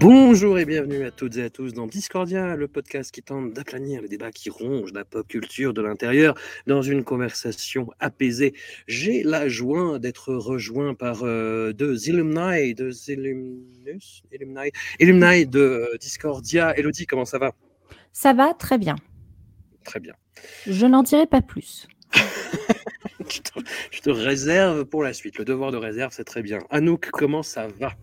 Bonjour et bienvenue à toutes et à tous dans Discordia, le podcast qui tente d'aplanir les débats qui rongent la pop culture de l'intérieur dans une conversation apaisée. J'ai la joie d'être rejoint par euh, deux alumni, deux alumni, alumni de euh, Discordia. Elodie, comment ça va? Ça va très bien. Très bien. Je n'en dirai pas plus. je, te, je te réserve pour la suite. Le devoir de réserve, c'est très bien. Anouk, comment ça va?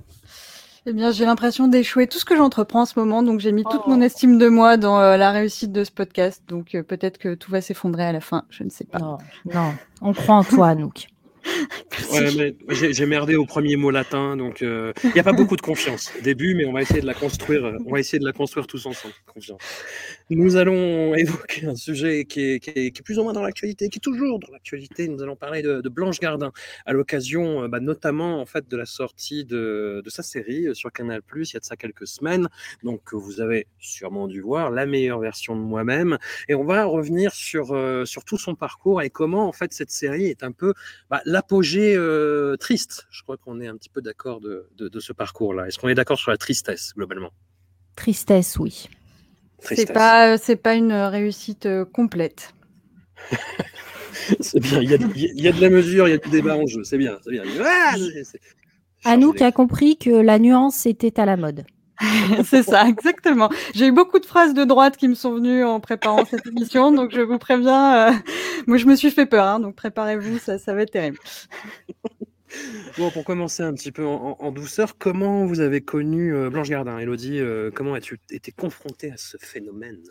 Eh bien, j'ai l'impression d'échouer tout ce que j'entreprends en ce moment, donc j'ai mis toute mon estime de moi dans euh, la réussite de ce podcast. Donc euh, peut-être que tout va s'effondrer à la fin, je ne sais pas. Non, non, on croit en toi, Anouk. Ouais, j'ai merdé au premier mot latin, donc il euh, n'y a pas beaucoup de confiance au début, mais on va essayer de la construire. On va essayer de la construire tous ensemble. Confiance. Nous allons évoquer un sujet qui est, qui est, qui est plus ou moins dans l'actualité, qui est toujours dans l'actualité. Nous allons parler de, de Blanche Gardin à l'occasion, bah, notamment en fait de la sortie de, de sa série sur Canal+ il y a de ça quelques semaines. Donc vous avez sûrement dû voir la meilleure version de moi-même, et on va revenir sur euh, sur tout son parcours et comment en fait cette série est un peu bah, l'apogée euh, triste. Je crois qu'on est un petit peu d'accord de, de, de, ce parcours-là. Est-ce qu'on est d'accord sur la tristesse globalement? Tristesse, oui. C'est pas, c'est pas une réussite euh, complète. c'est bien. Il y, a, il y, a, de la mesure, il y a du débat en jeu. C'est bien, c'est bien. Ah, Anouk a compris que la nuance était à la mode. c'est ça, exactement. J'ai eu beaucoup de phrases de droite qui me sont venues en préparant cette émission, donc je vous préviens. Euh, moi, je me suis fait peur, hein, donc préparez-vous, ça, ça va être terrible. Bon, pour commencer un petit peu en, en douceur, comment vous avez connu euh, Blanche Gardin Elodie, euh, comment as-tu été confrontée à ce phénomène?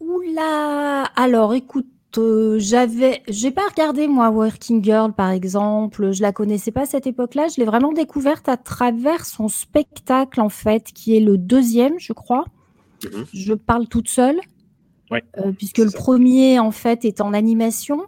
Oula Alors, écoute, euh, j'avais, j'ai pas regardé moi Working Girl par exemple, je la connaissais pas à cette époque-là, je l'ai vraiment découverte à travers son spectacle en fait, qui est le deuxième, je crois. Mmh. Je parle toute seule, ouais, euh, puisque le ça. premier en fait est en animation.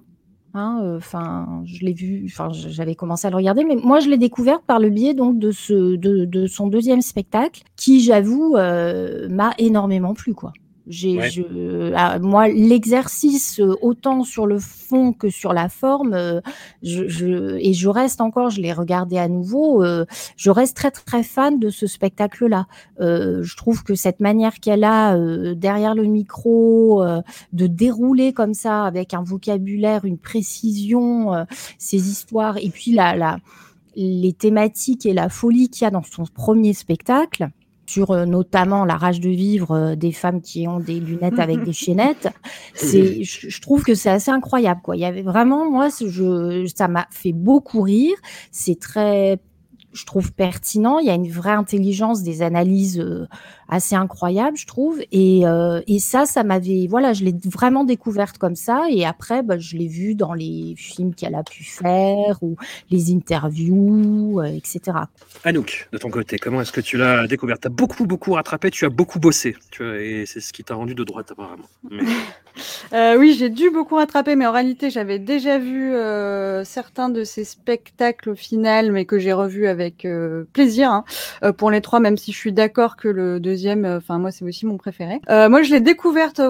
Enfin, hein, euh, je l'ai vu, enfin, j'avais commencé à le regarder, mais moi je l'ai découverte par le biais donc de ce, de, de son deuxième spectacle, qui j'avoue m'a énormément plu quoi. J'ai, Ouais. je, euh, moi, l'exercice, euh, autant sur le fond que sur la forme, euh, je, je, et je reste encore, je l'ai regardé à nouveau, euh, je reste très très fan de ce spectacle-là. Euh, je trouve que cette manière qu'elle a euh, derrière le micro, de dérouler comme ça avec un vocabulaire, une précision, ses histoires, et puis la, la, les thématiques et la folie qu'il y a dans son premier spectacle sur euh, notamment la rage de vivre euh, des femmes qui ont des lunettes avec des chaînettes. C'est, je, je trouve que c'est assez incroyable, quoi. Il y avait vraiment, moi, je, ça m'a fait beaucoup rire. C'est très, je trouve pertinent. Il y a une vraie intelligence des analyses euh, assez incroyables, je trouve. Et, euh, et ça, ça m'avait, voilà, je l'ai vraiment découverte comme ça. Et après, bah, je l'ai vue dans les films qu'elle a pu faire ou les interviews, euh, etc. Anouk, de ton côté, comment est-ce que tu l'as découverte? Tu as beaucoup, beaucoup rattrapé, tu as beaucoup bossé, tu vois, et c'est ce qui t'a rendu de droite apparemment. Mais... Euh, oui, j'ai dû beaucoup rattraper, mais en réalité, j'avais déjà vu euh, certains de ces spectacles au final, mais que j'ai revus avec euh, plaisir hein, euh, pour les trois, même si je suis d'accord que le deuxième, euh, enfin moi, c'est aussi mon préféré. Moi, je l'ai découverte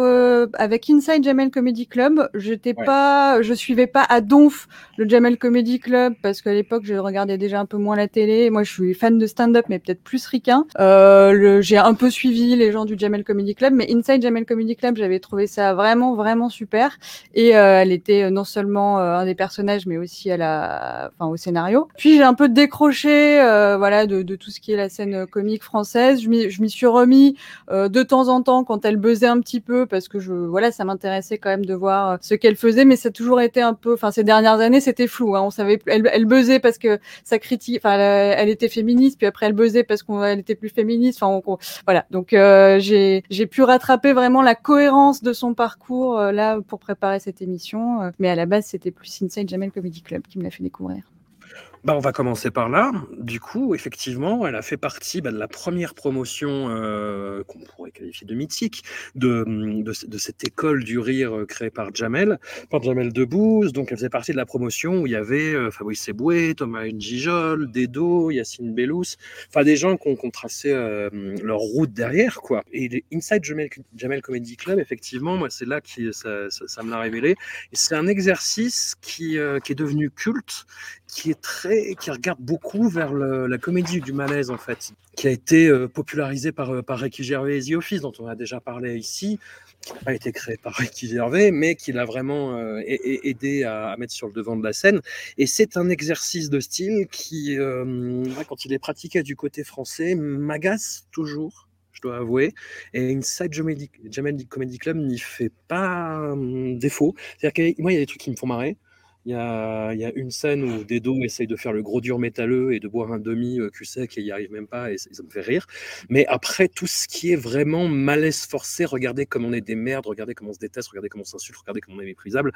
avec Inside Jamel Comedy Club. J'étais Ouais. pas, je suivais pas à donf le Jamel Comedy Club parce qu'à l'époque, je regardais déjà un peu moins la télé. Moi, je suis fan de stand-up, mais peut-être plus ricain. Euh, j'ai un peu suivi les gens du Jamel Comedy Club, mais Inside Jamel Comedy Club, j'avais trouvé ça vraiment, vraiment super. Et euh, elle était non seulement euh, un des personnages, mais aussi à la, enfin, au scénario. Puis j'ai un peu décroché euh, voilà, de, de, tout ce qui est la scène comique française. Je m'y suis remis euh, de temps en temps quand elle buzzait un petit peu, parce que je, voilà, ça m'intéressait quand même de voir ce qu'elle faisait, mais ça a toujours été un peu, enfin, ces dernières années, c'était flou. Hein, on savait, elle, elle buzzait parce que ça critique, enfin, elle, était féministe, puis après elle buzzait parce qu'elle était plus féministe. Enfin, voilà. Donc j'ai j'ai pu rattraper vraiment la cohérence de son parcours là pour préparer cette émission, mais à la base c'était plus Inside Jamel Comedy Club qui me l'a fait découvrir. Bah, on va commencer par là. Du coup, effectivement, elle a fait partie bah, de la première promotion euh, qu'on pourrait qualifier de mythique de, de, cette école du rire euh, créée par Jamel, par Jamel Debbouze. Donc, elle faisait partie de la promotion où il y avait euh, Fabrice Eboué, Thomas Njijol, Dedo, Yacine Bellous, enfin des gens qui ont, tracé leur route derrière, quoi. Et Inside Jamel, Comedy Club, effectivement, moi, c'est là que ça, ça, me l'a révélé. Et c'est un exercice qui, qui est devenu culte qui est très, qui regarde beaucoup vers la comédie du malaise en fait, qui a été euh, popularisé par, euh, par Ricky Gervais et The Office, dont on a déjà parlé ici, qui n'a pas été créé par Ricky Gervais, mais qui l'a vraiment euh, aidé à, mettre sur le devant de la scène. Et c'est un exercice de style qui, quand il est pratiqué du côté français, m'agace toujours je dois avouer. Et Inside Jamel Comedy Club n'y fait pas défaut. C'est-à-dire que moi, il y a des trucs qui me font marrer. Il y, a, y a, une scène où Dedo essaye de faire le gros dur métalleux et de boire un demi euh, cul sec et il n'y arrive même pas et ça, me fait rire. Mais après, tout ce qui est vraiment malaise forcé, regardez comme on est des merdes, regardez comment on se déteste, regardez comment on s'insulte, regardez comment on est méprisable,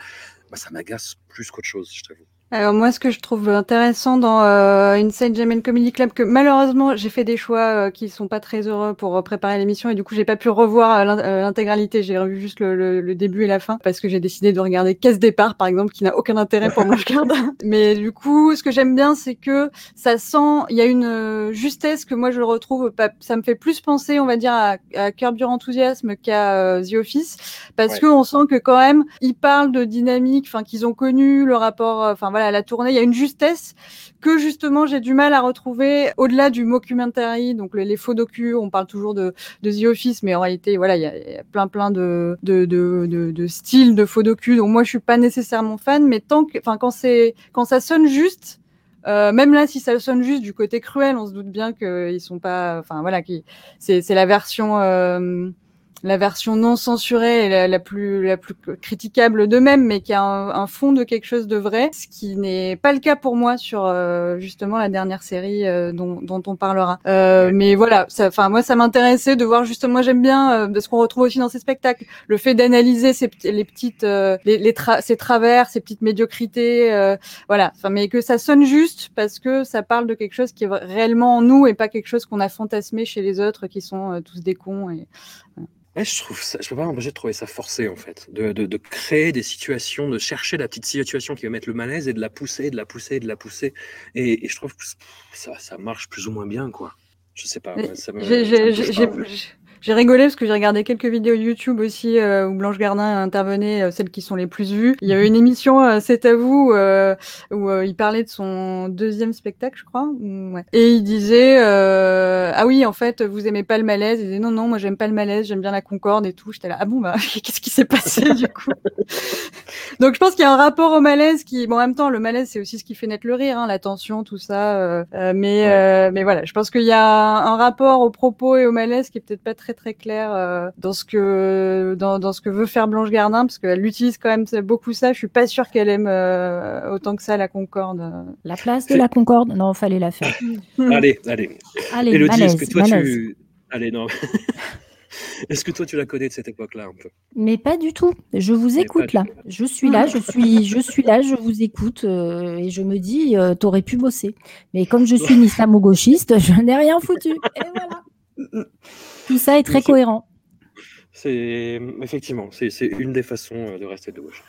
bah, ça m'agace plus qu'autre chose, je t'avoue. Alors moi, ce que je trouve intéressant dans euh, Inside Jamel Comedy Club, que malheureusement j'ai fait des choix euh, qui sont pas très heureux pour euh, préparer l'émission et du coup j'ai pas pu revoir euh, l'intégralité. J'ai revu juste le, le, début et la fin parce que j'ai décidé de regarder Caisse départ par exemple, qui n'a aucun intérêt pour Blanche Gardin. Mais du coup, ce que j'aime bien, c'est que ça sent, il y a une justesse que moi je retrouve. Ça me fait plus penser, on va dire, à, à Curb Your Enthusiasm qu'à The Office, parce que on sent que quand même ils parlent de dynamique, enfin qu'ils ont connu le rapport, enfin voilà, la tournée. Il y a une justesse que justement j'ai du mal à retrouver au-delà du mockumentary, donc les, faux docus. On parle toujours de, de, The Office, mais en réalité, voilà, il y a, plein plein de styles de faux docus. Donc moi, je suis pas nécessairement fan, mais tant que, enfin, quand c'est quand ça sonne juste. Euh, même là, si ça sonne juste du côté cruel, on se doute bien qu'ils sont pas, enfin voilà, c'est la version euh, la version non censurée et la, plus la plus critiquable d'eux-mêmes, mais qui a un, fond de quelque chose de vrai, ce qui n'est pas le cas pour moi sur euh, justement la dernière série euh, dont, dont, on parlera. Euh, mais voilà, enfin moi ça m'intéressait de voir justement, moi j'aime bien ce qu'on retrouve aussi dans ces spectacles, le fait d'analyser ces les petites les, les ces travers, ces petites médiocrités, voilà. Enfin mais que ça sonne juste parce que ça parle de quelque chose qui est réellement en nous et pas quelque chose qu'on a fantasmé chez les autres qui sont tous des cons et je trouve ça, je peux pas m'empêcher de trouver ça forcé en fait, de, de, de, créer des situations, de chercher la petite situation qui va mettre le malaise et de la pousser, de la pousser, de la pousser. Et, et je trouve que ça, ça marche plus ou moins bien, quoi. Je sais pas. Ça me, j'ai rigolé parce que j'ai regardé quelques vidéos YouTube aussi euh, où Blanche Gardin intervenait, euh, celles qui sont les plus vues. Il y avait une émission, euh, C'est à vous, où il parlait de son deuxième spectacle, je crois. Ouais. Et il disait ah oui, en fait, vous aimez pas le malaise? Il disait non non, moi j'aime pas le malaise, j'aime bien la concorde et tout. J'étais là ah bon bah qu'est-ce qui s'est passé du coup? Donc je pense qu'il y a un rapport au malaise qui, bon en même temps le malaise c'est aussi ce qui fait naître le rire, hein, la tension, tout ça. mais mais voilà, je pense qu'il y a un rapport au propos et au malaise qui est peut-être pas très très clair euh, dans ce que dans, dans, ce que veut faire Blanche Gardin parce qu'elle utilise quand même beaucoup ça. Je suis pas sûre qu'elle aime euh, autant que ça la Concorde. La place de la Concorde, non, fallait la faire. allez, allez. Allez, Elodie, est-ce que toi tu Allez, non. Est-ce que toi tu la connais de cette époque-là un peu? Mais pas du tout. Je vous écoute là. Je suis là, je suis, je suis là, je vous écoute euh, et je me dis, tu t'aurais pu bosser. Mais comme je suis une islamo-gauchiste, je n'ai rien foutu. Et voilà. Tout ça est très cohérent. C'est effectivement, c'est une des façons euh, de rester de gauche.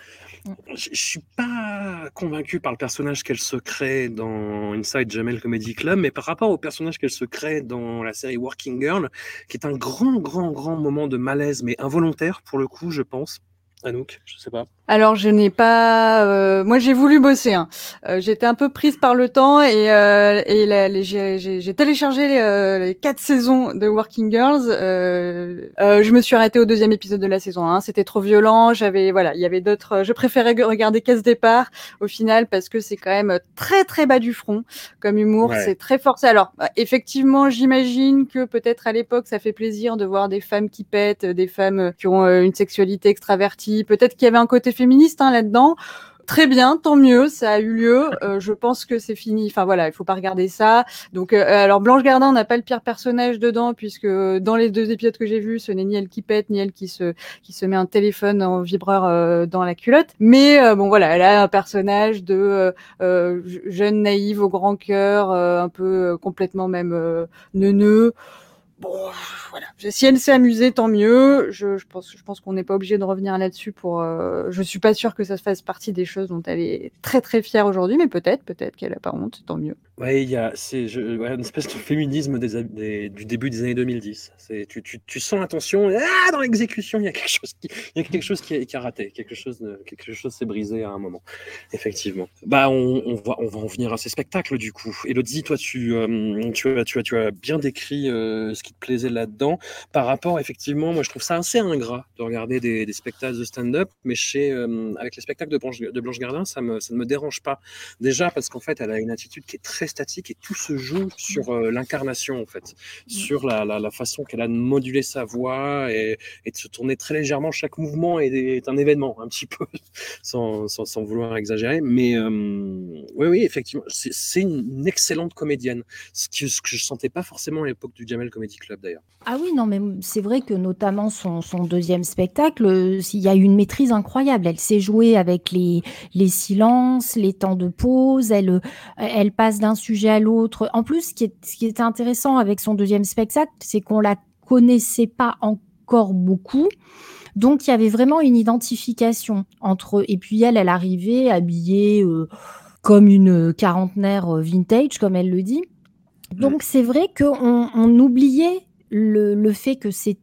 Je, ne suis pas convaincu par le personnage qu'elle se crée dans Inside Jamel Comedy Club, mais par rapport au personnage qu'elle se crée dans la série Working Girl, qui est un grand, grand, grand moment de malaise, mais involontaire pour le coup, je pense. Anouk, je sais pas. Alors, je n'ai pas. euh, moi, j'ai voulu bosser. Hein. Euh, J'étais un peu prise par le temps et, euh, et j'ai téléchargé les, euh, les quatre saisons de Working Girls. Euh, euh, je me suis arrêtée au deuxième épisode de la saison 1. C'était trop violent. J'avais voilà, il y avait d'autres. Je préférais regarder Casse Départ au final parce que c'est quand même très très bas du front comme humour. Ouais. C'est très forcé. Alors, effectivement, j'imagine que peut-être à l'époque, ça fait plaisir de voir des femmes qui pètent, des femmes qui ont une sexualité extravertie. Peut-être qu'il y avait un côté féministe hein, là-dedans. Très bien, tant mieux, ça a eu lieu. Euh, je pense que c'est fini. Enfin voilà, il faut pas regarder ça. Donc euh, alors Blanche Gardin n'a pas le pire personnage dedans puisque dans les deux épisodes que j'ai vus, ce n'est ni elle qui pète ni elle qui se qui se met un téléphone en vibreur euh, dans la culotte. Mais euh, bon voilà, elle a un personnage de euh, euh, jeune naïve au grand cœur, euh, un peu euh, complètement même euh, neuneux. Bon, voilà. Si elle s'est amusée, tant mieux. Je, pense, je pense qu'on n'est pas obligé de revenir là-dessus pour. Euh, je suis pas sûre que ça fasse partie des choses dont elle est très très fière aujourd'hui, mais peut-être, peut-être qu'elle a pas honte, tant mieux. Ouais, il y a c'est une espèce de féminisme du début des années 2010. C'est tu, sens l'attention, ah, dans l'exécution, il y a quelque chose qui il y a quelque chose qui, a- raté, quelque chose quelque chose s'est brisé à un moment. Effectivement. Bah on, on va on va en venir à ces spectacles du coup. Elodie, toi tu euh, tu as tu as tu as bien décrit euh, ce qui plaisait là-dedans par rapport effectivement, moi je trouve ça assez ingrat de regarder des, spectacles de stand-up, mais chez euh, avec les spectacles de Blanche de Blanche Gardin, ça me ça me dérange pas. Déjà parce qu'en fait, elle a une attitude qui est très statique et tout se joue sur euh, l'incarnation en fait, sur la, la, façon qu'elle a de moduler sa voix et, de se tourner très légèrement. Chaque mouvement est, un événement un petit peu, sans, sans, vouloir exagérer. Mais euh, oui, oui, effectivement, c'est une excellente comédienne, ce que, ce que je sentais pas forcément à l'époque du Jamel Comedy Ah oui, non, mais c'est vrai que notamment son, son deuxième spectacle, euh, il y a une maîtrise incroyable. Elle sait jouer avec les, les silences, les temps de pause, elle, euh, elle passe d'un sujet à l'autre. En plus, ce qui, est, ce qui était intéressant avec son deuxième spectacle, c'est qu'on la connaissait pas encore beaucoup. Donc, il y avait vraiment une identification entre. Et puis, elle, elle arrivait habillée euh, comme une quarantenaire vintage, comme elle le dit. Donc, c'est vrai qu'on on oubliait le, le fait que c'est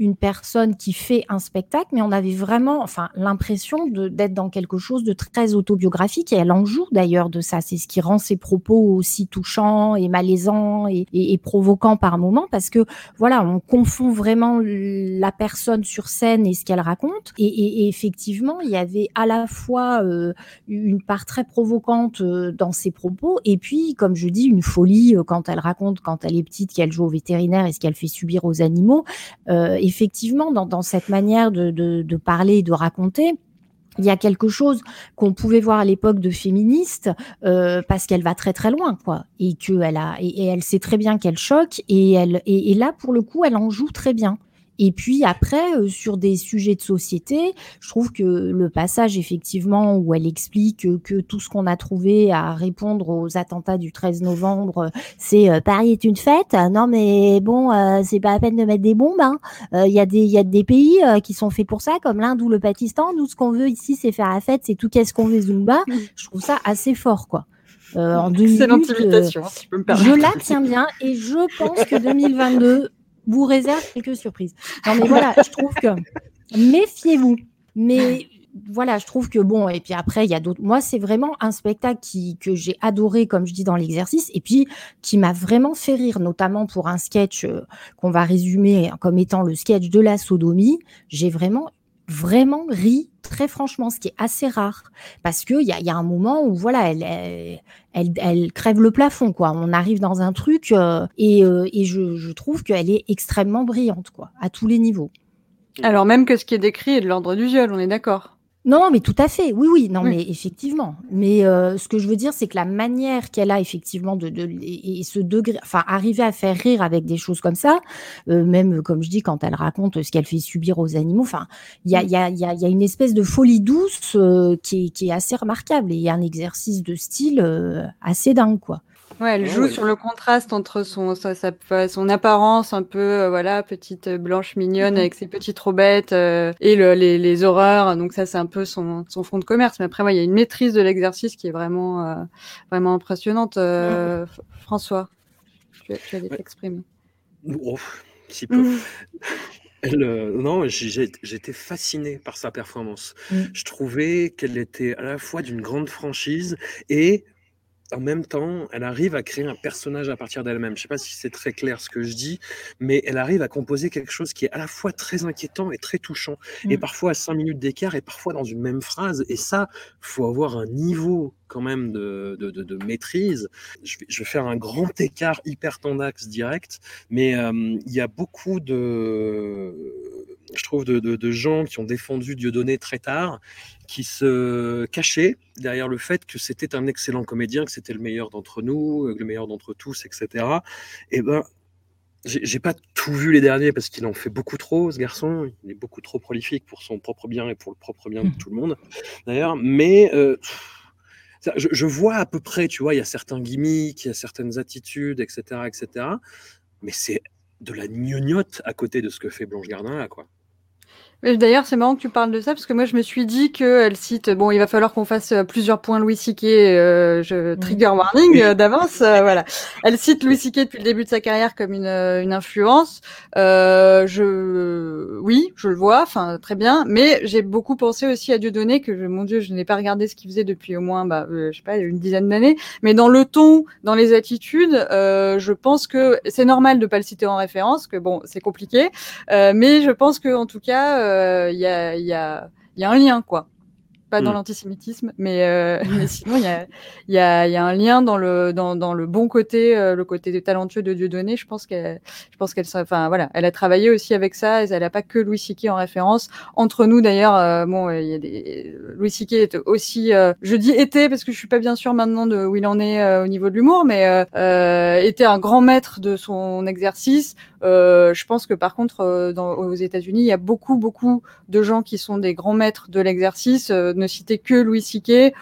une personne qui fait un spectacle, mais on avait vraiment, enfin, l'impression d'être dans quelque chose de très autobiographique. Et elle en joue d'ailleurs de ça. C'est ce qui rend ses propos aussi touchants et malaisants et, et, et provoquants par moments, parce que voilà, on confond vraiment la personne sur scène et ce qu'elle raconte. Et, et- et effectivement, il y avait à la fois euh, une part très provocante euh, dans ses propos, et puis, comme je dis, une folie euh, quand elle raconte quand elle est petite qu'elle joue au vétérinaire et ce qu'elle fait subir aux animaux. Euh, effectivement, dans, dans cette manière de, de, parler et de raconter, il y a quelque chose qu'on pouvait voir à l'époque de féministe euh, parce qu'elle va très très loin quoi et que elle a et, elle sait très bien qu'elle choque et elle et là pour le coup elle en joue très bien et puis après euh, sur des sujets de société je trouve que le passage effectivement où elle explique que, que tout ce qu'on a trouvé à répondre aux attentats du 13 novembre euh, c'est euh, Paris est une fête. Non mais bon euh, c'est pas la peine de mettre des bombes hein. Euh, Il y a des il y a des pays euh, qui sont faits pour ça comme l'Inde ou le Pakistan. Nous ce qu'on veut ici c'est faire la fête c'est tout qu'est-ce qu'on veut Zumba. Je trouve ça assez fort quoi. Euh, en Excellente euh, si je peux me je permettre. la tiens bien et je pense que 2022 vous réserve quelques surprises. Non mais voilà, je trouve que méfiez-vous. Mais voilà, je trouve que bon, et puis après, il y a d'autres. Moi, c'est vraiment un spectacle qui, que j'ai adoré, comme je dis dans l'exercice, et puis qui m'a vraiment fait rire, notamment pour un sketch euh, qu'on va résumer comme étant le sketch de la sodomie. J'ai vraiment, vraiment ri, très franchement, ce qui est assez rare. Parce qu'il y a, y a un moment où, voilà, elle, elle, elle, elle crève le plafond, quoi. On arrive dans un truc, euh, et, euh, et je, je trouve qu'elle est extrêmement brillante, quoi, à tous les niveaux. Alors même que ce qui est décrit est de l'ordre du viol, on est d'accord. Non, mais tout à fait. Oui, oui, non, Oui. mais effectivement. Mais euh, ce que je veux dire, c'est que la manière qu'elle a effectivement de, de et, et ce degré, enfin, arriver à faire rire avec des choses comme ça, euh, même comme je dis quand elle raconte ce qu'elle fait subir aux animaux, enfin, il y a, il y, a, il y, a, y a une espèce de folie douce euh, qui, est, qui est assez remarquable et il y a un exercice de style euh, assez dingue, quoi. Ouais, elle Ouais, joue sur le contraste entre son, sa, sa- son apparence un peu, euh, voilà, petite euh, blanche mignonne Mhm. avec ses petites robettes euh, et le- les, les horreurs. Donc ça, c'est un peu son, son fond de commerce. Mais après, ouais, il y a une maîtrise de l'exercice qui est vraiment, euh, vraiment impressionnante. François, tu tu Ouais. t'exprimer. Oh, si peu. Elle, euh, non, j'étais fasciné par sa performance. Mm. Je trouvais qu'elle était à la fois d'une grande franchise et en même temps, elle arrive à créer un personnage à partir d'elle-même. Je sais pas si c'est très clair ce que je dis, mais elle arrive à composer quelque chose qui est à la fois très inquiétant et très touchant, et Mm. parfois à cinq minutes d'écart, et parfois dans une même phrase. Et ça, faut avoir un niveau quand même de, de, de- de maîtrise. Je vais, je vais faire un grand écart hyper tendax direct, mais euh, il y a beaucoup de, je trouve, de, de- de gens qui ont défendu Dieudonné très tard, qui se cachaient derrière le fait que c'était un excellent comédien, que c'était le meilleur d'entre nous, euh, le meilleur d'entre tous, etc. Et ben, j'ai pas tout vu les derniers parce qu'il en fait beaucoup trop, ce garçon. Il est beaucoup trop prolifique pour son propre bien et pour le propre bien de tout le monde, d'ailleurs. Mais euh, je, je vois à peu près, tu vois, il y a certains gimmicks, il y a certaines attitudes, etc., etc. Mais c'est de la gnognotte à côté de ce que fait Blanche Gardin là, quoi. D'ailleurs, c'est marrant que tu parles de ça parce que moi, je me suis dit qu'elle cite. Bon, il va falloir qu'on fasse euh, plusieurs points Louis C.K. euh, je trigger warning euh, d'avance. euh, voilà. Elle cite Louis C.K. depuis le début de sa carrière comme une, euh, une influence. Euh, je, oui, je le vois. Enfin, très bien. Mais j'ai beaucoup pensé aussi à Dieudonné que, je- mon Dieu, je n'ai pas regardé ce qu'il faisait depuis au moins, bah, je sais pas, une dizaine d'années. Mais dans le ton, dans les attitudes, euh, je pense que c'est normal de pas le citer en référence. Que bon, c'est compliqué. Euh, mais je pense que en tout cas, il y, a, il y, a, il y a un lien, quoi. Pas dans Mm. l'antisémitisme, mais, euh, mais sinon, il y a, y, un lien dans le, dans, dans le bon côté, euh, le côté talentueux de Dieudonné. Je pense qu'elle, enfin voilà, elle a travaillé aussi avec ça. Elle n'a pas que Louis C.K. en référence. Entre nous, d'ailleurs, euh, bon, il y a des, Louis C.K. est aussi, euh, je dis était parce que je suis pas bien sûre maintenant de où il en est euh, au niveau de l'humour, mais euh, euh, était un grand maître de son exercice. Euh, je pense que par contre, euh, dans, aux États-Unis, il y a beaucoup, beaucoup de gens qui sont des grands maîtres de l'exercice. Euh, ne citer que Louis C.K.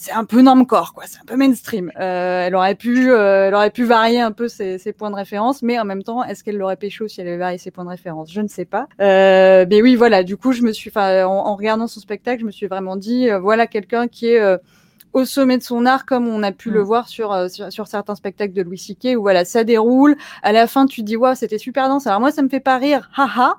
C'est un peu normcore, quoi. C'est un peu mainstream. Euh, elle aurait pu, euh, elle aurait pu varier un peu ses, ses points de référence, mais en même temps, est-ce qu'elle l'aurait pécho si elle avait varié ses points de référence? Je ne sais pas. Mais oui, voilà. Du coup, je me suis, en, en regardant son spectacle, je me suis vraiment dit, voilà quelqu'un qui est au sommet de son art, comme on a pu Mm. le voir sur, euh, sur, sur certains spectacles de Louis C.K. où voilà, ça déroule. À la fin, tu dis, waouh, c'était super dense. Alors moi, ça me fait pas rire, haha.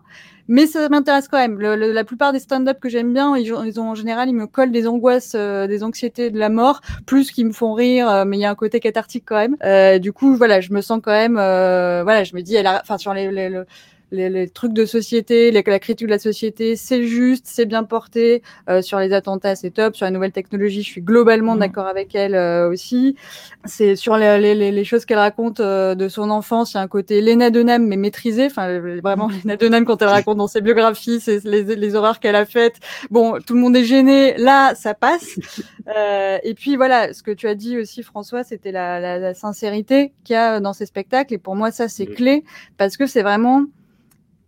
Mais ça m'intéresse quand même. Le, le- la plupart des stand-up que j'aime bien, ils, ont- ils ont en général, ils me collent des angoisses, euh, des anxiétés de la mort, plus qu'ils me font rire. euh, mais il y a un côté cathartique quand même. Euh, du coup, voilà, je me sens quand même, euh, voilà, je me dis, elle a, enfin sur les, les, le- les, les trucs de société, les- la critique de la société, c'est juste, c'est bien porté. Euh, sur les attentats, c'est top. Sur la nouvelle technologie, je suis globalement Mhm. d'accord avec elle euh, aussi. C'est sur les, les, choses qu'elle raconte euh, de son enfance, il y a un côté Lena Dunham mais maîtrisé. Enfin, euh, vraiment Lena Dunham quand elle raconte dans ses biographies, c'est les, les horreurs qu'elle a faites. Bon, tout le monde est gêné. Là, ça passe. Euh, et puis voilà, ce que tu as dit aussi, François, c'était la, la, la sincérité qu'il y a dans ces spectacles. Et pour moi, ça c'est Mhm. clé parce que c'est vraiment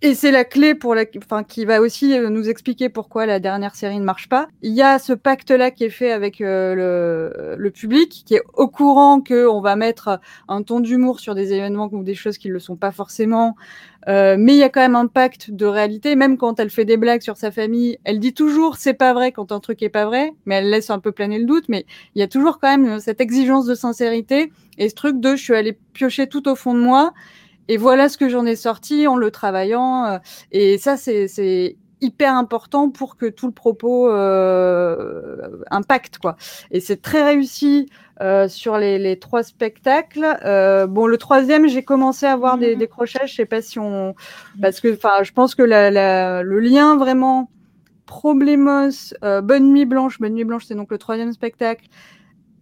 et c'est la clé pour la, enfin, qui va aussi euh, nous expliquer pourquoi la dernière série ne marche pas. Il y a ce pacte-là qui est fait avec euh, le, le public, qui est au courant que on va mettre un ton d'humour sur des événements ou des choses qui ne le sont pas forcément. Euh, mais il y a quand même un pacte de réalité. Même quand elle fait des blagues sur sa famille, elle dit toujours c'est pas vrai quand un truc est pas vrai, mais elle laisse un peu planer le doute. Mais il y a toujours quand même cette exigence de sincérité et ce truc de je suis allée piocher tout au fond de moi et voilà ce que j'en ai sorti en le travaillant. euh, et ça, c'est hyper important pour que tout le propos euh, impacte quoi. Et c'est très réussi euh, sur les, les trois spectacles. Euh, bon, le troisième, j'ai commencé à avoir des décrochages. Je sais pas si on parce que enfin, je pense que la, la, le lien vraiment Problemos, euh, Bonne Nuit Blanche, Bonne Nuit Blanche, c'est donc le troisième spectacle.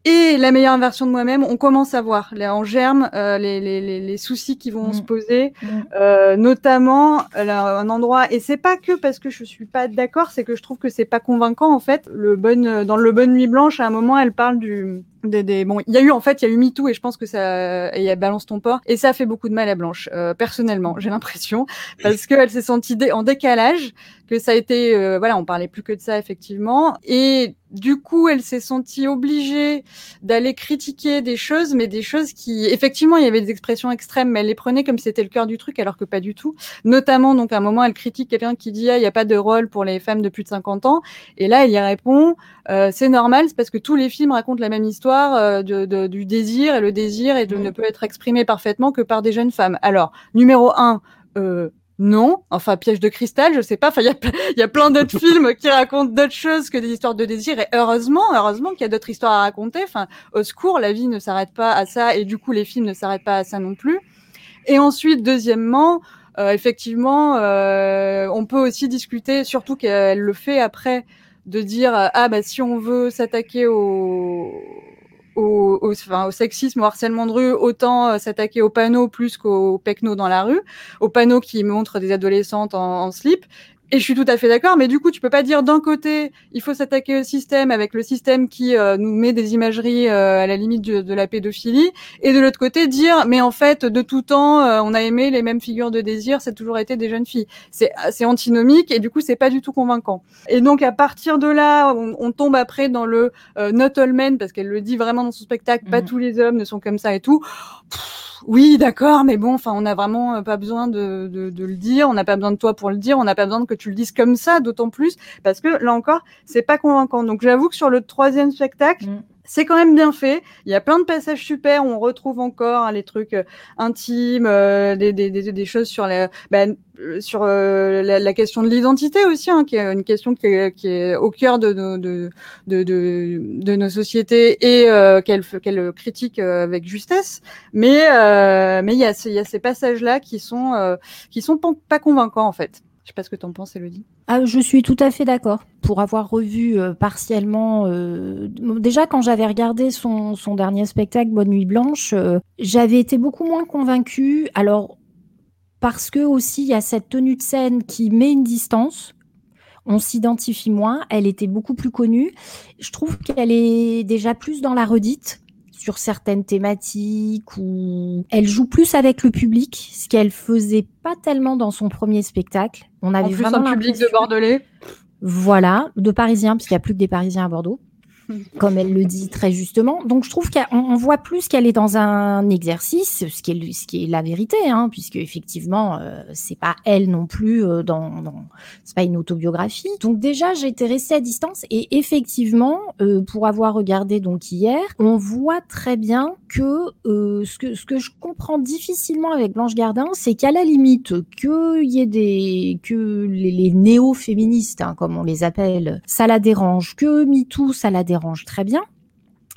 Et la meilleure version de moi-même, on commence à voir là, en germe euh, les, les, les, les soucis qui vont Mm. se poser, Mm. euh, notamment là, un endroit. Et c'est pas que parce que je suis pas d'accord, c'est que je trouve que c'est pas convaincant en fait. Le bon, dans le Bonne Nuit Blanche, à un moment, elle parle du des, des- bon, il y a eu en fait, il y a eu MeToo et je pense que ça, il y a Balance ton port et ça fait beaucoup de mal à Blanche. euh, personnellement, j'ai l'impression parce qu'elle s'est sentie dé- en décalage, que ça a été, euh, voilà, on parlait plus que de ça effectivement et du coup, elle s'est sentie obligée d'aller critiquer des choses, mais des choses qui, effectivement, il y avait des expressions extrêmes, mais elle les prenait comme si c'était le cœur du truc, alors que pas du tout. Notamment, donc, à un moment, elle critique quelqu'un qui dit, ah, il n'y a pas de rôle pour les femmes de plus de 50 ans. Et là, elle y répond, euh, c'est normal, c'est parce que tous les films racontent la même histoire euh, de, de- du désir, et le désir et de, ne peut être exprimé parfaitement que par des jeunes femmes. Alors, numéro un, euh, non. Enfin, Piège de cristal, je sais pas. Enfin, il y a, y a plein d'autres films qui racontent d'autres choses que des histoires de désir. Et heureusement, heureusement qu'il y a d'autres histoires à raconter. Enfin, au secours, la vie ne s'arrête pas à ça. Et du coup, les films ne s'arrêtent pas à ça non plus. Et ensuite, deuxièmement, euh, effectivement, euh, on peut aussi discuter, surtout qu'elle le fait après, de dire ah bah si on veut s'attaquer au au, au, enfin, au, sexisme, au harcèlement de rue, autant euh, s'attaquer aux panneaux plus qu'aux pecnos dans la rue, aux panneaux qui montrent des adolescentes en, en slip, et je suis tout à fait d'accord, mais du coup, tu peux pas dire d'un côté, il faut s'attaquer au système avec le système qui euh, nous met des imageries euh, à la limite de, de, la pédophilie, et de l'autre côté dire, mais en fait, de tout temps, euh, on a aimé les mêmes figures de désir, c'est toujours été des jeunes filles. C'est c'est antinomique et du coup, c'est pas du tout convaincant. Et donc, à partir de là, on, on tombe après dans le not all men parce qu'elle le dit vraiment dans son spectacle, mmh. pas tous les hommes ne sont comme ça et tout. Pff, oui, d'accord, mais bon, enfin, on n'a vraiment euh, pas besoin de, de, le dire, on n'a pas besoin de toi pour le dire, on n'a pas besoin que tu le dises comme ça, d'autant plus parce que là encore, c'est pas convaincant. Donc, j'avoue que sur le troisième spectacle, mmh c'est quand même bien fait. Il y a plein de passages super où on retrouve encore hein, les trucs euh, intimes, euh, des, des, des, choses sur la, bah, sur euh, la, la, question de l'identité aussi, hein, qui est une question qui est, qui est au cœur de nos, de, de, de, nos sociétés et qu'elle qu'elle critique avec justesse. Mais mais il y a, il y a ces passages là qui sont qui sont pas convaincants en fait. Je sais pas ce que tu en penses, Elodie. Ah, je suis tout à fait d'accord. Pour avoir revu euh, partiellement, euh, déjà quand j'avais regardé son, son, dernier spectacle, Bonne Nuit Blanche, euh, j'avais été beaucoup moins convaincue. Alors, parce que aussi, il y a cette tenue de scène qui met une distance. On s'identifie moins. Elle était beaucoup plus connue. Je trouve qu'elle est déjà plus dans la redite sur certaines thématiques ou elle joue plus avec le public, ce qu'elle faisait pas tellement dans son premier spectacle. On avait en plus vraiment un public de Bordelais. Voilà, de Parisiens, puisqu'il n'y a plus que des Parisiens à Bordeaux comme elle le dit très justement. Donc je trouve qu'on voit plus qu'elle est dans un exercice, ce qui est, la vérité, hein, puisque effectivement euh, c'est pas elle non plus euh, dans, dans c'est pas une autobiographie. Donc déjà j'ai été restée à distance et effectivement euh, pour avoir regardé donc hier, on voit très bien que euh, ce que ce que je comprends difficilement avec Blanche Gardin, c'est qu'à la limite qu'il y ait des que les, les néo-féministes hein, comme on les appelle, ça la dérange, que MeToo ça la dérange très bien.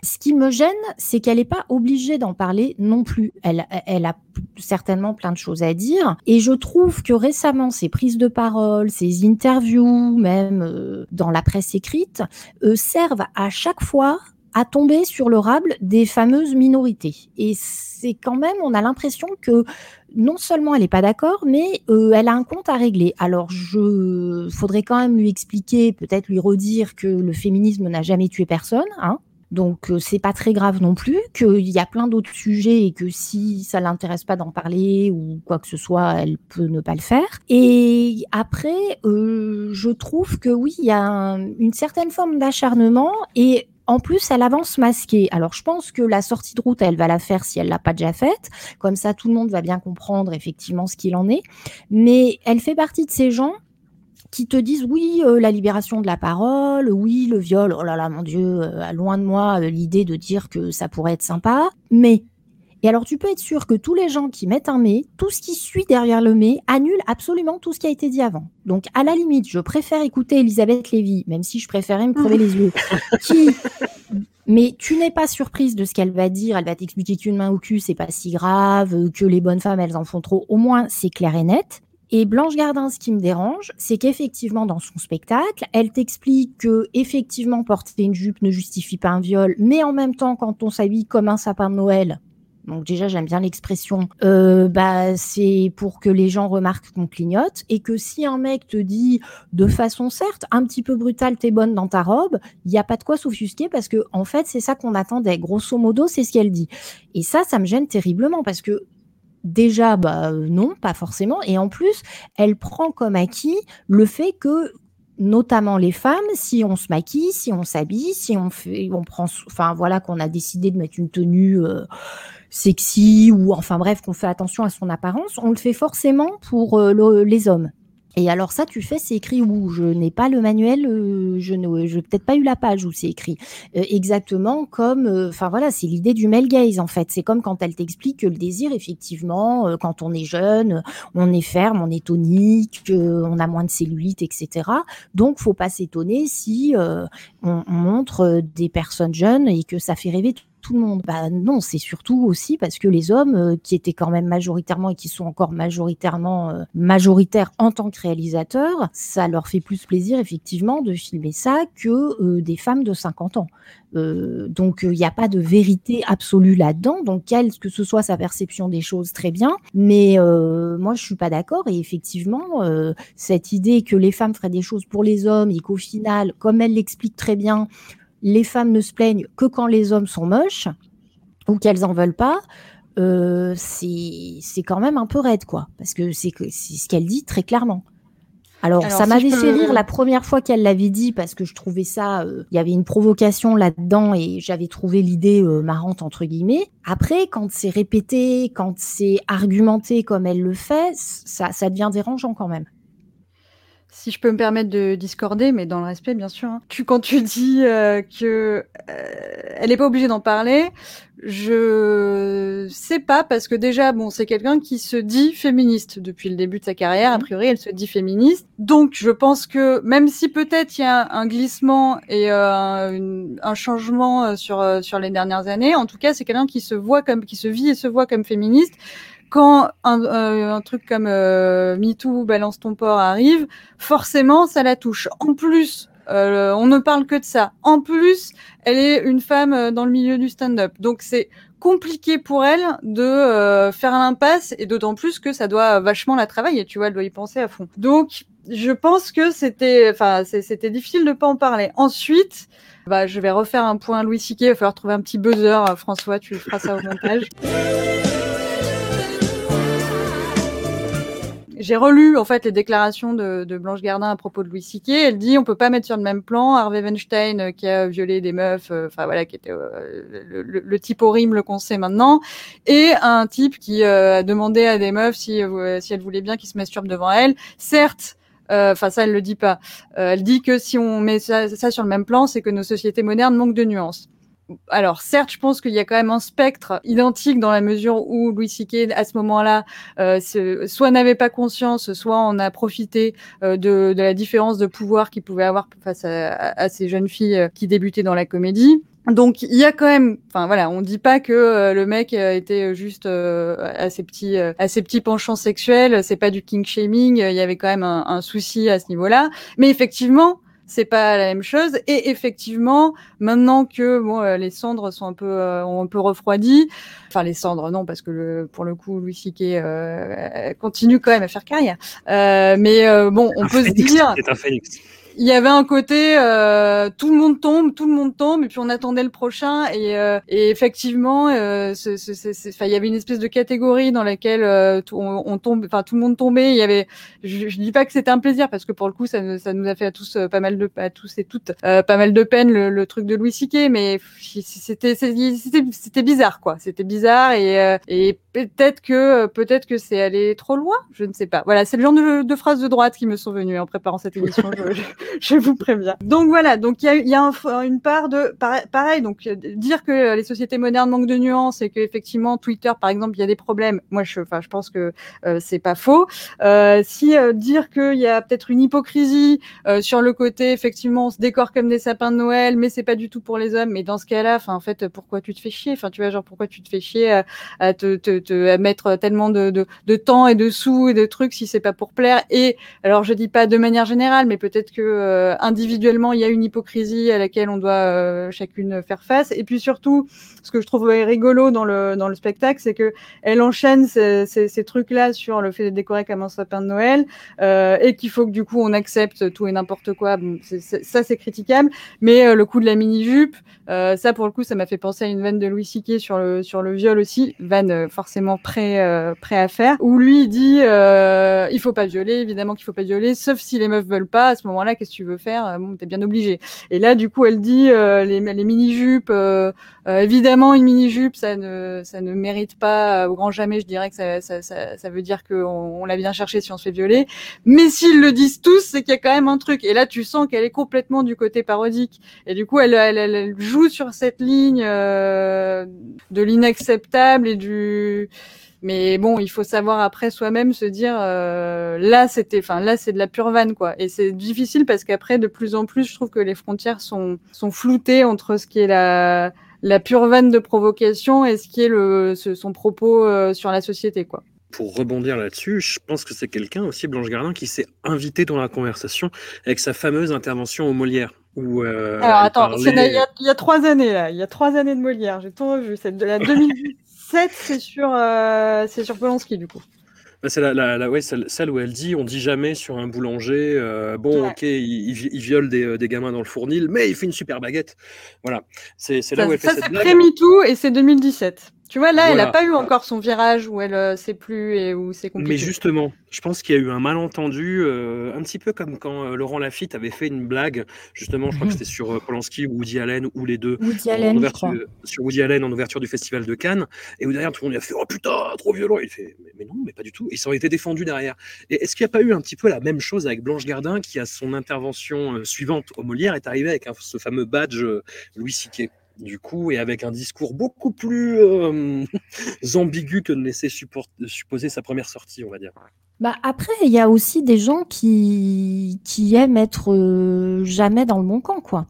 Ce qui me gêne, c'est qu'elle n'est pas obligée d'en parler non plus. Elle, elle a certainement plein de choses à dire. Et je trouve que récemment, ses prises de parole, ses interviews, même euh, dans la presse écrite, euh, servent à chaque fois à tomber sur le rable des fameuses minorités. Et c'est quand même, on a l'impression que non seulement elle n'est pas d'accord, mais euh, elle a un compte à régler. Alors, je faudrait quand même lui expliquer, peut-être lui redire que le féminisme n'a jamais tué personne, hein. Donc euh, c'est pas très grave non plus, qu'il y a plein d'autres sujets et que si ça l'intéresse pas d'en parler ou quoi que ce soit, elle peut ne pas le faire. Et après, euh, je trouve que oui, il y a un, une certaine forme d'acharnement et en plus, elle avance masquée. Alors, je pense que la sortie de route, elle va la faire si elle l'a pas déjà faite. Comme ça, tout le monde va bien comprendre effectivement ce qu'il en est. Mais elle fait partie de ces gens qui te disent oui, euh, la libération de la parole, oui, le viol, oh là là, mon Dieu, euh, loin de moi euh, l'idée de dire que ça pourrait être sympa, mais et alors, tu peux être sûr que tous les gens qui mettent un mais, tout ce qui suit derrière le mais, annule absolument tout ce qui a été dit avant. Donc, à la limite, je préfère écouter Elisabeth Lévy, même si je préférais me crever les yeux, qui mais tu n'es pas surprise de ce qu'elle va dire. Elle va t'expliquer qu'une main au cul, c'est pas si grave, que les bonnes femmes, elles en font trop. Au moins, c'est clair et net. Et Blanche Gardin, ce qui me dérange, c'est qu'effectivement, dans son spectacle, elle t'explique que, effectivement, porter une jupe ne justifie pas un viol, mais en même temps, quand on s'habille comme un sapin de Noël, donc déjà, j'aime bien l'expression. Euh, bah, c'est pour que les gens remarquent qu'on clignote et que si un mec te dit de façon certes un petit peu brutale, t'es bonne dans ta robe, il n'y a pas de quoi s'offusquer parce que en fait, c'est ça qu'on attendait. Grosso modo, c'est ce qu'elle dit. Et ça, ça me gêne terriblement parce que déjà, bah non, pas forcément. Et en plus, elle prend comme acquis le fait que notamment les femmes, si on se maquille, si on s'habille, si on fait, on prend, enfin voilà, qu'on a décidé de mettre une tenue euh, sexy ou enfin bref, qu'on fait attention à son apparence, on le fait forcément pour euh, le, les hommes. Et alors ça, tu fais, c'est écrit où? Je n'ai pas le manuel, euh, je n'ai je peut-être pas eu la page où c'est écrit. Euh, exactement comme, euh, enfin voilà, c'est l'idée du male gaze en fait. C'est comme quand elle t'explique que le désir, effectivement, euh, quand on est jeune, on est ferme, on est tonique, on a moins de cellulite, etc. Donc, faut pas s'étonner si on, on montre des personnes jeunes et que ça fait rêver tout le monde. Bah non, c'est surtout aussi parce que les hommes euh, qui étaient quand même majoritairement et qui sont encore majoritairement euh, majoritaires en tant que réalisateurs, ça leur fait plus plaisir effectivement de filmer ça que euh, des femmes de 50 ans. Donc il n'y a pas de vérité absolue là-dedans. Donc quelle que ce soit sa perception des choses, très bien. Mais moi je suis pas d'accord. Et effectivement, cette idée que les femmes feraient des choses pour les hommes et qu'au final, comme elle l'explique très bien, les femmes ne se plaignent que quand les hommes sont moches ou qu'elles en veulent pas, euh, c'est quand même un peu raide, quoi. Parce que c'est ce qu'elle dit très clairement. Alors, Alors, ça si m'avait fait peux- rire la première fois qu'elle l'avait dit parce que je trouvais ça, euh, il y avait une provocation là-dedans et j'avais trouvé l'idée euh, marrante entre guillemets. Après, quand c'est répété, quand c'est argumenté comme elle le fait, ça, ça devient dérangeant quand même. Si je peux me permettre de discorder, mais dans le respect, bien sûr. hein. Tu, quand tu dis euh, que euh, elle n'est pas obligée d'en parler, je sais pas parce que déjà, bon, c'est quelqu'un qui se dit féministe depuis le début de sa carrière. A priori, elle se dit féministe. Donc, je pense que même si peut-être il y a un glissement et euh, une- un changement euh, sur euh, sur les dernières années, en tout cas, c'est quelqu'un qui se voit comme qui se vit et se voit comme féministe quand un, euh, un truc comme euh, MeToo, balance ton porc arrive, forcément, ça la touche. En plus, euh, on ne parle que de ça. En plus, elle est une femme euh, dans le milieu du stand-up. Donc, c'est compliqué pour elle de euh, faire l'impasse et d'autant plus que ça doit vachement la travailler. Tu vois, elle doit y penser à fond. Donc, je pense que c'était, enfin, c'était difficile de pas en parler. Ensuite, bah, je vais refaire un point Louis Siquet. Il va falloir trouver un petit buzzer. Euh, François, tu feras ça au montage. J'ai relu en fait les déclarations de, de Blanche Gardin à propos de Louis Siquet. Elle dit on peut pas mettre sur le même plan Harvey Weinstein euh, qui a violé des meufs, euh, enfin voilà, qui était euh, le, le- le type horrible qu'on sait maintenant, et un type qui a demandé à des meufs si, si elles voulaient bien qu'ils se masturbent devant elle. Certes. Enfin, ça, elle le dit pas. Euh, elle dit que si on met ça, ça sur le même plan, c'est que nos sociétés modernes manquent de nuances. Alors, certes, je pense qu'il y a quand même un spectre identique dans la mesure où Louis C.K. à ce moment-là euh, soit n'avait pas conscience, soit on a profité euh, de, de la différence de pouvoir qu'il pouvait avoir face à, à- à ces jeunes filles euh, qui débutaient dans la comédie. Donc il y a quand même, enfin voilà, on dit pas que euh, le mec euh, était juste euh, à ses petits à ses petits penchants sexuels, c'est pas du king shaming, il y avait quand même un, un souci à ce niveau-là. Mais effectivement, c'est pas la même chose. Et effectivement, maintenant que bon, euh, les cendres sont un peu euh, ont un peu refroidi, enfin les cendres non parce que le, pour le coup Louis C.K. euh, continue quand même à faire carrière. Euh, mais euh, bon, on peut se dire C'est un phénix. Il y avait un côté euh, tout le monde tombe, tout le monde tombe, et puis on attendait le prochain. Et, euh, et effectivement, euh, il y avait une espèce de catégorie dans laquelle euh, tout, on, tombe, enfin tout le monde tombait. Il y avait, je, je dis pas que c'était un plaisir parce que pour le coup, ça, ça nous a fait à tous euh, pas mal de, à tous et toutes, euh, pas mal de peine le, le truc de Louis C.K. Mais c'était, c'était, bizarre quoi. C'était bizarre et, et peut-être que, peut-être que c'est allé trop loin. Je ne sais pas. Voilà, c'est le genre de, de phrases de droite qui me sont venues en préparant cette émission. je vous préviens. Donc voilà, donc il y a, y a un- une part de pareil, donc euh, dire que les sociétés modernes manquent de nuances et que effectivement Twitter par exemple il y a des problèmes. Moi je, enfin je pense que euh, c'est pas faux. Euh, si euh, dire qu'il y a peut-être une hypocrisie euh, sur le côté effectivement on se décore comme des sapins de Noël, mais c'est pas du tout pour les hommes. Mais dans ce cas-là, enfin en fait pourquoi tu te fais chier? Enfin tu vois genre pourquoi tu te fais chier à, à te, te, te à mettre tellement de, de, de temps et de sous et de trucs si c'est pas pour plaire? Et alors je dis pas de manière générale, mais peut-être que euh, individuellement il y a une hypocrisie à laquelle on doit euh, chacune faire face. Et puis surtout, ce que je trouve rigolo dans le dans le spectacle, c'est que elle enchaîne ces, ces, ces trucs-là sur le fait d'être décoré comme un sapin de Noël euh, et qu'il faut que du coup on accepte tout et n'importe quoi. Bon, ça c'est critiquable, mais le coup de la mini jupe, ça pour le coup, ça m'a fait penser à une vanne de Louis C.K. sur le sur le viol aussi, vanne forcément prêt prêt à faire, où lui dit il faut pas violer, évidemment qu'il faut pas violer, sauf si les meufs veulent pas. À ce moment-là, qu'est-ce que tu veux faire euh, Bon, t'es bien obligé. Et là, du coup, elle dit euh, les, les mini-jupes, euh, euh, évidemment, une mini-jupe, ça ne, ça ne mérite pas, euh, au grand jamais, je dirais que ça, ça, ça, ça veut dire qu'on on l'a bien cherché si on se fait violer. Mais s'ils le disent tous, c'est qu'il y a quand même un truc. Et là, tu sens qu'elle est complètement du côté parodique. Et du coup, elle, elle, elle, joue sur cette ligne de l'inacceptable et du mais bon, il faut savoir après soi-même se dire euh, là c'était, enfin là c'est de la pure vanne quoi. Et c'est difficile parce qu'après de plus en plus, je trouve que les frontières sont sont floutées entre ce qui est la la pure vanne de provocation et ce qui est le ce- son propos euh, sur la société quoi. Pour rebondir là-dessus, je pense que c'est quelqu'un aussi, Blanche Gardin, qui s'est invité dans la conversation avec sa fameuse intervention au Molière. Où, euh, Alors attends, parlait- c'est il y, a, il y a trois années là, il y a trois années de Molière, j'ai tout revu. C'est de la 2017, c'est sur euh, c'est sur Polanski du coup. Bah, c'est la, la- la- ouais, celle, celle où elle dit on dit jamais sur un boulanger, euh, bon, Ouais. ok, il, il vi- il viole des, des gamins dans le fournil, mais il fait une super baguette. Voilà, c'est c'est là Ça, où elle fait ça, cette c'est blague. pré-MeToo et c'est 2017. Tu vois, là, elle n'a pas eu encore son virage où elle euh, sait plus et où c'est compliqué. Mais justement, je pense qu'il y a eu un malentendu, euh, un petit peu comme quand euh, Laurent Lafitte avait fait une blague, justement, je crois que c'était sur euh, Polanski ou Woody Allen ou les deux, Woody en Allen, je ouverture- crois. sur Woody Allen en ouverture du festival de Cannes, et où derrière tout le monde a fait Oh putain, trop violent Il fait mais, mais non, mais pas du tout. Et ça aurait été défendu derrière. Et est-ce qu'il n'y a pas eu un petit peu la même chose avec Blanche Gardin qui, à son intervention euh, suivante au Molière, est arrivée avec ce fameux badge euh, Louis Siquet? Du coup, et avec un discours beaucoup plus euh, ambigu que ne laissait supposer sa première sortie, on va dire. Bah après, il y a aussi des gens qui, qui aiment être euh, jamais dans le bon camp, quoi.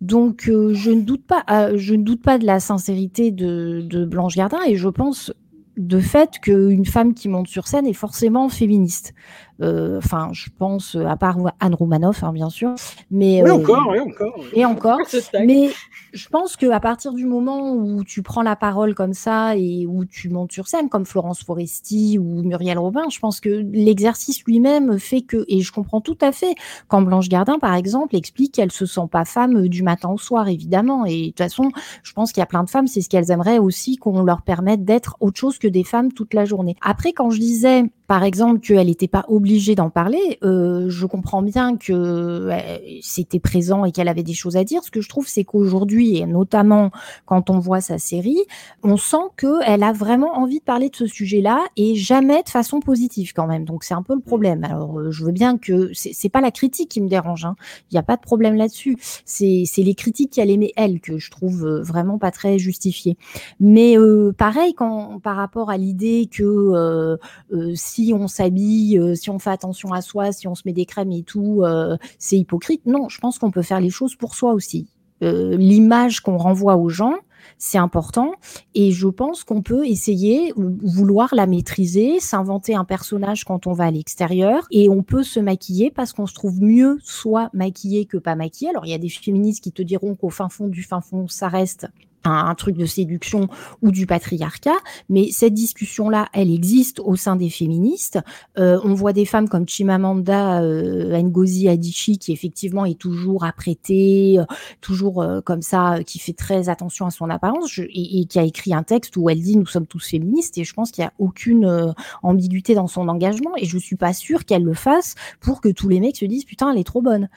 Donc, euh, je ne doute pas, je ne doute pas de la sincérité de, de Blanche Gardin et je pense de fait qu'une femme qui monte sur scène est forcément féministe. Euh, Enfin, je pense, à part Anne Roumanoff, hein, bien sûr, mais Oui, euh, encore, oui, encore. et encore. Mais je pense qu'à partir du moment où tu prends la parole comme ça et où tu montes sur scène, comme Florence Foresti ou Muriel Robin, je pense que l'exercice lui-même fait que, et je comprends tout à fait, quand Blanche Gardin, par exemple, explique qu'elle se sent pas femme du matin au soir, évidemment. Et de toute façon, je pense qu'il y a plein de femmes, c'est ce qu'elles aimeraient aussi qu'on leur permette d'être autre chose que des femmes toute la journée. Après, quand je disais, par exemple, qu'elle n'était pas obligée d'en parler, euh, je comprends bien que euh, c'était présent et qu'elle avait des choses à dire. Ce que je trouve, c'est qu'aujourd'hui, et notamment quand on voit sa série, on sent qu'elle a vraiment envie de parler de ce sujet-là et jamais de façon positive quand même. Donc c'est un peu le problème. Alors euh, je veux bien que c'est pas la critique qui me dérange. hein. Il n'y a pas de problème là-dessus. C'est les critiques qu'elle aimait elle que je trouve vraiment pas très justifiées. Mais pareil quand par rapport à l'idée que euh, si on s'habille, euh, si on fait attention à soi, si on se met des crèmes et tout, euh, c'est hypocrite. Non, je pense qu'on peut faire les choses pour soi aussi. Euh, L'image qu'on renvoie aux gens, c'est important. Et je pense qu'on peut essayer, ou vouloir la maîtriser, s'inventer un personnage quand on va à l'extérieur. Et on peut se maquiller parce qu'on se trouve mieux soit maquillé que pas maquillé. Alors, il y a des féministes qui te diront qu'au fin fond du fin fond, ça reste un, un truc de séduction ou du patriarcat, mais cette discussion-là, elle existe au sein des féministes. Euh, on voit des femmes comme Chimamanda euh, Ngozi Adichie qui effectivement est toujours apprêtée, euh, toujours euh, comme ça, euh, qui fait très attention à son apparence je- et, et qui a écrit un texte où elle dit nous sommes tous féministes et je pense qu'il y a aucune euh, ambiguïté dans son engagement et je suis pas sûre qu'elle le fasse pour que tous les mecs se disent putain elle est trop bonne.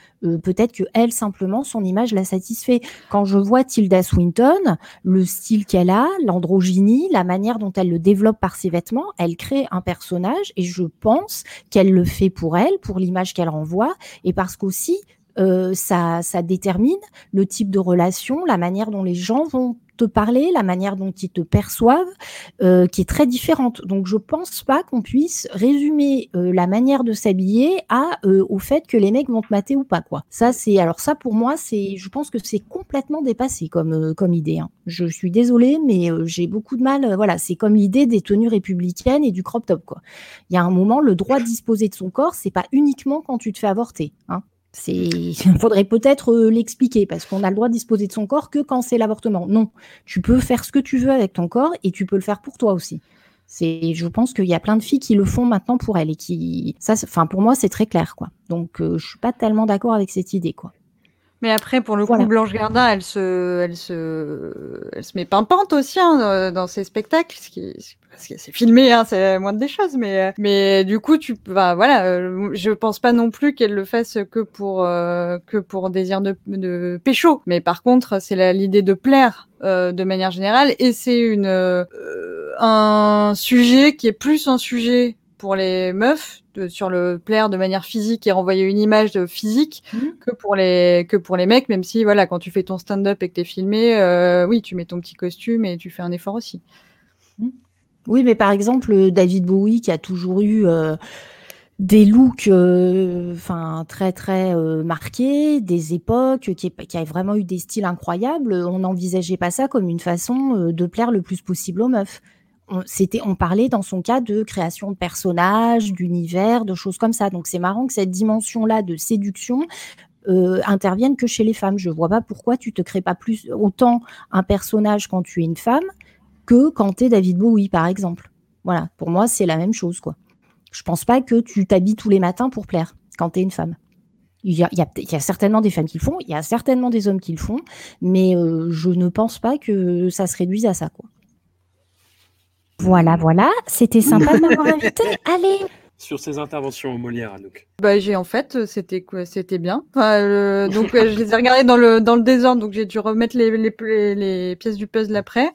Peut-être que elle simplement son image la satisfait. Quand je vois Tilda Swinton, le style qu'elle a, l'androgynie, la manière dont elle le développe par ses vêtements, elle crée un personnage et je pense qu'elle le fait pour elle, pour l'image qu'elle renvoie. Et parce qu'aussi euh, ça, ça détermine le type de relation, la manière dont les gens vont te parler, la manière dont ils te perçoivent, euh, qui est très différente. Donc je pense pas qu'on puisse résumer euh, la manière de s'habiller à euh, au fait que les mecs vont te mater ou pas quoi. Ça c'est alors ça pour moi c'est je pense que c'est complètement dépassé comme comme idée. hein. Je suis désolée mais j'ai beaucoup de mal. voilà c'est comme l'idée des tenues républicaines et du crop top. Il y a un moment le droit de disposer de son corps c'est pas uniquement quand tu te fais avorter. Hein. Il faudrait peut-être euh, l'expliquer parce qu'on a le droit de disposer de son corps que quand c'est l'avortement. Non, tu peux faire ce que tu veux avec ton corps et tu peux le faire pour toi aussi. C'est, je pense qu'il y a plein de filles qui le font maintenant pour elles et qui, ça, enfin pour moi c'est très clair quoi. Donc euh, je suis pas tellement d'accord avec cette idée quoi. Mais après, pour le coup. Blanche Gardin, elle se, elle se, elle se met pimpante aussi hein, euh, dans ses spectacles, ce qui, parce que c'est filmé, hein, c'est moindre des choses, mais, euh, mais du coup, tu, bah, voilà, euh, je pense pas non plus qu'elle le fasse que pour, euh, que pour désir de, de pécho. Mais par contre, c'est l'idée de plaire euh, de manière générale, et c'est une, euh, un sujet qui est plus un sujet pour les meufs de- sur le plaire de manière physique et renvoyer une image de physique que pour les que pour les mecs même si voilà quand tu fais ton stand-up et que t'es filmé euh, oui tu mets ton petit costume et tu fais un effort aussi. Oui, mais par exemple, euh, David Bowie, qui a toujours eu euh, des looks euh, enfin très très euh, marqués, des époques, qui, est- qui a vraiment eu des styles incroyables, on n'envisageait pas ça comme une façon euh, de plaire le plus possible aux meufs. On, parlait dans son cas de création de personnages, d'univers, de choses comme ça. Donc c'est marrant que cette dimension-là de séduction euh, intervienne que chez les femmes. Je vois pas pourquoi tu te crées pas plus autant un personnage quand tu es une femme que quand tu es David Bowie, par exemple. Voilà, pour moi, c'est la même chose, quoi. Je pense pas que tu t'habilles tous les matins pour plaire quand tu es une femme. Il y a certainement des femmes qui le font, il y a certainement des hommes qui le font, mais euh, je ne pense pas que ça se réduise à ça, quoi. Voilà, voilà, c'était sympa de m'avoir invité. Allez, Sur ces interventions au Molière, Anouk. Bah j'ai en fait euh, c'était c'était bien. Enfin, euh, donc euh, je les ai regardés dans le dans le désordre donc j'ai dû remettre les, les, les, pièces du puzzle après.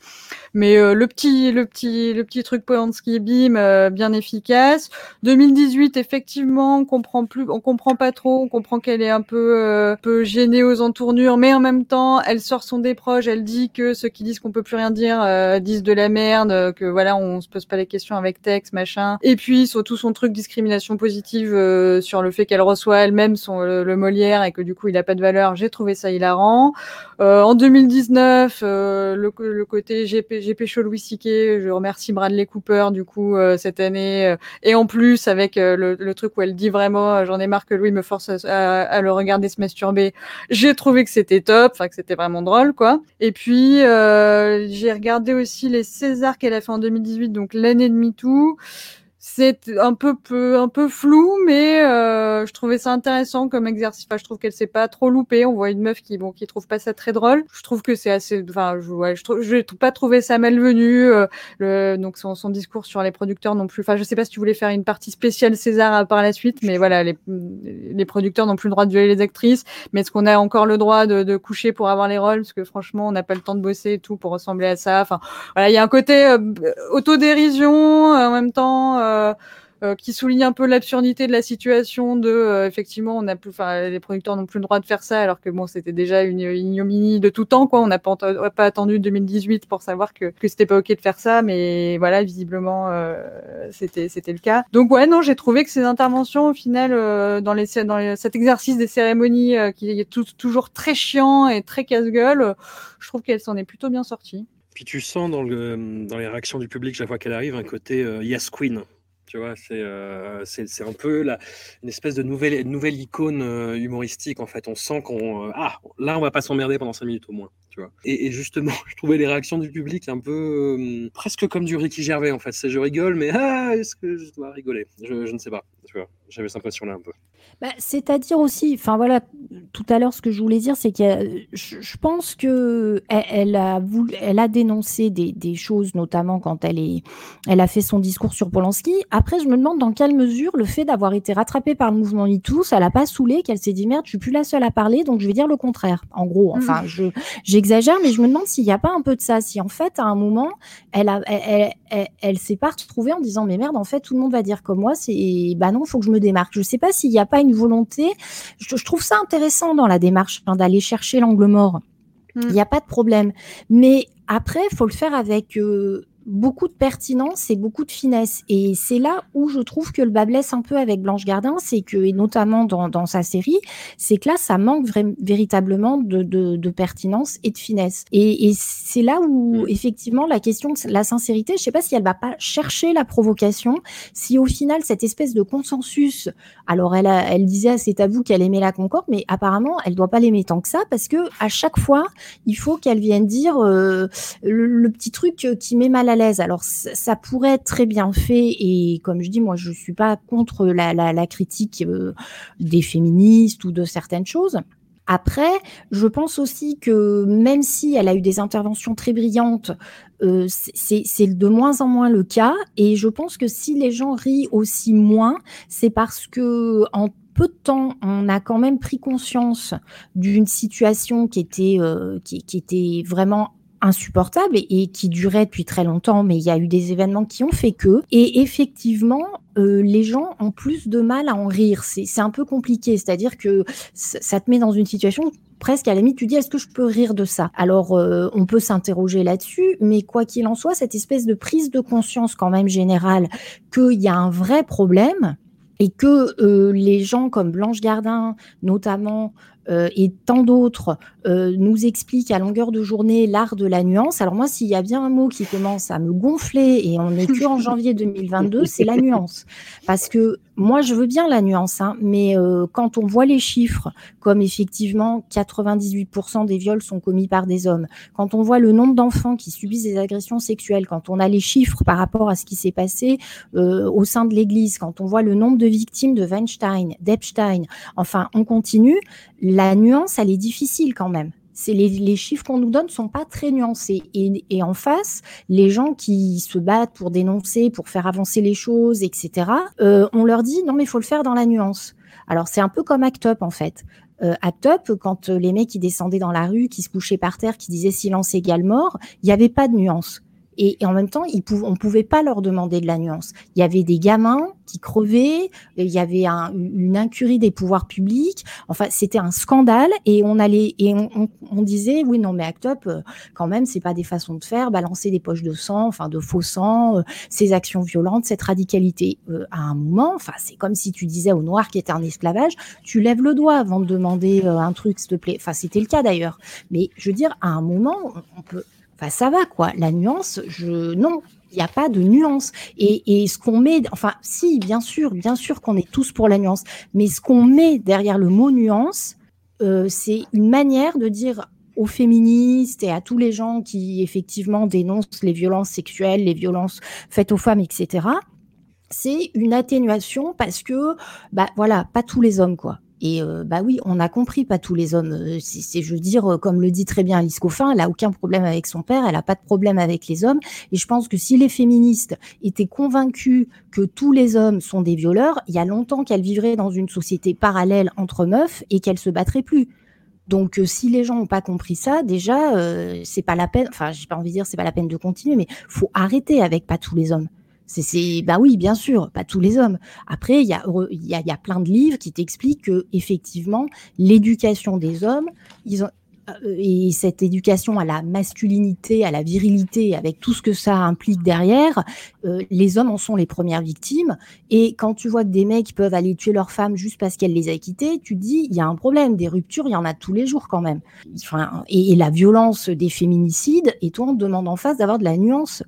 Mais euh, le petit le petit le petit truc Polanski bim euh, bien efficace. 2018 effectivement on comprend plus on comprend pas trop on comprend qu'elle est un peu euh, peu gênée aux entournures mais en même temps elle sort son des proches elle dit que ceux qui disent qu'on peut plus rien dire disent de la merde que voilà on se pose pas les questions avec texte machin. Et puis surtout son truc discrimination positive euh, sur le fait qu'elle reçoit elle-même son le, Molière et que du coup il a pas de valeur j'ai trouvé ça hilarant euh, en 2019 euh, le, le côté GP Show Louis C.K. je remercie Bradley Cooper du coup euh, cette année euh, et en plus avec euh, le, le, truc où elle dit vraiment j'en ai marre que Louis me force à, à, le regarder se masturber j'ai trouvé que c'était top enfin que c'était vraiment drôle quoi et puis j'ai regardé aussi les Césars qu'elle a fait en 2018 donc l'année de MeToo c'est un peu, peu un peu flou, mais euh, je trouvais ça intéressant comme exercice. Enfin, je trouve qu'elle s'est pas trop loupée. On voit une meuf qui, bon, qui trouve pas ça très drôle. Je trouve que c'est assez, enfin, je, ouais, je trouve, pas trouvé ça malvenu. Euh, le, donc son, son discours sur les producteurs non plus. Enfin, je sais pas si tu voulais faire une partie spéciale César par la suite, mais voilà, les, les producteurs n'ont plus le droit de violer les actrices. Mais est-ce qu'on a encore le droit de, de, coucher pour avoir les rôles? Parce que franchement, on n'a pas le temps de bosser et tout pour ressembler à ça. Enfin, voilà, il y a un côté euh, autodérision en même temps. Euh, euh, qui souligne un peu l'absurdité de la situation de euh, effectivement on a plus enfin les producteurs n'ont plus le droit de faire ça alors que bon c'était déjà une ignominie de tout temps quoi. On n'a pas, attendu 2018 pour savoir que, que c'était pas ok de faire ça mais voilà visiblement c'était c'était le cas. Donc ouais non j'ai trouvé que ces interventions au final dans les dans cet exercice des cérémonies qui est toujours très chiant et très casse-gueule je trouve qu'elle s'en est plutôt bien sortie. Puis tu sens dans dans les réactions du public chaque fois qu'elle arrive un côté yes queen tu vois, c'est euh, c'est un peu une espèce de nouvelle, nouvelle icône euh, humoristique, en fait. On sent qu'on. Euh, ah, là, on va pas s'emmerder pendant 5 minutes au moins. Tu vois. Et, justement, je trouvais les réactions du public un peu. euh, presque comme du Ricky Gervais, en fait. C'est je rigole, mais ah, est-ce que je dois rigoler? Je, je, ne sais pas. Tu vois, j'avais cette impression-là un peu. Bah, C'est-à-dire aussi, enfin voilà, tout à l'heure, ce que je voulais dire, c'est que je, je, pense que elle, elle, a voulu, elle a dénoncé des, des, choses, notamment quand elle est, elle a fait son discours sur Polanski. Après, je me demande dans quelle mesure le fait d'avoir été rattrapée par le mouvement MeToo, ça l'a pas saoulée, qu'elle s'est dit merde, je suis plus la seule à parler, donc je vais dire le contraire. En gros, enfin, mmh. je, j'exagère, mais je me demande s'il n'y a pas un peu de ça, si en fait, à un moment, elle a, elle, elle, elle, elle s'est pas retrouvée en disant mais merde, en fait, tout le monde va dire comme moi, c'est, bah non, faut que je me démarque. Je sais pas s'il n'y a pas une volonté. Je, je, trouve ça intéressant dans la démarche hein, d'aller chercher l'angle mort. Il mmh. n'y a pas de problème. Mais après, il faut le faire avec euh, beaucoup de pertinence et beaucoup de finesse. Et c'est là où je trouve que le bas blesse un peu avec Blanche Gardin, c'est que, et notamment dans, dans sa série, c'est que là, ça manque véritablement de, de, de, pertinence et de finesse. Et, et c'est là où, effectivement, la question de la sincérité, je sais pas si elle va pas chercher la provocation, si au final, cette espèce de consensus, alors elle, a, elle disait à C'est à vous qu'elle aimait la Concorde, mais apparemment, elle doit pas l'aimer tant que ça, parce que à chaque fois, il faut qu'elle vienne dire euh, le, le, petit truc qui met mal à Alors, ça pourrait être très bien fait et comme je dis, moi, je suis pas contre la, critique euh, des féministes ou de certaines choses. Après, je pense aussi que même si elle a eu des interventions très brillantes, euh, c'est de moins en moins le cas. Et je pense que si les gens rient aussi moins, c'est parce que en peu de temps, on a quand même pris conscience d'une situation qui était, euh, qui, était vraiment insupportable et, qui durait depuis très longtemps, mais il y a eu des événements qui ont fait que. Et effectivement, euh, les gens ont plus de mal à en rire. C'est un peu compliqué, c'est-à-dire que ça te met dans une situation presque à la limite, tu dis est-ce que je peux rire de ça? Alors, euh, on peut s'interroger là-dessus, mais quoi qu'il en soit, cette espèce de prise de conscience quand même générale qu'il y a un vrai problème et que euh, les gens comme Blanche Gardin, notamment, et tant d'autres euh, nous expliquent à longueur de journée l'art de la nuance. Alors moi, s'il y a bien un mot qui commence à me gonfler et on n'est que en janvier 2022, c'est la nuance. Parce que moi, je veux bien la nuance, hein, mais euh, quand on voit les chiffres, comme effectivement 98% des viols sont commis par des hommes, quand on voit le nombre d'enfants qui subissent des agressions sexuelles, quand on a les chiffres par rapport à ce qui s'est passé au sein de l'Église, quand on voit le nombre de victimes de Weinstein, d'Epstein, enfin, on continue la nuance, elle est difficile quand même. C'est les, chiffres qu'on nous donne sont pas très nuancés. Et, en face, les gens qui se battent pour dénoncer, pour faire avancer les choses, etc., euh, on leur dit non mais il faut le faire dans la nuance. Alors c'est un peu comme Act Up en fait. Euh, Act Up, quand les mecs qui descendaient dans la rue, qui se couchaient par terre, qui disaient silence égale mort, il n'y avait pas de nuance. Et, en même temps, on ne pouvait pas leur demander de la nuance. Il y avait des gamins qui crevaient, il y avait une incurie des pouvoirs publics. Enfin, c'était un scandale et on allait et on, disait oui non mais Act Up, euh, quand même, c'est pas des façons de faire, balancer des poches de sang, enfin de faux sang, euh, ces actions violentes, cette radicalité. Euh, à un moment, enfin c'est comme si tu disais au noir qui était un esclavage, tu lèves le doigt avant de demander un truc, s'il te plaît. Enfin c'était le cas d'ailleurs. Mais je veux dire, à un moment, on peut Enfin, ça va, quoi. La nuance, je. Non, il n'y a pas de nuance. Et, ce qu'on met, enfin, si, bien sûr, bien sûr qu'on est tous pour la nuance, mais ce qu'on met derrière le mot nuance, euh, c'est une manière de dire aux féministes et à tous les gens qui effectivement dénoncent les violences sexuelles, les violences faites aux femmes, etc. C'est une atténuation parce que, bah voilà, pas tous les hommes, quoi. Et euh, bah oui, on a compris, pas tous les hommes. Euh, c'est, je veux dire, euh, comme le dit très bien Alice Coffin, elle a aucun problème avec son père, elle a pas de problème avec les hommes. Et je pense que si les féministes étaient convaincus que tous les hommes sont des violeurs, il y a longtemps qu'elles vivraient dans une société parallèle entre meufs et qu'elles se battraient plus. Donc, si les gens n'ont pas compris ça, déjà, c'est pas la peine. Enfin, j'ai pas envie de dire c'est pas la peine de continuer, mais faut arrêter avec pas tous les hommes. C'est, bah oui, bien sûr, pas tous les hommes. Après, il y a, plein de livres qui t'expliquent que effectivement, l'éducation des hommes, euh, et cette éducation à la masculinité, à la virilité, avec tout ce que ça implique derrière, euh, les hommes en sont les premières victimes. Et quand tu vois que des mecs peuvent aller tuer leurs femmes juste parce qu'elles les a quittées, tu te dis, il y a un problème. Des ruptures, il y en a tous les jours quand même. Et, et la violence des féminicides, et toi, on te demande en face d'avoir de la nuance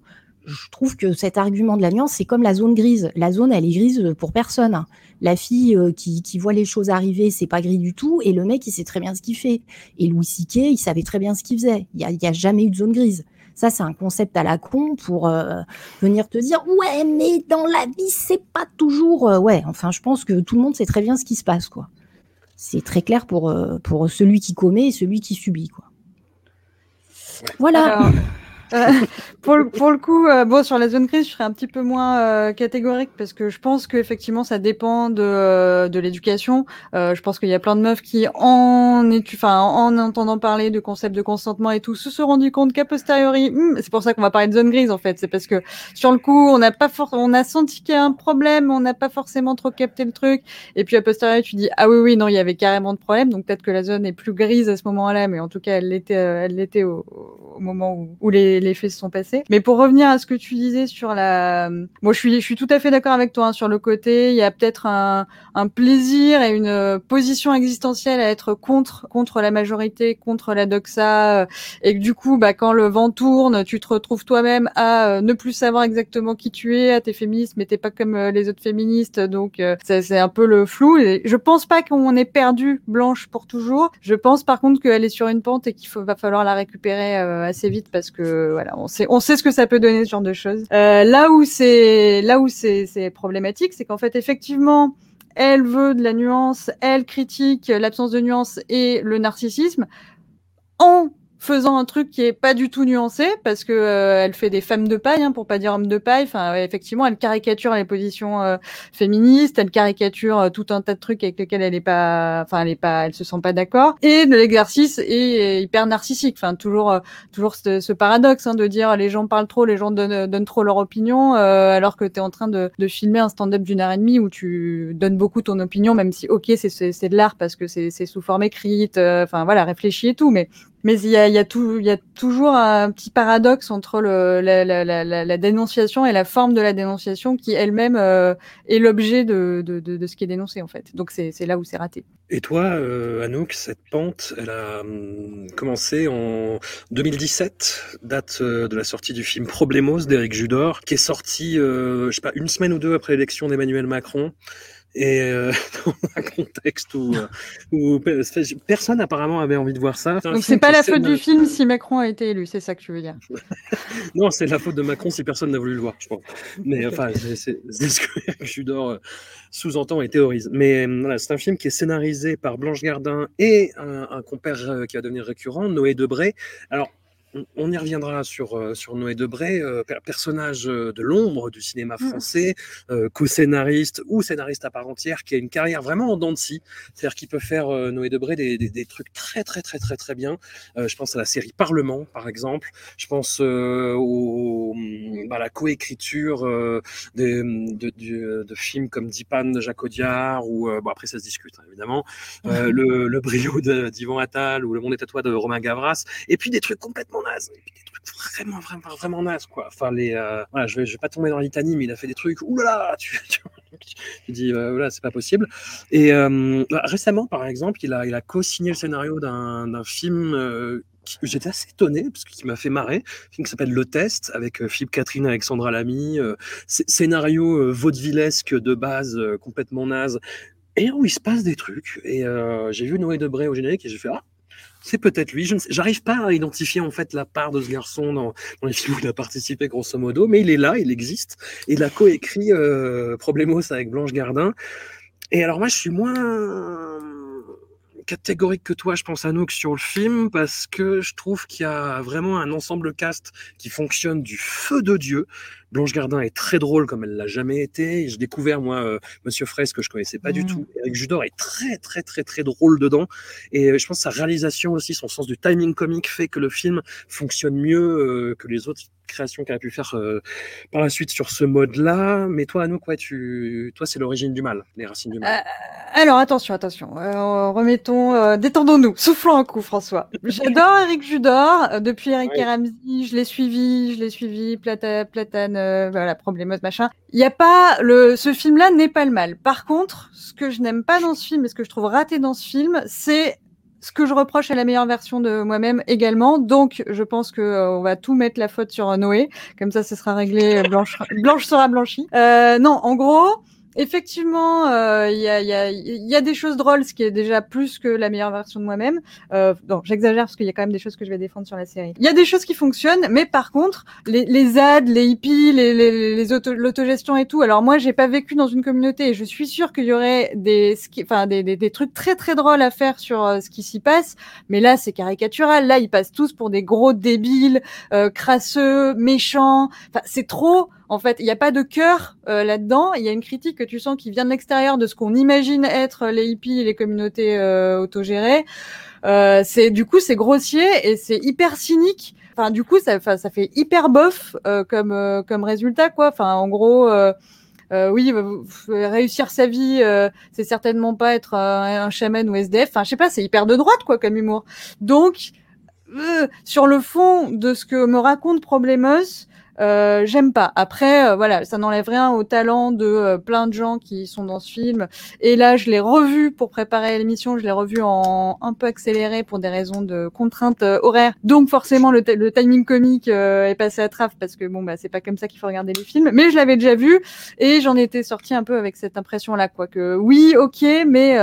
je trouve que cet argument de la nuance, c'est comme la zone grise. La zone, elle est grise pour personne. La fille euh, qui, voit les choses arriver, c'est pas gris du tout, et le mec, il sait très bien ce qu'il fait. Et Louis Siquet, il savait très bien ce qu'il faisait. Il n'y a, jamais eu de zone grise. Ça, c'est un concept à la con pour euh, venir te dire ouais, mais dans la vie, c'est pas toujours. Euh, ouais, enfin, je pense que tout le monde sait très bien ce qui se passe, quoi. C'est très clair pour, pour celui qui commet et celui qui subit, quoi. Voilà. pour, le, pour le coup, euh, bon, sur la zone grise, je serais un petit peu moins euh, catégorique parce que je pense qu'effectivement, ça dépend de, de l'éducation. je pense qu'il y a plein de meufs qui, en, enfin, en entendant parler de concept de consentement et tout, se sont rendu compte qu'à posteriori, hmm, c'est pour ça qu'on va parler de zone grise en fait. C'est parce que sur le coup, on n'a pas on a senti qu'il y a un problème, on n'a pas forcément trop capté le truc. Et puis à posteriori, tu dis ah oui oui non, il y avait carrément de problème. Donc peut-être que la zone est plus grise à ce moment-là, mais en tout cas, elle l'était, elle l'était au, au, moment où, où les les faits se sont passés. Mais pour revenir à ce que tu disais sur la, moi je suis, je suis tout à fait d'accord avec toi hein, sur le côté. Il y a peut-être un, un, plaisir et une euh, position existentielle à être contre, contre la majorité, contre la doxa, euh, et que du coup, bah quand le vent tourne, tu te retrouves toi-même à euh, ne plus savoir exactement qui tu es, à tes féministes, mais t'es pas comme les autres féministes, donc c'est un peu le flou. Et je pense pas qu'on ait perdu Blanche pour toujours. Je pense par contre qu'elle est sur une pente et qu'il va falloir la récupérer assez vite parce que voilà, on sait, on sait ce que ça peut donner ce genre de choses. Euh, là où c'est, là où c'est, problématique, c'est qu'en fait, effectivement, elle veut de la nuance, elle critique l'absence de nuance et le narcissisme en faisant un truc qui est pas du tout nuancé parce que euh, elle fait des femmes de paille hein, pour pas dire hommes de paille. Enfin effectivement elle caricature les positions euh, féministes elle caricature euh, tout un tas de trucs avec lesquels elle est pas enfin elle est pas elle se sent pas d'accord. Et l'exercice est hyper narcissique. Enfin toujours toujours ce, paradoxe hein, de dire les gens parlent trop les gens donnent, donnent trop leur opinion alors que tu es en train de, de filmer un stand-up d'une heure et demie où tu donnes beaucoup ton opinion même si ok c'est c'est de l'art parce que c'est sous forme écrite enfin voilà réfléchi et tout. Mais mais il y a, toujours un petit paradoxe entre la, dénonciation et la forme de la dénonciation qui elle-même euh, est l'objet de, ce qui est dénoncé en fait. Donc c'est là où c'est raté. Et toi, euh, Anouk, cette pente, elle a hum, commencé en 2017, date euh, de la sortie du film Problemos d'Éric Judor, qui est sorti, euh, je sais pas, une semaine ou deux après l'élection d'Emmanuel Macron et euh, dans un contexte où, euh, où, personne apparemment avait envie de voir ça. Donc c'est pas la faute du film si Macron a été élu, c'est ça que tu veux dire Non, c'est la faute de Macron si personne n'a voulu le voir, je pense. Mais enfin, c'est ce que Judor euh, sous-entend et théorise. Mais voilà, c'est un film qui est scénarisé par Blanche Gardin et un, un compère qui va devenir récurrent, Noé Debré. Alors on y reviendra sur, euh, sur Noé Debray, euh, personnage euh, de l'ombre du cinéma mmh. français, co-scénariste ou scénariste à part entière, qui a une carrière vraiment en dents de scie. C'est-à-dire qu'il peut faire Noé Debray des, des, trucs très très très très très bien. je pense à la série Parlement, par exemple. Je pense au, à la coécriture de, de, films comme Dipan de Jacques Audiard, ou bon après ça se discute hein, évidemment, le, le brio d'Yvan Attal ou Le Monde est à toi de Romain Gavras, et puis des trucs complètement trucs vraiment, vraiment, vraiment naze, quoi. Enfin, les, euh, voilà, je vais, je vais pas tomber dans l'itanie, mais il a fait des trucs, oulala, tu, tu, dis, euh, voilà, c'est pas possible. Et euh, bah, récemment, par exemple, il a, il a co-signé le scénario d'un film j'étais assez étonné parce qu'il m'a fait marrer, un film qui s'appelle Le Test avec Philippe Catherine, Alexandra Lamy, scénario vaudevillesque de base complètement naze et où il se passe des trucs. Et j'ai vu Noé Debré au générique et j'ai fait ah c'est peut-être lui. Je pas à identifier en fait la part de ce garçon dans, dans, les films où il a participé grosso modo, mais il est là, il existe. Il a coécrit euh, Problemos avec Blanche Gardin. Et alors moi, je suis moins catégorique que toi, je pense à Nook sur le film, parce que je trouve qu'il y a vraiment un ensemble cast qui fonctionne du feu de Dieu. Blanche Gardin est très drôle comme elle l'a jamais été. J'ai découvert moi euh, Monsieur Fraisse que je connaissais pas du mmh. tout. Eric Judor est très très très très drôle dedans et euh, je pense que sa réalisation aussi, son sens du timing comique fait que le film fonctionne mieux euh, que les autres créations qu'elle a pu faire par la suite sur ce mode-là. Mais toi, Anouk, quoi, tu, toi, c'est l'origine du mal, les racines du mal. alors attention, attention, remettons, détendons-nous, soufflons un coup, François. J'adore Eric Judor depuis Eric ouais. je l'ai suivi, je l'ai suivi, Plata, Platane euh, voilà, problémose, machin. Il y a pas le, ce film-là n'est pas le mal. Par contre, ce que je n'aime pas dans ce film et ce que je trouve raté dans ce film, c'est ce que je reproche à la meilleure version de moi-même également. Donc, je pense que euh, on va tout mettre la faute sur Noé. Comme ça, ce sera réglé. Blanche, Blanche sera blanchie. Euh, non, en gros, Effectivement, euh, il y, a, y, a, y, a, des choses drôles, ce qui est déjà plus que la meilleure version de moi-même. Euh, non, j'exagère parce qu'il y a quand même des choses que je vais défendre sur la série. Il y a des choses qui fonctionnent, mais par contre, les, les ads, les hippies, les, les, les l'autogestion et tout. Alors moi, j'ai pas vécu dans une communauté et je suis sûre qu'il y aurait des, enfin des, des, trucs très très drôles à faire sur euh, ce qui s'y passe. Mais là, c'est caricatural. Là, ils passent tous pour des gros débiles, euh, crasseux, méchants. Enfin, c'est trop en fait, il n'y a pas de cœur euh, là-dedans. Il y a une critique que tu sens qui vient de l'extérieur de ce qu'on imagine être les hippies et les communautés euh, autogérées. Euh, c'est du coup c'est grossier et c'est hyper cynique. Enfin, du coup, ça, ça fait hyper bof euh, comme euh, comme résultat quoi. Enfin, en gros. oui, réussir sa vie, c'est certainement pas être un chaman ou SDF. Enfin, je sais pas, c'est hyper de droite quoi comme humour. Donc, sur le fond de ce que me raconte Problemos, euh, j'aime pas. Après, euh, voilà, ça n'enlève rien au talent de euh, plein de gens qui sont dans ce film. Et là, je l'ai revu pour préparer l'émission. Je l'ai revu en un peu accéléré pour des raisons de contraintes horaires. Donc forcément, le, timing comique est passé à trave parce que bon, bah, c'est pas comme ça qu'il faut regarder les films. Mais je l'avais déjà vu et j'en étais sortie un peu avec cette impression-là, quoi. Que oui, ok, mais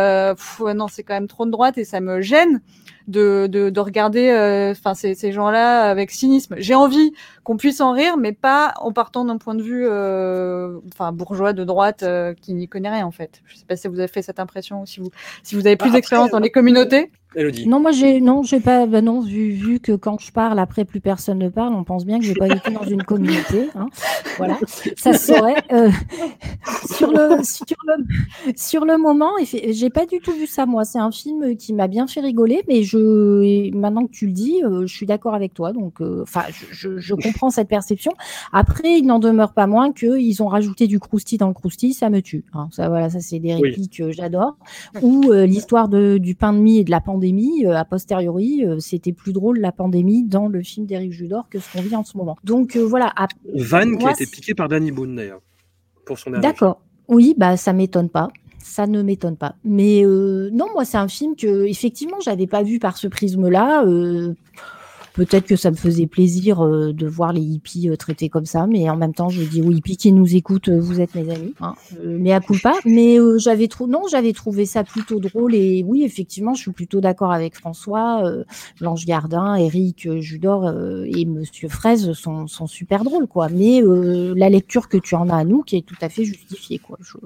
non, c'est quand même trop de droite et ça me gêne de, de, de regarder enfin ces, ces gens-là avec cynisme. J'ai envie qu'on puisse en rire, mais pas en partant d'un point de vue, euh, enfin bourgeois de droite euh, qui n'y connaît rien en fait. Je sais pas si vous avez fait cette impression, si vous, si vous avez plus Bah, d'expérience dans les communautés. Elodie. Non, moi j'ai non, j'ai pas bah non vu, vu que quand je parle après plus personne ne parle, on pense bien que j'ai pas vécu dans une communauté. hein. Voilà, ça se saurait. Euh, sur le sur le sur le moment, j'ai pas du tout vu ça moi. C'est un film qui m'a bien fait rigoler, mais je maintenant que tu le dis, euh, je suis d'accord avec toi. Donc, euh, enfin, je, je, je comprends cette perception. Après, il n'en demeure pas moins que ils ont rajouté du crousty dans le crousty, ça me tue. hein. Ça voilà, ça c'est des Oui. répliques que j'adore. Ou euh, l'histoire de, du pain de mie et de la pandémie, euh, a posteriori, euh, c'était plus drôle la pandémie dans le film d'Éric Judor que ce qu'on vit en ce moment. Donc euh, voilà. Van qui a été piqué par Danny Boone d'ailleurs pour son D'accord. Oui, bah ça m'étonne pas. Ça ne m'étonne pas. Mais euh, non, moi c'est un film que effectivement j'avais pas vu par ce prisme-là. Euh, Peut-être que ça me faisait plaisir euh, de voir les hippies euh, traités comme ça, mais en même temps, je dis aux hippies qui nous écoutent, euh, vous êtes mes amis, hein, euh, mais à coup pas. Mais euh, j'avais trou- non, j'avais trouvé ça plutôt drôle et oui, effectivement, je suis plutôt d'accord avec François, euh, Blanche Gardin, Eric Judor euh, et Monsieur Fraise sont, sont super drôles, quoi. Mais euh, la lecture que tu en as à nous, qui est tout à fait justifiée, quoi. Je-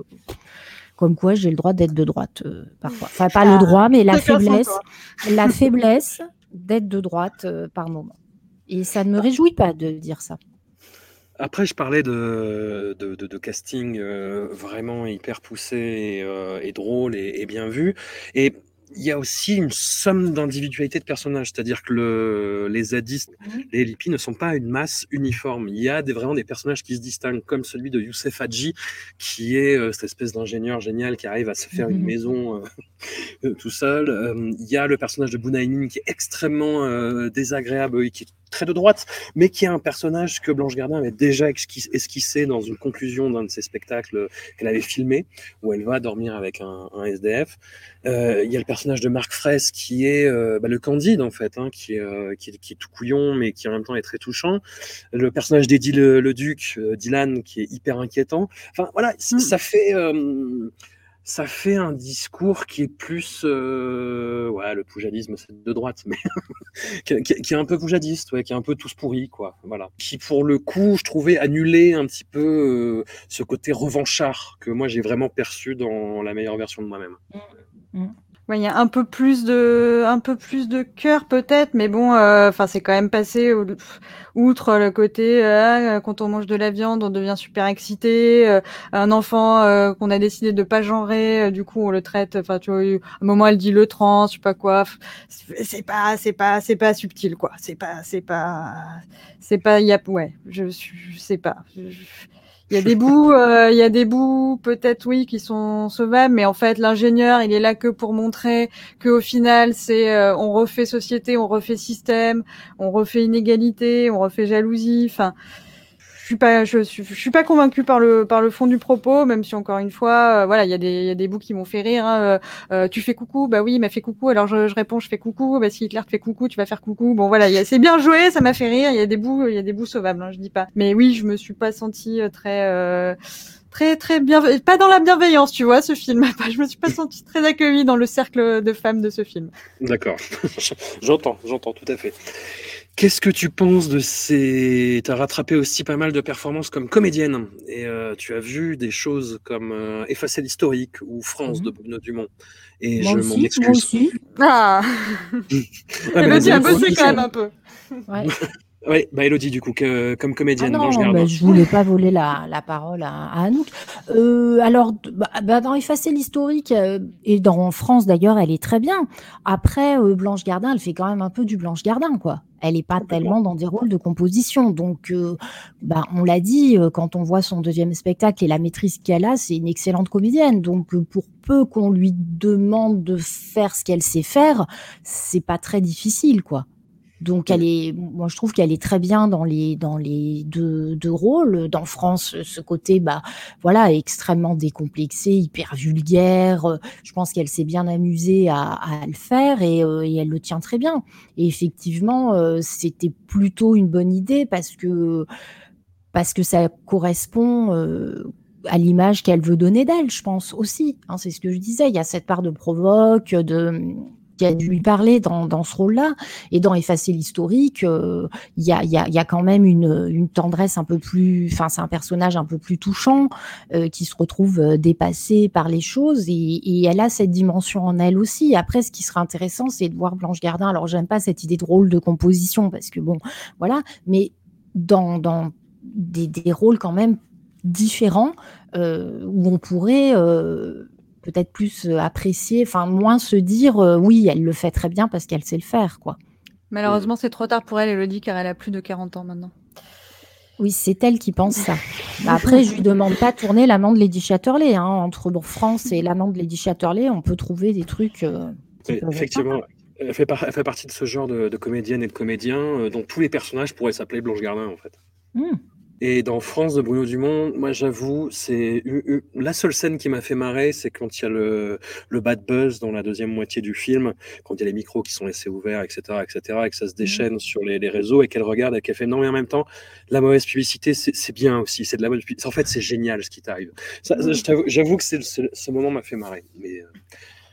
Comme quoi, j'ai le droit d'être de droite euh, parfois. Enfin, pas le droit, mais la faiblesse, la faiblesse d'être de droite euh, par moment. Et ça ne me réjouit pas de dire ça. Après, je parlais de, de, de- casting euh, vraiment hyper poussé et, euh, et drôle et, et bien vu. Et il y a aussi une somme d'individualité de personnages, c'est-à-dire que le, les zadistes, les lipis ne sont pas une masse uniforme. Il y a des, vraiment des personnages qui se distinguent, comme celui de Youssef Hadji, qui est euh, cette espèce d'ingénieur génial qui arrive à se faire une Mhm. maison euh, euh, tout seul. Il y a le personnage de Bounaïmin qui est extrêmement désagréable et qui est très de droite, mais qui est un personnage que Blanche Gardin avait déjà esquis- esquissé dans une conclusion d'un de ses spectacles qu'elle avait filmé, où elle va dormir avec un, un SDF. Euh, Il y a le personnage de Marc Fraisse qui est euh, bah, le Candide en fait, hein, qui, est, euh, qui, est, qui est tout couillon, mais qui en même temps est très touchant. Le personnage d'Eddie le, le Duc, Dylan, qui est hyper inquiétant. Enfin voilà, Mm. ça fait euh, ça fait un discours qui est plus euh, ouais le poujadisme c'est de droite mais qui, est un peu poujadiste ouais qui est un peu tous pourris quoi voilà. Qui pour le coup je trouvais annulé un petit peu euh, ce côté revanchard que moi j'ai vraiment perçu dans la meilleure version de moi-même. Ouais, il y a un peu plus de, un peu plus de cœur peut-être, mais bon, euh, enfin c'est quand même passé outre le côté euh, quand on mange de la viande, on devient super excité. euh, un enfant euh, qu'on a décidé de pas genrer, euh, du coup on le traite. Enfin tu vois, à un moment elle dit le trans, je sais pas quoi. C'est pas, c'est pas, c'est pas subtil quoi. C'est pas, c'est pas, c'est pas. Y a, ouais, je, je sais pas. Il y a des bouts, euh, il y a des bouts peut-être oui qui sont sauvables, mais en fait l'ingénieur il est là que pour montrer que au final c'est euh, on refait société, on refait système, on refait inégalité, on refait jalousie. Enfin, suis pas, je suis, je suis pas convaincue par le par le fond du propos, même si encore une fois, euh, voilà, il y a des il y a des bouts qui m'ont fait rire. hein, euh, euh, tu fais coucou, bah oui, il m'a fait coucou, alors je, je réponds, je fais coucou. Bah si Hitler te fait coucou, tu vas faire coucou. Bon voilà, c'est bien joué, ça m'a fait rire. Il y a des bouts, il y a des bouts sauvables, hein, je dis pas. Mais oui, je me suis pas sentie euh, très euh, très très bien pas dans la bienveillance tu vois ce film je me suis pas sentie très accueillie dans le cercle de femmes de ce film D'accord, j'entends, j'entends tout à fait. Qu'est-ce que tu penses de ces... Tu as rattrapé aussi pas mal de performances comme comédienne et euh, tu as vu des choses comme euh, Effacer l'historique ou France Mhm. de Bruno Dumont. Et Moi je m'en moi excuse. aussi. ah Ah, bah, bossé quand même un peu Ouais. Oui, bah Elodie, du coup, que, comme Ah comédienne, non, Blanche Gardin. bah, je voulais pas voler la, la parole à, à Anouk. Euh, alors, bah, bah, dans Effacer l'historique, euh, et dans France d'ailleurs, elle est très bien. Après, euh, Blanche Gardin, elle fait quand même un peu du Blanche Gardin, quoi. Elle est pas tellement dans des rôles de composition. Donc, euh, bah, on l'a dit, euh, quand on voit son deuxième spectacle et la maîtrise qu'elle a, c'est une excellente comédienne. Donc, euh, pour peu qu'on lui demande de faire ce qu'elle sait faire, c'est pas très difficile, quoi. Donc elle est, moi je trouve qu'elle est très bien dans les dans les deux, deux rôles. Dans France, ce côté bah voilà extrêmement décomplexé, hyper vulgaire. Je pense qu'elle s'est bien amusée à, le faire et, euh, et elle le tient très bien. Et effectivement, euh, c'était plutôt une bonne idée parce que parce que ça correspond. euh, à l'image qu'elle veut donner d'elle, je pense aussi. hein, c'est ce que je disais. Il y a cette part de provoque, de qui a dû lui parler dans, dans ce rôle-là. Et dans Effacer l'historique, euh, il y, a, y, a, y, a, quand même une, une tendresse un peu plus. Enfin, c'est un personnage un peu plus touchant euh, qui se retrouve euh, dépassé par les choses et, elle a cette dimension en elle aussi. Après, ce qui serait intéressant, c'est de voir Blanche Gardin. Alors, j'aime pas cette idée de rôle de composition parce que bon, voilà, mais dans, dans des, des rôles quand même différents euh, où on pourrait euh, peut-être plus euh, apprécier, enfin moins se dire euh, oui, elle le fait très bien parce qu'elle sait le faire, quoi. Malheureusement, c'est trop tard pour elle, Elodie, car elle a plus de 40 ans maintenant. Oui, c'est elle qui pense ça. Après, je lui demande pas tourner l'amant de Lady Chatterley. Hein. Entre bon, France et l'amant de Lady Chatterley, on peut trouver des trucs. Euh, effectivement, elle fait, par... elle fait, partie de ce genre de, de comédienne et de comédiens euh, dont tous les personnages pourraient s'appeler Blanche Gardin, en fait. Mmh. Et dans France de Bruno Dumont, moi j'avoue, c'est la seule scène qui m'a fait marrer, c'est quand il y a le, le, bad buzz dans la deuxième moitié du film, quand il y a les micros qui sont laissés ouverts, etc., etc., et que ça se déchaîne mmh. sur les, les, réseaux et qu'elle regarde et qu'elle fait non, mais en même temps, la mauvaise publicité, c'est bien aussi, c'est de la mauvaise publicité. En fait, c'est génial ce qui t'arrive. J'avoue que ce moment m'a fait marrer. Mais, euh...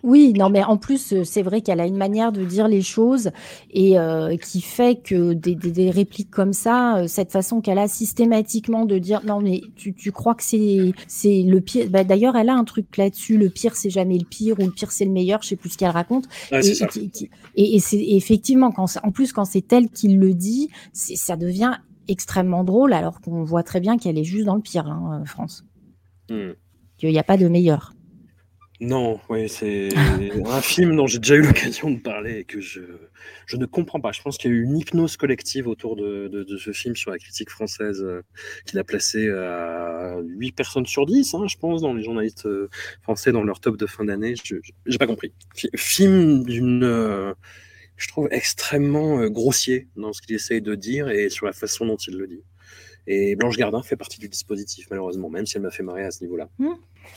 Oui, non, mais en plus, euh, c'est vrai qu'elle a une manière de dire les choses et euh, qui fait que des, des, des, répliques comme ça, euh, cette façon qu'elle a systématiquement de dire non, mais tu, tu crois que c'est c'est le pire? Bah, D'ailleurs, elle a un truc là-dessus. Le pire, c'est jamais le pire ou le pire, c'est le meilleur. Je sais plus ce qu'elle raconte. Ouais, et, et, et, et c'est effectivement quand en plus quand c'est elle qui le dit, ça devient extrêmement drôle alors qu'on voit très bien qu'elle est juste dans le pire, hein, France. Hmm. Qu'il n'y a pas de meilleur. Non, oui, c'est un film dont j'ai déjà eu l'occasion de parler et que je, je ne comprends pas. Je pense qu'il y a eu une hypnose collective autour de, de, ce film sur la critique française euh, qui l'a placé à 8 personnes sur 10, hein, je pense, dans les journalistes euh, français dans leur top de fin d'année. Je n'ai pas compris. Film d'une... Euh, je trouve extrêmement grossier dans ce qu'il essaye de dire et sur la façon dont il le dit. Et Blanche Gardin fait partie du dispositif, malheureusement, même si elle m'a fait marrer à ce niveau-là. Mmh.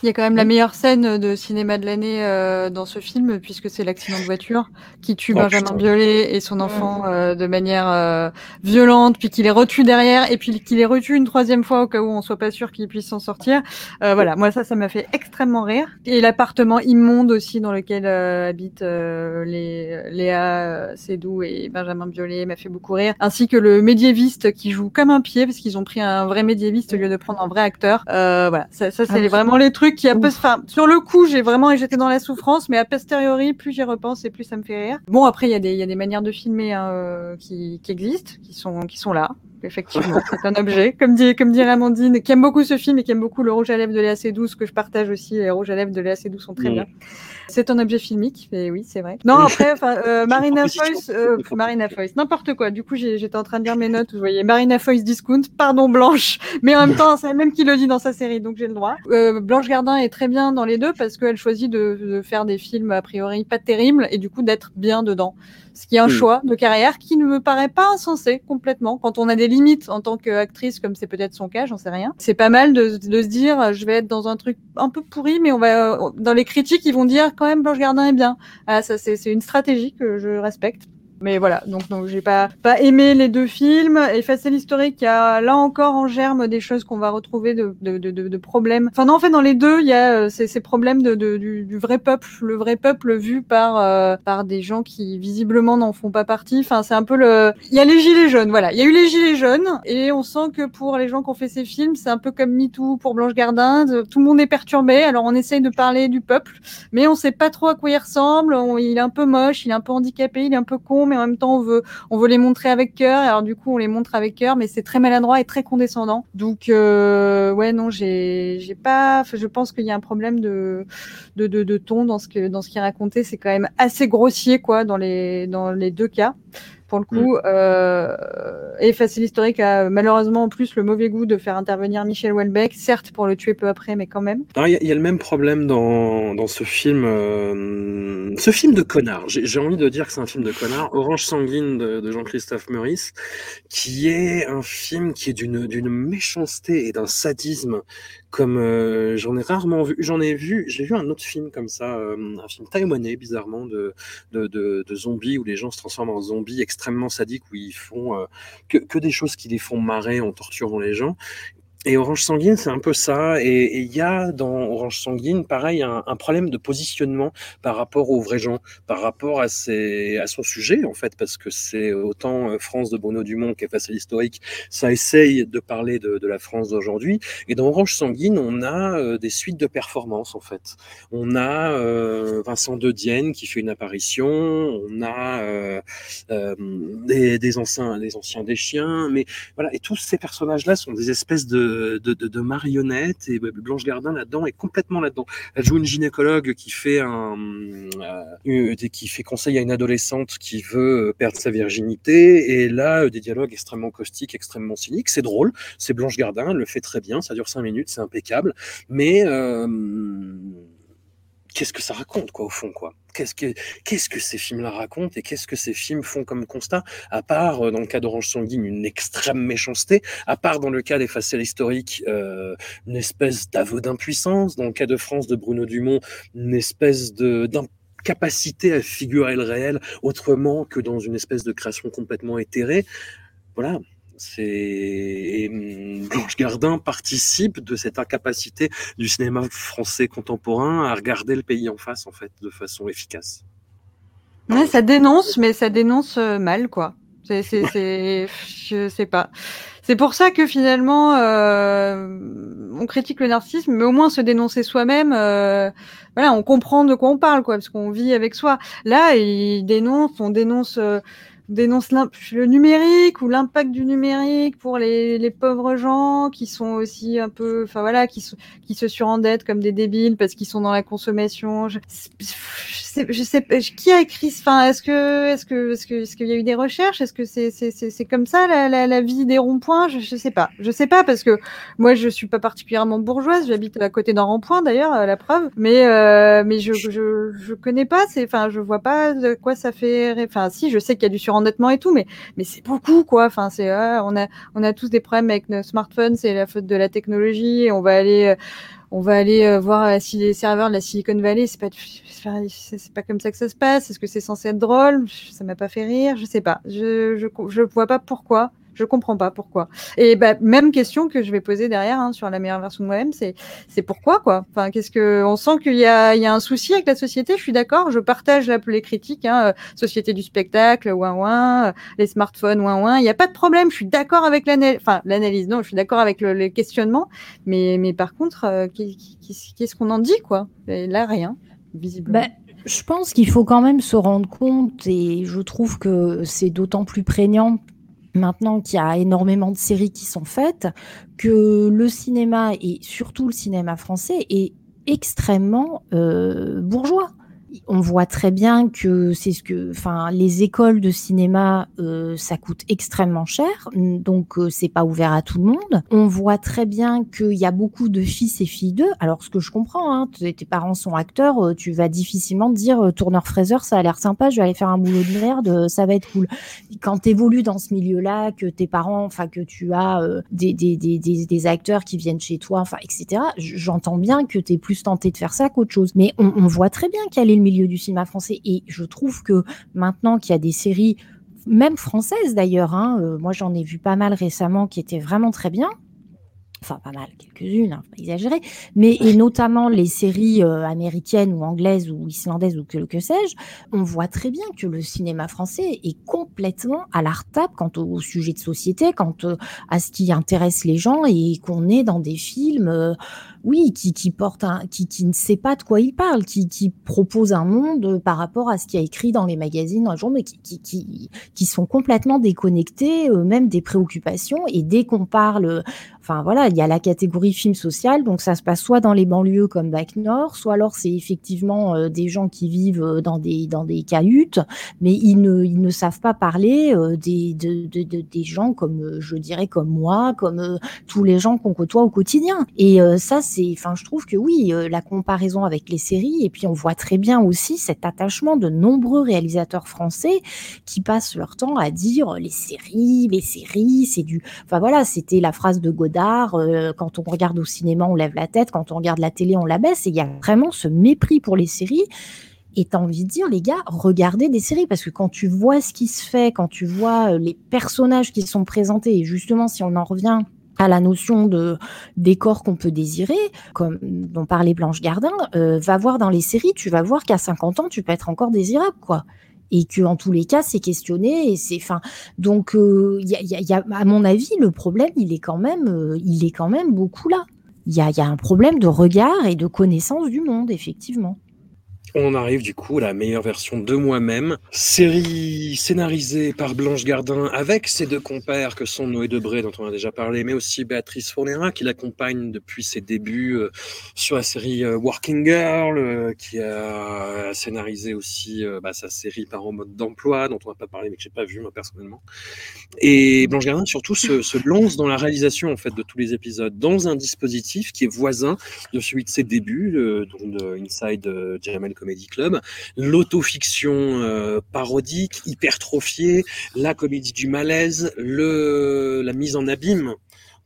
Il y a quand même la meilleure scène de cinéma de l'année euh, dans ce film, puisque c'est l'accident de voiture qui tue oh, Benjamin putain. Biolay et son enfant euh, de manière euh, violente, puis qu'il les retue derrière, et puis qu'il les retue une troisième fois au cas où on soit pas sûr qu'il puisse s'en sortir. voilà, moi ça, ça m'a fait extrêmement rire. Et l'appartement immonde aussi dans lequel habitent les Léa Seydoux et Benjamin Biolay m'a fait beaucoup rire, ainsi que le médiéviste qui joue comme un pied, parce qu'ils ont pris un vrai médiéviste au lieu de prendre un vrai acteur. voilà, ça, ça c'est ah, vraiment les trucs qui a peu, enfin, sur le coup, j'ai vraiment, j'étais dans la souffrance, mais a posteriori, plus j'y repense et plus ça me fait rire. Bon, après, il y a des, il y a des manières de filmer hein, euh, qui, qui existent, qui sont, qui sont là. Effectivement, c'est un objet, comme dit, comme dirait Amandine, qui aime beaucoup ce film et qui aime beaucoup le rouge à lèvres de Léa Seydoux, que je partage aussi. Les rouges à lèvres de Léa Seydoux sont très mmh. bien. C'est un objet filmique, mais oui, c'est vrai. Non, après, euh, Marina Foïs, euh, Marina Foïs, n'importe quoi. Du coup, j'étais en train de lire mes notes je voyais Marina Foïs discount, pardon Blanche, mais en même temps, c'est même qui le dit dans sa série, donc j'ai le droit. Euh, Blanche Gardin est très bien dans les deux parce qu'elle choisit de, de, faire des films a priori pas terribles et du coup d'être bien dedans. Ce qui est un mmh. choix de carrière qui ne me paraît pas insensé complètement. Quand on a des limites en tant qu'actrice, comme c'est peut-être son cas, j'en sais rien. C'est pas mal de, de, se dire, je vais être dans un truc un peu pourri, mais on va dans les critiques, ils vont dire quand même Blanche Gardin est bien. Ah, ça c'est une stratégie que je respecte. Mais voilà, donc, donc j'ai pas, pas aimé les deux films. Effacer l'historique, il y a là encore en germe des choses qu'on va retrouver de, de, de, de, problèmes. Enfin non, en fait, dans les deux, il y a euh, ces, ces problèmes de, de, du, du, vrai peuple, le vrai peuple vu par, euh, par des gens qui visiblement n'en font pas partie. Enfin, c'est un peu le... Il y a les gilets jaunes, voilà. Il y a eu les gilets jaunes et on sent que pour les gens qui ont fait ces films, c'est un peu comme MeToo pour Blanche Gardin. Tout le monde est perturbé, alors on essaye de parler du peuple, mais on sait pas trop à quoi il ressemble. Il est un peu moche, il est un peu handicapé, il est un peu con, en même temps on veut les montrer avec cœur. Alors du coup on les montre avec cœur mais c'est très maladroit et très condescendant. Donc euh, ouais non j'ai pas je pense qu'il y a un problème de ton dans ce que dans qui est raconté. C'est quand même assez grossier quoi dans les deux cas pour le coup. Mmh. Euh, et Facile Historique a malheureusement en plus le mauvais goût de faire intervenir Michel Houellebecq, certes pour le tuer peu après, mais quand même. Il y, y, a le même problème dans, dans ce film, euh, ce film de connard. J'ai envie de dire que c'est un film de connard, Orange sanguine de, de Jean-Christophe Meurice, qui est un film qui est d'une d'une méchanceté et d'un sadisme comme euh, j'en ai rarement vu. J'en ai vu, j'ai vu un autre film comme ça, euh, un film taïwanais bizarrement de, de, de, de, zombies où les gens se transforment en zombies extrêmement sadiques où ils font euh, que, que, des choses qui les font marrer en torturant les gens. Et Orange Sanguine, c'est un peu ça. Et il y a dans Orange Sanguine, pareil, un, un, problème de positionnement par rapport aux vrais gens, par rapport à, ses, à son sujet, en fait, parce que c'est autant euh, France de Bruno Dumont qui est face à l'historique, ça essaye de parler de, de la France d'aujourd'hui. Et dans Orange Sanguine, on a euh, des suites de performances, en fait. On a euh, Vincent de Dienne qui fait une apparition, on a euh, euh, des, des, anciens, des anciens des chiens, mais voilà. Et tous ces personnages-là sont des espèces de de, de, marionnettes et Blanche Gardin là-dedans est complètement là-dedans. Elle joue une gynécologue qui fait un euh, qui fait conseil à une adolescente qui veut euh, perdre sa virginité et là euh, des dialogues extrêmement caustiques, extrêmement cyniques. C'est drôle, c'est Blanche Gardin, elle le fait très bien, ça dure cinq minutes, c'est impeccable, mais euh, qu'est-ce que ça raconte, quoi, au fond, quoi? Qu'est-ce que, qu'est-ce que ces films-là racontent et qu'est-ce que ces films font comme constat À part, euh, dans le cas d'Orange Sanguine, une extrême méchanceté, à part dans le cas des faciales historiques, euh, une espèce d'aveu d'impuissance, dans le cas de France de Bruno Dumont, une espèce de, d'incapacité à figurer le réel autrement que dans une espèce de création complètement éthérée. Voilà, hum, Blanche Gardin participe de cette incapacité du cinéma français contemporain à regarder le pays en face en fait de façon efficace. Ouais, ça dénonce, mais ça dénonce euh, mal quoi. C'est, je sais pas. C'est pour ça que finalement, euh, on critique le narcissisme, mais au moins se dénoncer soi-même, euh, voilà, on comprend de quoi on parle, quoi, parce qu'on vit avec soi. Là, il dénonce, on dénonce. Euh, dénonce le numérique ou l'impact du numérique pour les, pauvres gens qui sont aussi un peu, enfin voilà, qui, qui se surendettent comme des débiles parce qu'ils sont dans la consommation. Je sais qui a écrit, enfin est-ce que, est-ce que, est-ce que, est-ce qu'il y a eu des recherches? Est-ce que c'est, c'est, c'est, comme ça la, la, la, vie des ronds-points? Je, je sais pas, je sais pas parce que moi je suis pas particulièrement bourgeoise, j'habite à côté d'un rond-point d'ailleurs, la preuve, mais euh, mais je, je, je connais pas, c'est, enfin je vois pas de quoi ça fait, enfin si, je sais qu'il y a du surendettement et tout, mais mais c'est beaucoup quoi. Enfin, c'est ah, on a on a tous des problèmes avec nos smartphones, c'est la faute de la technologie. On va aller euh, on va aller euh, voir si les serveurs de la Silicon Valley, c'est pas c'est pas comme ça que ça se passe. Est-ce que c'est censé être drôle? Ça m'a pas fait rire. Je sais pas. Je je je vois pas pourquoi je comprends pas pourquoi. Et bah, même question que je vais poser derrière hein, sur la meilleure version de moi-même, c'est c'est pourquoi quoi? Enfin, qu'est-ce que on sent qu'il y a il y a un souci avec la société. Je suis d'accord. Je partage là les critiques. Hein, euh, société du spectacle, ouin ouin, euh, les smartphones, ouin ouin. Il n'y a pas de problème. Je suis d'accord avec l'analyse. Enfin, l'analyse. Non, je suis d'accord avec le, les questionnements. Mais mais par contre, euh, qu'est-ce qu'on en dit quoi? Et Là, rien visiblement. Bah, je pense qu'il faut quand même se rendre compte, et je trouve que c'est d'autant plus prégnant maintenant qu'il y a énormément de séries qui sont faites, que le cinéma, et surtout le cinéma français, est extrêmement euh, bourgeois on voit très bien que c'est ce que, enfin, les écoles de cinéma, euh, ça coûte extrêmement cher, donc euh, c'est pas ouvert à tout le monde. On voit très bien qu'il y a beaucoup de fils et filles d'eux. Alors ce que je comprends, hein, tes parents sont acteurs, euh, tu vas difficilement te dire tourneur fraiseur, ça a l'air sympa, je vais aller faire un boulot de merde, ça va être cool. Quand tu évolues dans ce milieu-là, que tes parents, enfin que tu as des, des, des, des, acteurs qui viennent chez toi, enfin etc. J'entends bien que tu es plus tenté de faire ça qu'autre chose, mais on, voit très bien quel est milieu du cinéma français. Et je trouve que maintenant qu'il y a des séries, même françaises d'ailleurs, hein, euh, moi j'en ai vu pas mal récemment qui étaient vraiment très bien, enfin pas mal, quelques-unes, hein, pas exagérer, mais et notamment les séries euh, américaines ou anglaises ou islandaises ou que, que sais-je, on voit très bien que le cinéma français est complètement à la retape quant au, sujet de société, quant euh, à ce qui intéresse les gens et qu'on est dans des films oui, qui, qui porte un, qui, qui ne sait pas de quoi il parle, qui, qui propose un monde par rapport à ce qu'il y a écrit dans les magazines, dans le journal, mais qui, qui, qui, qui sont complètement déconnectés, euh, même des préoccupations. Et dès qu'on parle, enfin voilà, il y a la catégorie film social, donc ça se passe soit dans les banlieues comme Bac Nord, soit alors c'est effectivement euh, des gens qui vivent euh, dans des dans des cahutes, mais ils ne ils ne savent pas parler des de, de, de, des gens comme je dirais comme moi, comme tous les gens qu'on côtoie au quotidien. Et ça enfin, je trouve que oui, euh, la comparaison avec les séries, et puis on voit très bien aussi cet attachement de nombreux réalisateurs français qui passent leur temps à dire les séries, les séries, c'est du, enfin voilà, c'était la phrase de Godard, euh, quand on regarde au cinéma, on lève la tête, quand on regarde la télé, on la baisse, et il y a vraiment ce mépris pour les séries. Et t'as envie de dire, les gars, regardez des séries, parce que quand tu vois ce qui se fait, quand tu vois euh, les personnages qui sont présentés, et justement, si on en revient à la notion de décor qu'on peut désirer, comme dont parlait Blanche Gardin, euh, va voir dans les séries, tu vas voir qu'à 50 ans, tu peux être encore désirable, quoi. Et que en tous les cas, c'est questionné et c'est, enfin, donc, euh, y, a, à mon avis, le problème, il est quand même, euh, il est quand même beaucoup là. Il y a, y a un problème de regard et de connaissance du monde, effectivement. On arrive du coup à la meilleure version de moi-même. Série scénarisée par Blanche Gardin avec ses deux compères que sont Noé Debré dont on a déjà parlé, mais aussi Béatrice Fournera qui l'accompagne depuis ses débuts euh, sur la série euh, Working Girl, euh, qui a scénarisé aussi bah, sa série Par en mode d'emploi dont on n'a pas parlé mais que j'ai pas vu moi personnellement. Et Blanche Gardin surtout se, lance dans la réalisation en fait de tous les épisodes dans un dispositif qui est voisin de celui de ses débuts, dont de Inside Jeremy Comedy Club, l'autofiction euh, parodique, hypertrophiée, la comédie du malaise, le, la mise en abîme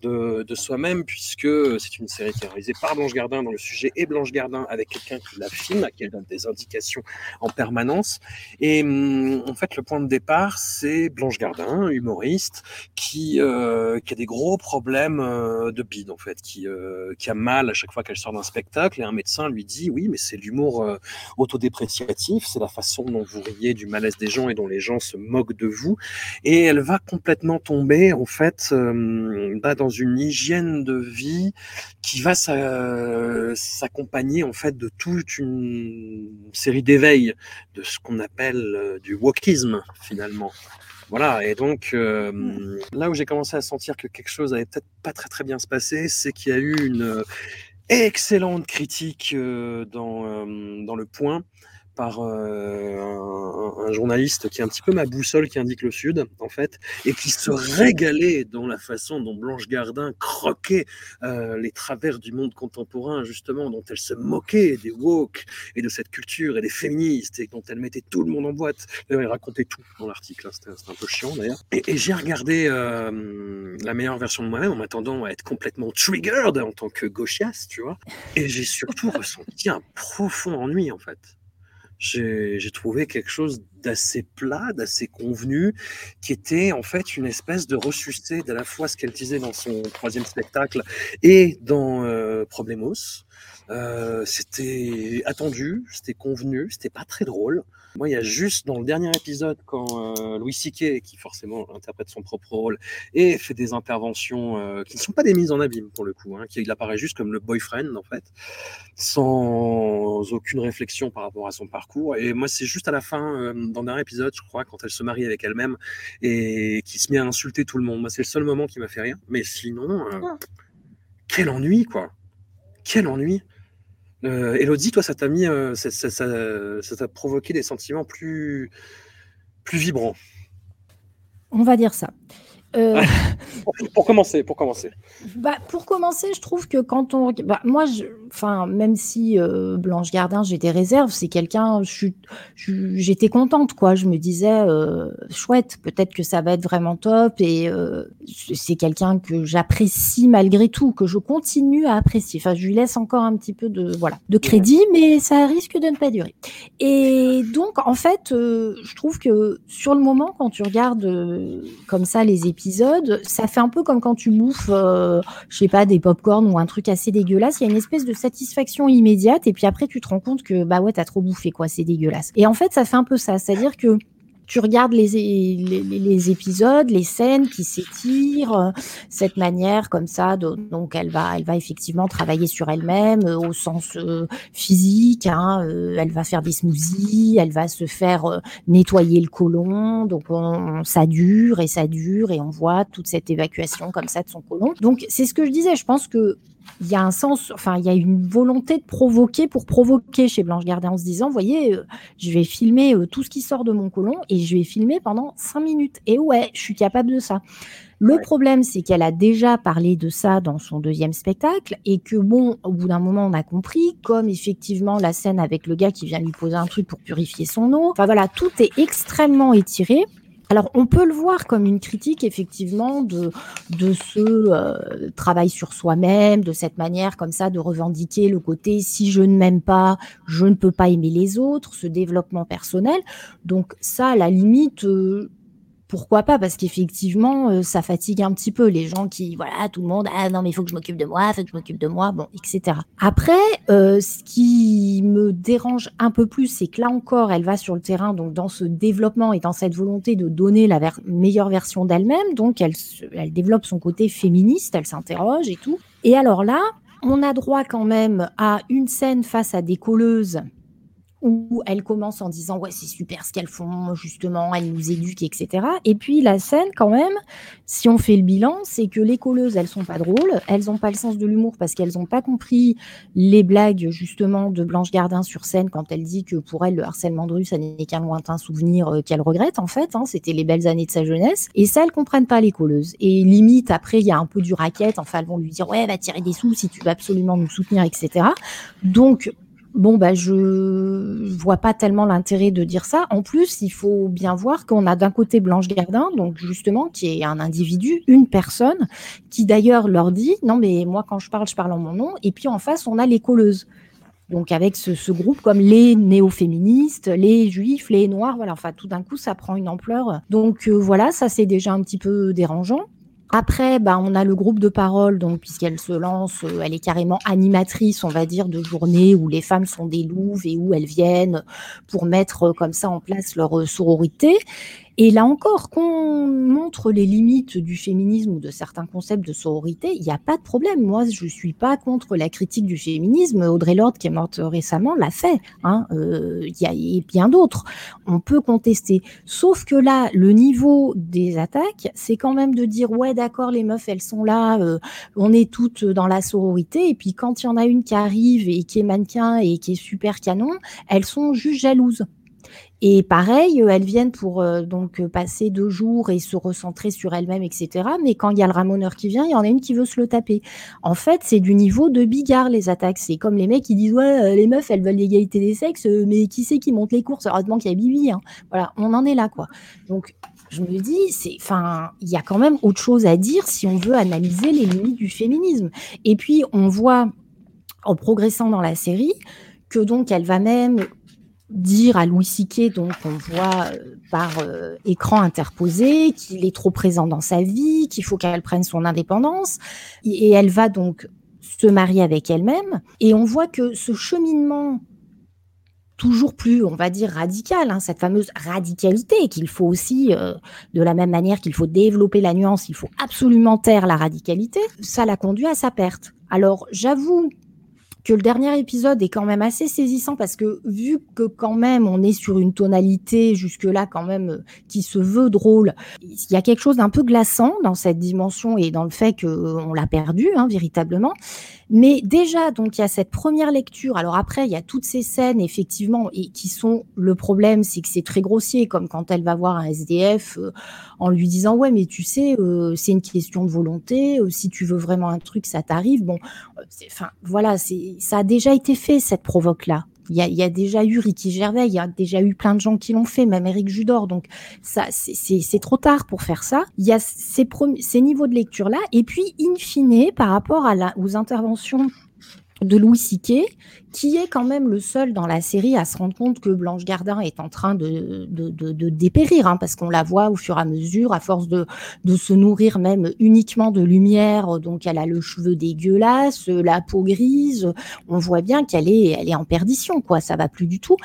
de, soi-même, puisque c'est une série qui est réalisée par Blanche Gardin, dont le sujet est Blanche Gardin, avec quelqu'un qui la filme, à qui elle donne des indications en permanence. Et hum, en fait, le point de départ, c'est Blanche Gardin, humoriste, qui, euh, qui a des gros problèmes euh, de bide, en fait, qui, euh, qui a mal à chaque fois qu'elle sort d'un spectacle, et un médecin lui dit, oui, mais c'est l'humour autodépréciatif, c'est la façon dont vous riez du malaise des gens et dont les gens se moquent de vous. Et elle va complètement tomber, en fait, bah, dans une hygiène de vie qui va s'accompagner en fait de toute une série d'éveils de ce qu'on appelle euh, du wokisme finalement. Voilà, et donc euh, là où j'ai commencé à sentir que quelque chose avait peut-être pas très très bien se passer, c'est qu'il y a eu une excellente critique euh, dans, dans le point par euh, un, un, journaliste qui est un petit peu ma boussole qui indique le sud, en fait, et qui se régalait dans la façon dont Blanche Gardin croquait euh, les travers du monde contemporain, justement, dont elle se moquait des woke et de cette culture et des féministes, et dont elle mettait tout le monde en boîte. D'ailleurs, il racontait tout dans l'article, hein, c'était un peu chiant d'ailleurs. Et, et j'ai regardé euh, la meilleure version de moi-même en m'attendant à être complètement triggered en tant que gauchiaste, tu vois. Et j'ai surtout ressenti un profond ennui, en fait j'ai trouvé quelque chose d'assez plat, d'assez convenu, qui était en fait une espèce de ressuscité d'à la fois ce qu'elle disait dans son troisième spectacle et dans euh, Problemos. Euh, c'était attendu, c'était convenu, c'était pas très drôle. Moi, il y a juste dans le dernier épisode, quand euh, Louis Siquet, qui forcément interprète son propre rôle, et fait des interventions euh, qui ne sont pas des mises en abîme pour le coup, hein, qui, il apparaît juste comme le boyfriend en fait, sans aucune réflexion par rapport à son parcours. Et moi, c'est juste à la fin, dans un épisode, je crois, quand elle se marie avec elle-même et qui se met à insulter tout le monde. Moi, c'est le seul moment qui m'a fait rire. Mais sinon, quel ennui, quoi. Quel ennui. Euh, Elodie, toi, ça t'a mis, euh, ça, ça, ça, ça t'a provoqué des sentiments plus, plus vibrants. On va dire ça. Euh... pour, pour, commencer, pour commencer. Bah, pour commencer, je trouve que quand on, bah, moi, je... enfin, même si euh, Blanche Gardin, j'ai des réserves, c'est quelqu'un, j'étais contente, quoi. Je me disais, euh, chouette, peut-être que ça va être vraiment top, et c'est quelqu'un que j'apprécie malgré tout, que je continue à apprécier. Enfin, je lui laisse encore un petit peu de, voilà, de crédit, mais ça risque de ne pas durer. Et donc, en fait, je trouve que sur le moment, quand tu regardes comme ça les épisodes ça fait un peu comme quand tu bouffes, euh, je sais pas, des pop-corn ou un truc assez dégueulasse. Il y a une espèce de satisfaction immédiate et puis après tu te rends compte que bah ouais, t'as trop bouffé quoi, c'est dégueulasse. Et en fait, ça fait un peu ça, c'est-à-dire que tu regardes les, les, les, épisodes, les scènes qui s'étirent, euh, cette manière comme ça. Donc, elle va, elle va effectivement travailler sur elle-même euh, au sens euh, physique. Hein, euh, elle va faire des smoothies, elle va se faire euh, nettoyer le côlon. Donc, on, ça dure et ça dure et on voit toute cette évacuation comme ça de son côlon. Donc, c'est ce que je disais. Je pense que il y a un sens, enfin, il y a une volonté de provoquer pour provoquer chez Blanche Gardin en se disant, voyez, euh, je vais filmer euh, tout ce qui sort de mon côlon et je vais filmer pendant cinq minutes. Et ouais, je suis capable de ça. Le ouais. problème, c'est qu'elle a déjà parlé de ça dans son deuxième spectacle et que bon, au bout d'un moment, on a compris, comme effectivement la scène avec le gars qui vient lui poser un truc pour purifier son eau. Enfin voilà, tout est extrêmement étiré. Alors, on peut le voir comme une critique, effectivement, de, ce euh, travail sur soi-même, de cette manière comme ça de revendiquer le côté si je ne m'aime pas, je ne peux pas aimer les autres, ce développement personnel. Donc, ça, la limite, euh, pourquoi pas Parce qu'effectivement, euh, ça fatigue un petit peu les gens qui, voilà, tout le monde, ah non, mais il faut que je m'occupe de moi, il faut que je m'occupe de moi, bon, etc. Après, euh, ce qui me dérange un peu plus, c'est que là encore, elle va sur le terrain, donc dans ce développement et dans cette volonté de donner la meilleure version d'elle-même, donc elle, elle développe son côté féministe, elle s'interroge et tout. Et alors là, on a droit quand même à une scène face à des colleuses où elle commence en disant ouais c'est super ce qu'elles font justement elles nous éduquent etc et puis la scène quand même si on fait le bilan c'est que les colleuses elles sont pas drôles. Elles n'ont pas le sens de l'humour parce qu'elles n'ont pas compris les blagues justement de Blanche Gardin sur scène quand elle dit que pour elle le harcèlement de rue ça n'est qu'un lointain souvenir euh, qu'elle regrette en fait hein, c'était les belles années de sa jeunesse. Et ça elles comprennent pas les colleuses. Et limite après il y a un peu du racket. Enfin elles vont lui dire ouais va tirer des sous si tu veux absolument nous soutenir etc donc Bon, bah, je vois pas tellement l'intérêt de dire ça. En plus, il faut bien voir qu'on a d'un côté Blanche Gardin, donc justement, qui est un individu, une personne, qui d'ailleurs leur dit non, mais moi, quand je parle, je parle en mon nom. Et puis en face, on a les colleuses. Donc avec ce, groupe comme les néo-féministes, les juifs, les noirs, voilà, enfin tout d'un coup ça prend une ampleur. Donc euh, voilà, ça c'est déjà un petit peu dérangeant. Après, bah, on a le groupe de parole, donc puisqu'elle se lance, euh, elle est carrément animatrice, on va dire, de journées où les femmes sont des louves et où elles viennent pour mettre euh, comme ça en place leur euh, sororité. Et là encore, qu'on montre les limites du féminisme ou de certains concepts de sororité, il n'y a pas de problème. Moi, je ne suis pas contre la critique du féminisme. Audrey Lorde, qui est morte récemment, l'a fait. Hein. Euh, il y a bien d'autres. On peut contester. Sauf que là, le niveau des attaques, c'est quand même de dire, ouais, d'accord, les meufs, elles sont là, euh, on est toutes dans la sororité. Et puis quand il y en a une qui arrive et qui est mannequin et qui est super canon, elles sont juste jalouses. Et pareil, euh, elles viennent pour euh, donc euh, passer deux jours et se recentrer sur elles-mêmes, etc. Mais quand il y a le ramoneur qui vient, il y en a une qui veut se le taper. En fait, c'est du niveau de bigard les attaques. C'est comme les mecs qui disent ouais, les meufs elles veulent l'égalité des sexes, mais qui c'est qui monte les courses? Heureusement qu'il y a Bibi. Hein. Voilà, on en est là quoi. Donc je me dis, c'est, enfin, il y a quand même autre chose à dire si on veut analyser les limites du féminisme. Et puis on voit en progressant dans la série que donc elle va même dire à Louis Siquet, donc on voit euh, par euh, écran interposé, qu'il est trop présent dans sa vie, qu'il faut qu'elle prenne son indépendance, et elle va donc se marier avec elle-même, et on voit que ce cheminement toujours plus, on va dire, radical, hein, cette fameuse radicalité qu'il faut aussi, euh, de la même manière qu'il faut développer la nuance, il faut absolument taire la radicalité, ça l'a conduit à sa perte. Alors j'avoue que le dernier épisode est quand même assez saisissant parce que vu que quand même on est sur une tonalité jusque-là quand même euh, qui se veut drôle, il y a quelque chose d'un peu glaçant dans cette dimension et dans le fait qu'on l'a perdu hein, véritablement. Mais déjà, donc il y a cette première lecture. Alors après, il y a toutes ces scènes effectivement et qui sont le problème, c'est que c'est très grossier, comme quand elle va voir un SDF euh, en lui disant ouais, mais tu sais, euh, c'est une question de volonté. si tu veux vraiment un truc, ça t'arrive. Bon, enfin voilà, c'est ça a déjà été fait, cette provoque-là. Il y, a, déjà eu Ricky Gervais, il y a déjà eu plein de gens qui l'ont fait, même Eric Judor. Donc ça, c'est trop tard pour faire ça. Il y a ces, niveaux de lecture là, et puis in fine, par rapport aux interventions de Louis Siquet, qui est quand même le seul dans la série à se rendre compte que Blanche Gardin est en train de, de, dépérir, hein, parce qu'on la voit au fur et à mesure, à force de, de se nourrir même uniquement de lumière, donc elle a le cheveu dégueulasse, la peau grise, on voit bien qu'elle est, elle est en perdition, quoi, ça va plus du tout.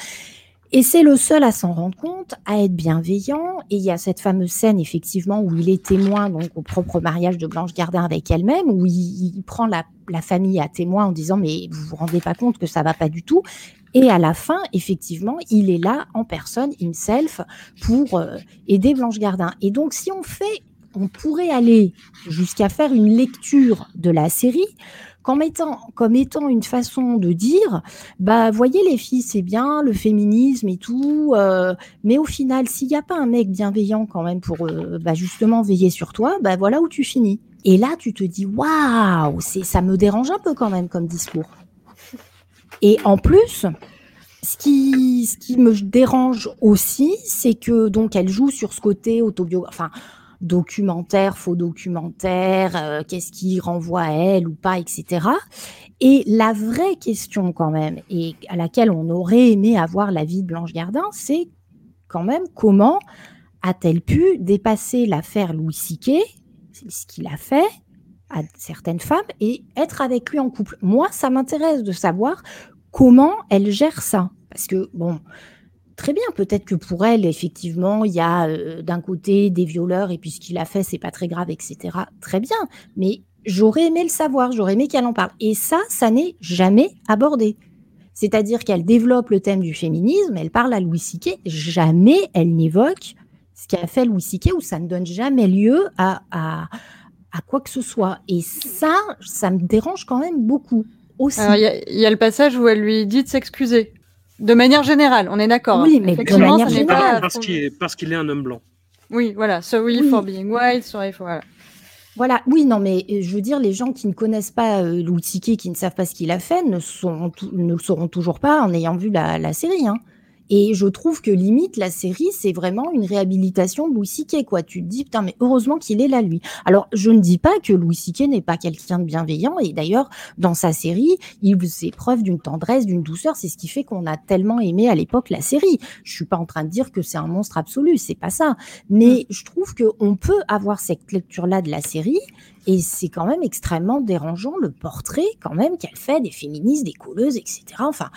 Et c'est le seul à s'en rendre compte, à être bienveillant. Et il y a cette fameuse scène, effectivement, où il est témoin donc au propre mariage de Blanche Gardin avec elle-même, où il, prend la, famille à témoin en disant mais vous vous rendez pas compte que ça va pas du tout. Et à la fin, effectivement, il est là en personne, himself, pour euh, aider Blanche Gardin. Et donc, si on fait, on pourrait aller jusqu'à faire une lecture de la série comme étant, comme étant une façon de dire, bah voyez les filles, c'est bien le féminisme et tout, euh, mais au final, s'il n'y a pas un mec bienveillant quand même pour euh, bah, justement veiller sur toi, bah voilà où tu finis. Et là, tu te dis waouh, c'est ça me dérange un peu quand même comme discours. Et en plus, ce qui, ce qui me dérange aussi, c'est que donc elle joue sur ce côté autobio, enfin documentaire, faux documentaire, euh, qu'est-ce qui renvoie à elle ou pas, etc. Et la vraie question quand même, et à laquelle on aurait aimé avoir l'avis de Blanche Gardin, c'est quand même comment a-t-elle pu dépasser l'affaire Louis Siquet, c'est ce qu'il a fait à certaines femmes, et être avec lui en couple? Moi, ça m'intéresse de savoir comment elle gère ça. Parce que, bon, très bien, peut-être que pour elle, effectivement, il y a euh, d'un côté des violeurs, et puis ce qu'il a fait, c'est pas très grave, etc. Très bien, mais j'aurais aimé le savoir, j'aurais aimé qu'elle en parle. Et ça, ça n'est jamais abordé. C'est-à-dire qu'elle développe le thème du féminisme, elle parle à Louis Siquet, jamais elle n'évoque ce qu'a fait Louis Siquet, ou ça ne donne jamais lieu à, à, quoi que ce soit. Et ça, ça me dérange quand même beaucoup. Il y, a le passage où elle lui dit de s'excuser. De manière générale, on est d'accord. Oui, mais de manière générale. Parce qu'il est, parce qu'il est un homme blanc. Oui, voilà. Sorry oui. for being white, sorry for... Voilà. Voilà, oui, non, mais je veux dire, les gens qui ne connaissent pas euh, Louis Tiquet, qui ne savent pas ce qu'il a fait, ne, sont, ne le sauront toujours pas en ayant vu la, la série. Hein. Et je trouve que limite, la série, c'est vraiment une réhabilitation de Louis C.K. Quoi. Tu te dis, putain, mais heureusement qu'il est là, lui. Alors, je ne dis pas que Louis C.K. n'est pas quelqu'un de bienveillant. Et d'ailleurs, dans sa série, il faisait preuve d'une tendresse, d'une douceur. C'est ce qui fait qu'on a tellement aimé à l'époque la série. Je suis pas en train de dire que c'est un monstre absolu. C'est pas ça. Mais je trouve qu'on peut avoir cette lecture-là de la série. Et c'est quand même extrêmement dérangeant le portrait, quand même, qu'elle fait des féministes, des colleuses, etc. Enfin,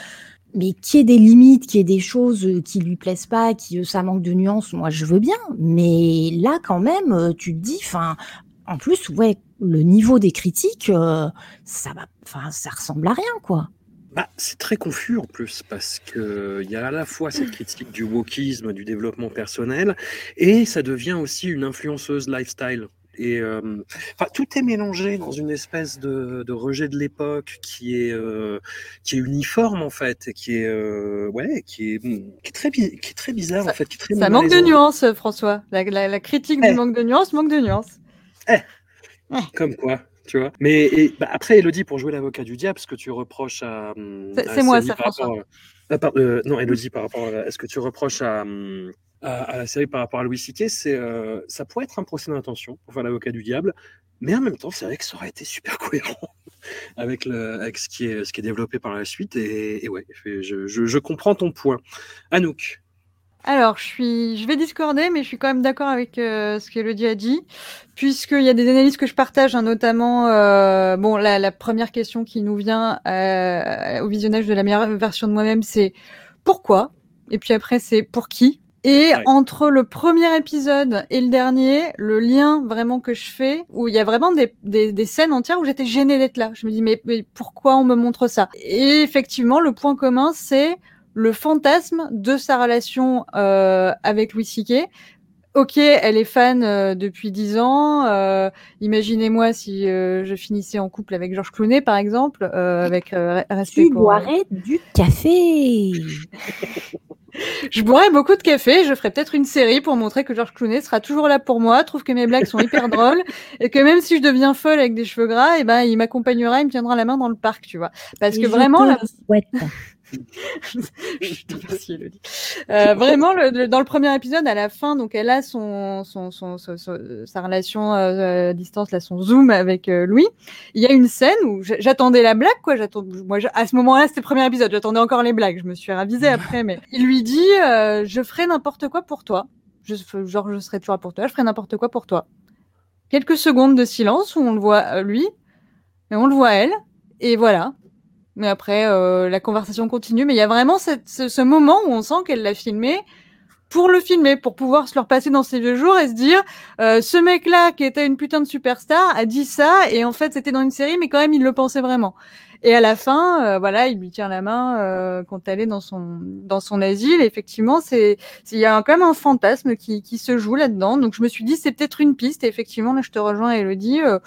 mais qu'il y ait des limites, qu'il y ait des choses qui lui plaisent pas, qui ça manque de nuances, moi je veux bien. Mais là, quand même, tu te dis, enfin, en plus, ouais, le niveau des critiques, euh, ça va, enfin, ça ressemble à rien, quoi. Bah, c'est très confus en plus parce que il y a à la fois cette critique du wokisme, du développement personnel, et ça devient aussi une influenceuse lifestyle. Et euh, enfin, tout est mélangé dans une espèce de, de rejet de l'époque qui est euh, qui est uniforme en fait, et qui est euh, ouais, qui est, qui est très qui est très bizarre ça, en fait, qui est très Ça manque de nuances, François. La, la, la critique Eh. du manque de nuances manque de nuances. Eh. Comme quoi, tu vois. Mais et, bah, après, Elodie, pour jouer l'avocat du diable, ce que tu reproches à. C'est- à c'est moi, Sally ça, François. rapport par- euh, non, Elodie, par rapport à. Est-ce que tu reproches à. À, la série par rapport à Louis C.K., c'est euh, ça pourrait être un procès d'intention pour faire l'avocat du diable, mais en même temps, c'est vrai que ça aurait été super cohérent avec, ce, qui est, développé par la suite. Et, et ouais, je, comprends ton point. Anouk, Alors, je suis, je vais discorder, mais je suis quand même d'accord avec euh, ce qu'Elodie a dit, puisqu'il y a des analyses que je partage, hein, notamment, euh, bon, la, la première question qui nous vient euh, au visionnage de la meilleure version de moi-même, c'est pourquoi? Et puis après, c'est pour qui? Et Ouais. entre le premier épisode et le dernier, le lien vraiment que je fais, où il y a vraiment des, des, des scènes entières où j'étais gênée d'être là. Je me dis, mais, mais pourquoi on me montre ça? Et effectivement, le point commun, c'est le fantasme de sa relation euh, avec Louis C.K. Ok, elle est fan euh, depuis dix ans. euh, Imaginez-moi si euh, je finissais en couple avec Georges Clooney, par exemple, euh, avec euh, respect Tu pour. boirais du café. Je boirais beaucoup de café. Je ferais peut-être une série pour montrer que Georges Clooney sera toujours là pour moi, trouve que mes blagues sont hyper drôles et que même si je deviens folle avec des cheveux gras, et ben il m'accompagnera, il me tiendra la main dans le parc, tu vois. Parce Et que vraiment, la... Je te remercie, Elodie. Euh, vraiment, le, le- dans le premier épisode, à la fin, donc elle a son, son, son, son- sa relation euh, à distance, là, son zoom avec euh, Louis. Il y a une scène où j'attendais la blague, quoi. Moi, à ce moment-là, c'était le premier épisode. J'attendais encore les blagues. Je me suis ravisée après, mais il lui dit, euh, je ferai n'importe quoi pour toi. Je, genre, je serai toujours pour toi. Je ferai n'importe quoi pour toi. Quelques secondes de silence où on le voit euh, lui et on le voit elle. Et voilà. Mais après, euh, la conversation continue. Mais il y a vraiment ce moment où on sent qu'elle l'a filmé pour le filmer, pour pouvoir se le repasser dans ses vieux jours et se dire, euh, ce mec-là qui était une putain de superstar a dit ça et en fait c'était dans une série, mais quand même il le pensait vraiment. Et à la fin, euh, voilà, il lui tient la main euh, quand elle est dans son dans son asile. Et effectivement, c'est il y a quand même un fantasme qui qui se joue là-dedans. Donc je me suis dit c'est peut-être une piste. Et effectivement, là je te rejoins, Elodie. Euh,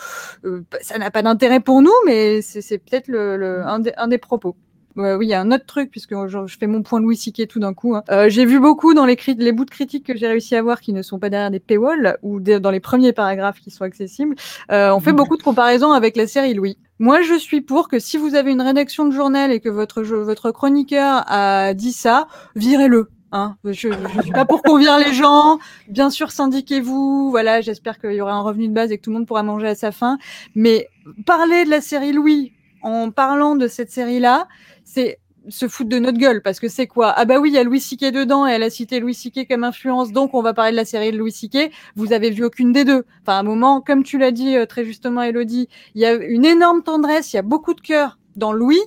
euh, ça n'a pas d'intérêt pour nous, mais c'est c'est peut-être le, le un, des, un des propos. Ouais, oui, il y a un autre truc, puisque je, je fais mon point Louis C.K. tout d'un coup. hein. Euh, j'ai vu beaucoup dans les, les bouts de critiques que j'ai réussi à voir qui ne sont pas derrière des paywalls ou des- dans les premiers paragraphes qui sont accessibles. Euh, on fait beaucoup de comparaisons avec la série Louis. Moi, je suis pour que si vous avez une rédaction de journal et que votre, votre chroniqueur a dit ça, virez-le. Hein, je, je suis pas pour qu'on vire les gens. Bien sûr, syndiquez-vous. Voilà, j'espère qu'il y aura un revenu de base et que tout le monde pourra manger à sa faim. Mais parler de la série Louis en parlant de cette série-là, c'est se foutent de notre gueule parce que c'est quoi? Ah bah oui, il y a Louis C.K. dedans et elle a cité Louis C.K. comme influence, donc on va parler de la série de Louis C.K. Vous avez vu aucune des deux. Enfin, à un moment, comme tu l'as dit euh, très justement, Elodie, il y a une énorme tendresse, il y a beaucoup de cœur dans Louis.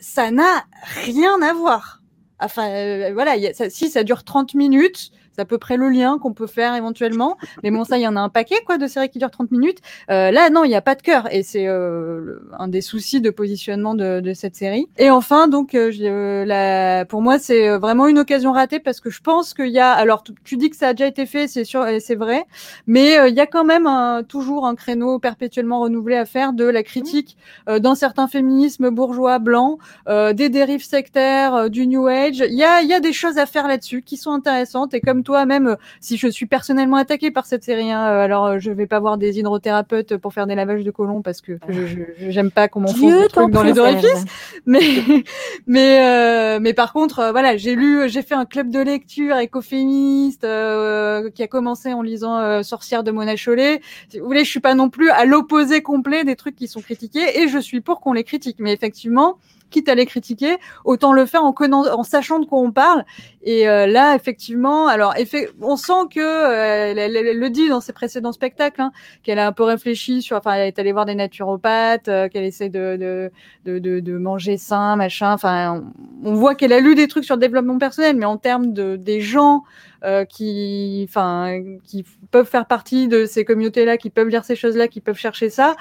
Ça n'a rien à voir. Enfin, euh, voilà, y a, ça, si ça dure 30 minutes, à peu près le lien qu'on peut faire éventuellement. Mais bon, ça, il y en a un paquet quoi de séries qui durent 30 minutes. Euh, là, non, il n'y a pas de cœur. Et c'est euh, un des soucis de positionnement de, de cette série. Et enfin, donc, euh, je, la, pour moi, c'est euh, vraiment une occasion ratée parce que je pense qu'il y a. Alors, tu, dis que ça a déjà été fait, c'est sûr, c'est vrai. Mais euh, il y a quand même un, toujours un créneau perpétuellement renouvelé à faire de la critique euh, d'un certain féminisme bourgeois blanc, euh, des dérives sectaires, euh, du New Age. Il y a, y a des choses à faire là-dessus qui sont intéressantes. Et comme toi, même euh, si je suis personnellement attaquée par cette série, hein, euh, alors euh, je vais pas voir des hydrothérapeutes pour faire des lavages de colon parce que je je- j'aime pas qu'on m'enfonce des trucs dans les orifices. Mais mais euh, mais par contre, voilà, j'ai lu, j'ai fait un club de lecture écoféministe euh, qui a commencé en lisant euh, Sorcière de Mona Chollet. Si vous voulez, je suis pas non plus à l'opposé complet des trucs qui sont critiqués et je suis pour qu'on les critique. Mais effectivement, quitte à les critiquer, autant le faire en, en sachant de quoi on parle. Et euh, là, effectivement, alors on sent que euh, elle, elle- elle le dit dans ses précédents spectacles, hein, qu'elle a un peu réfléchi sur, enfin, elle est allée voir des naturopathes, euh, qu'elle essaie de, de, de, de, de manger sain, machin. Enfin, on, on voit qu'elle a lu des trucs sur le développement personnel, mais en termes de des gens euh, qui, enfin, qui peuvent faire partie de ces communautés-là, qui peuvent lire ces choses-là, qui peuvent chercher ça.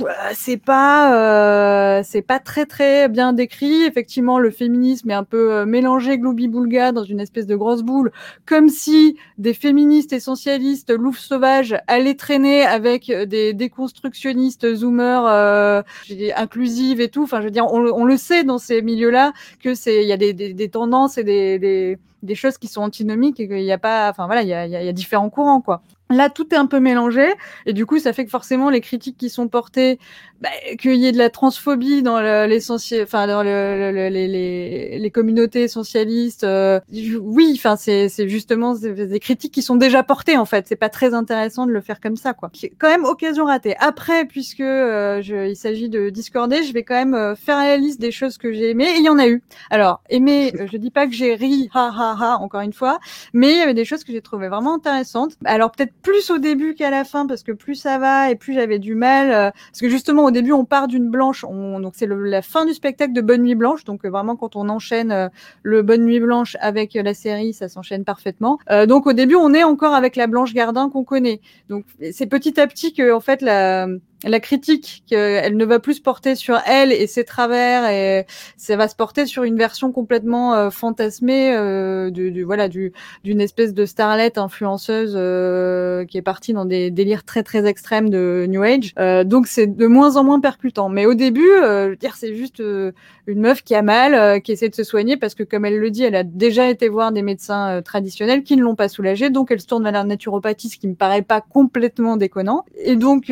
Euh, C'est pas, euh, c'est pas très très bien décrit. Effectivement, le féminisme est un peu euh, mélangé gloubi-boulga dans une espèce de grosse boule, comme si des féministes essentialistes loups sauvages allaient traîner avec euh, des déconstructionnistes zoomers euh, inclusives et tout. Enfin, je veux dire, on, le- sait dans ces milieux-là que c'est, il y a des, tendances et des, des, choses qui sont antinomiques et qu'il n'y a pas, enfin voilà, il y a, y a- y a différents courants quoi. Là, tout est un peu mélangé et du coup, ça fait que forcément, les critiques qui sont portées, bah, qu'il y ait de la transphobie dans le- l'essentiel, enfin dans le, le- le- les, les, les communautés essentialistes, euh, oui, enfin c'est c'est justement des critiques qui sont déjà portées en fait. C'est pas très intéressant de le faire comme ça, quoi. Quand même occasion ratée. Après, puisque euh, je, il s'agit de discorder, je vais quand même euh, faire la liste des choses que j'ai aimées et il y en a eu. Alors, aimé, je dis pas que j'ai ri, ha ha ha, encore une fois, mais il y avait des choses que j'ai trouvées vraiment intéressantes. Alors peut-être plus au début qu'à la fin, parce que plus ça va et plus j'avais du mal. euh, parce que justement, au début, on part d'une blanche, on, donc c'est la fin du spectacle de Bonne Nuit Blanche. Donc euh, vraiment, quand on enchaîne euh, le Bonne Nuit Blanche avec euh, la série, ça s'enchaîne parfaitement. Euh, donc au début, on est encore avec la Blanche Gardin qu'on connaît. Donc c'est petit à petit que en fait la la critique qu'elle ne va plus se porter sur elle et ses travers et ça va se porter sur une version complètement euh, fantasmée euh, du, du- voilà du d'une espèce de starlette influenceuse euh, qui est partie dans des délires très très extrêmes de New Age. Euh, donc c'est de moins en moins percutant. Mais au début, euh, je veux dire, c'est juste une meuf qui a mal, qui essaie de se soigner parce que comme elle le dit, elle a déjà été voir des médecins traditionnels qui ne l'ont pas soulagée. Donc elle se tourne vers la naturopathie, ce qui me paraît pas complètement déconnant. Et donc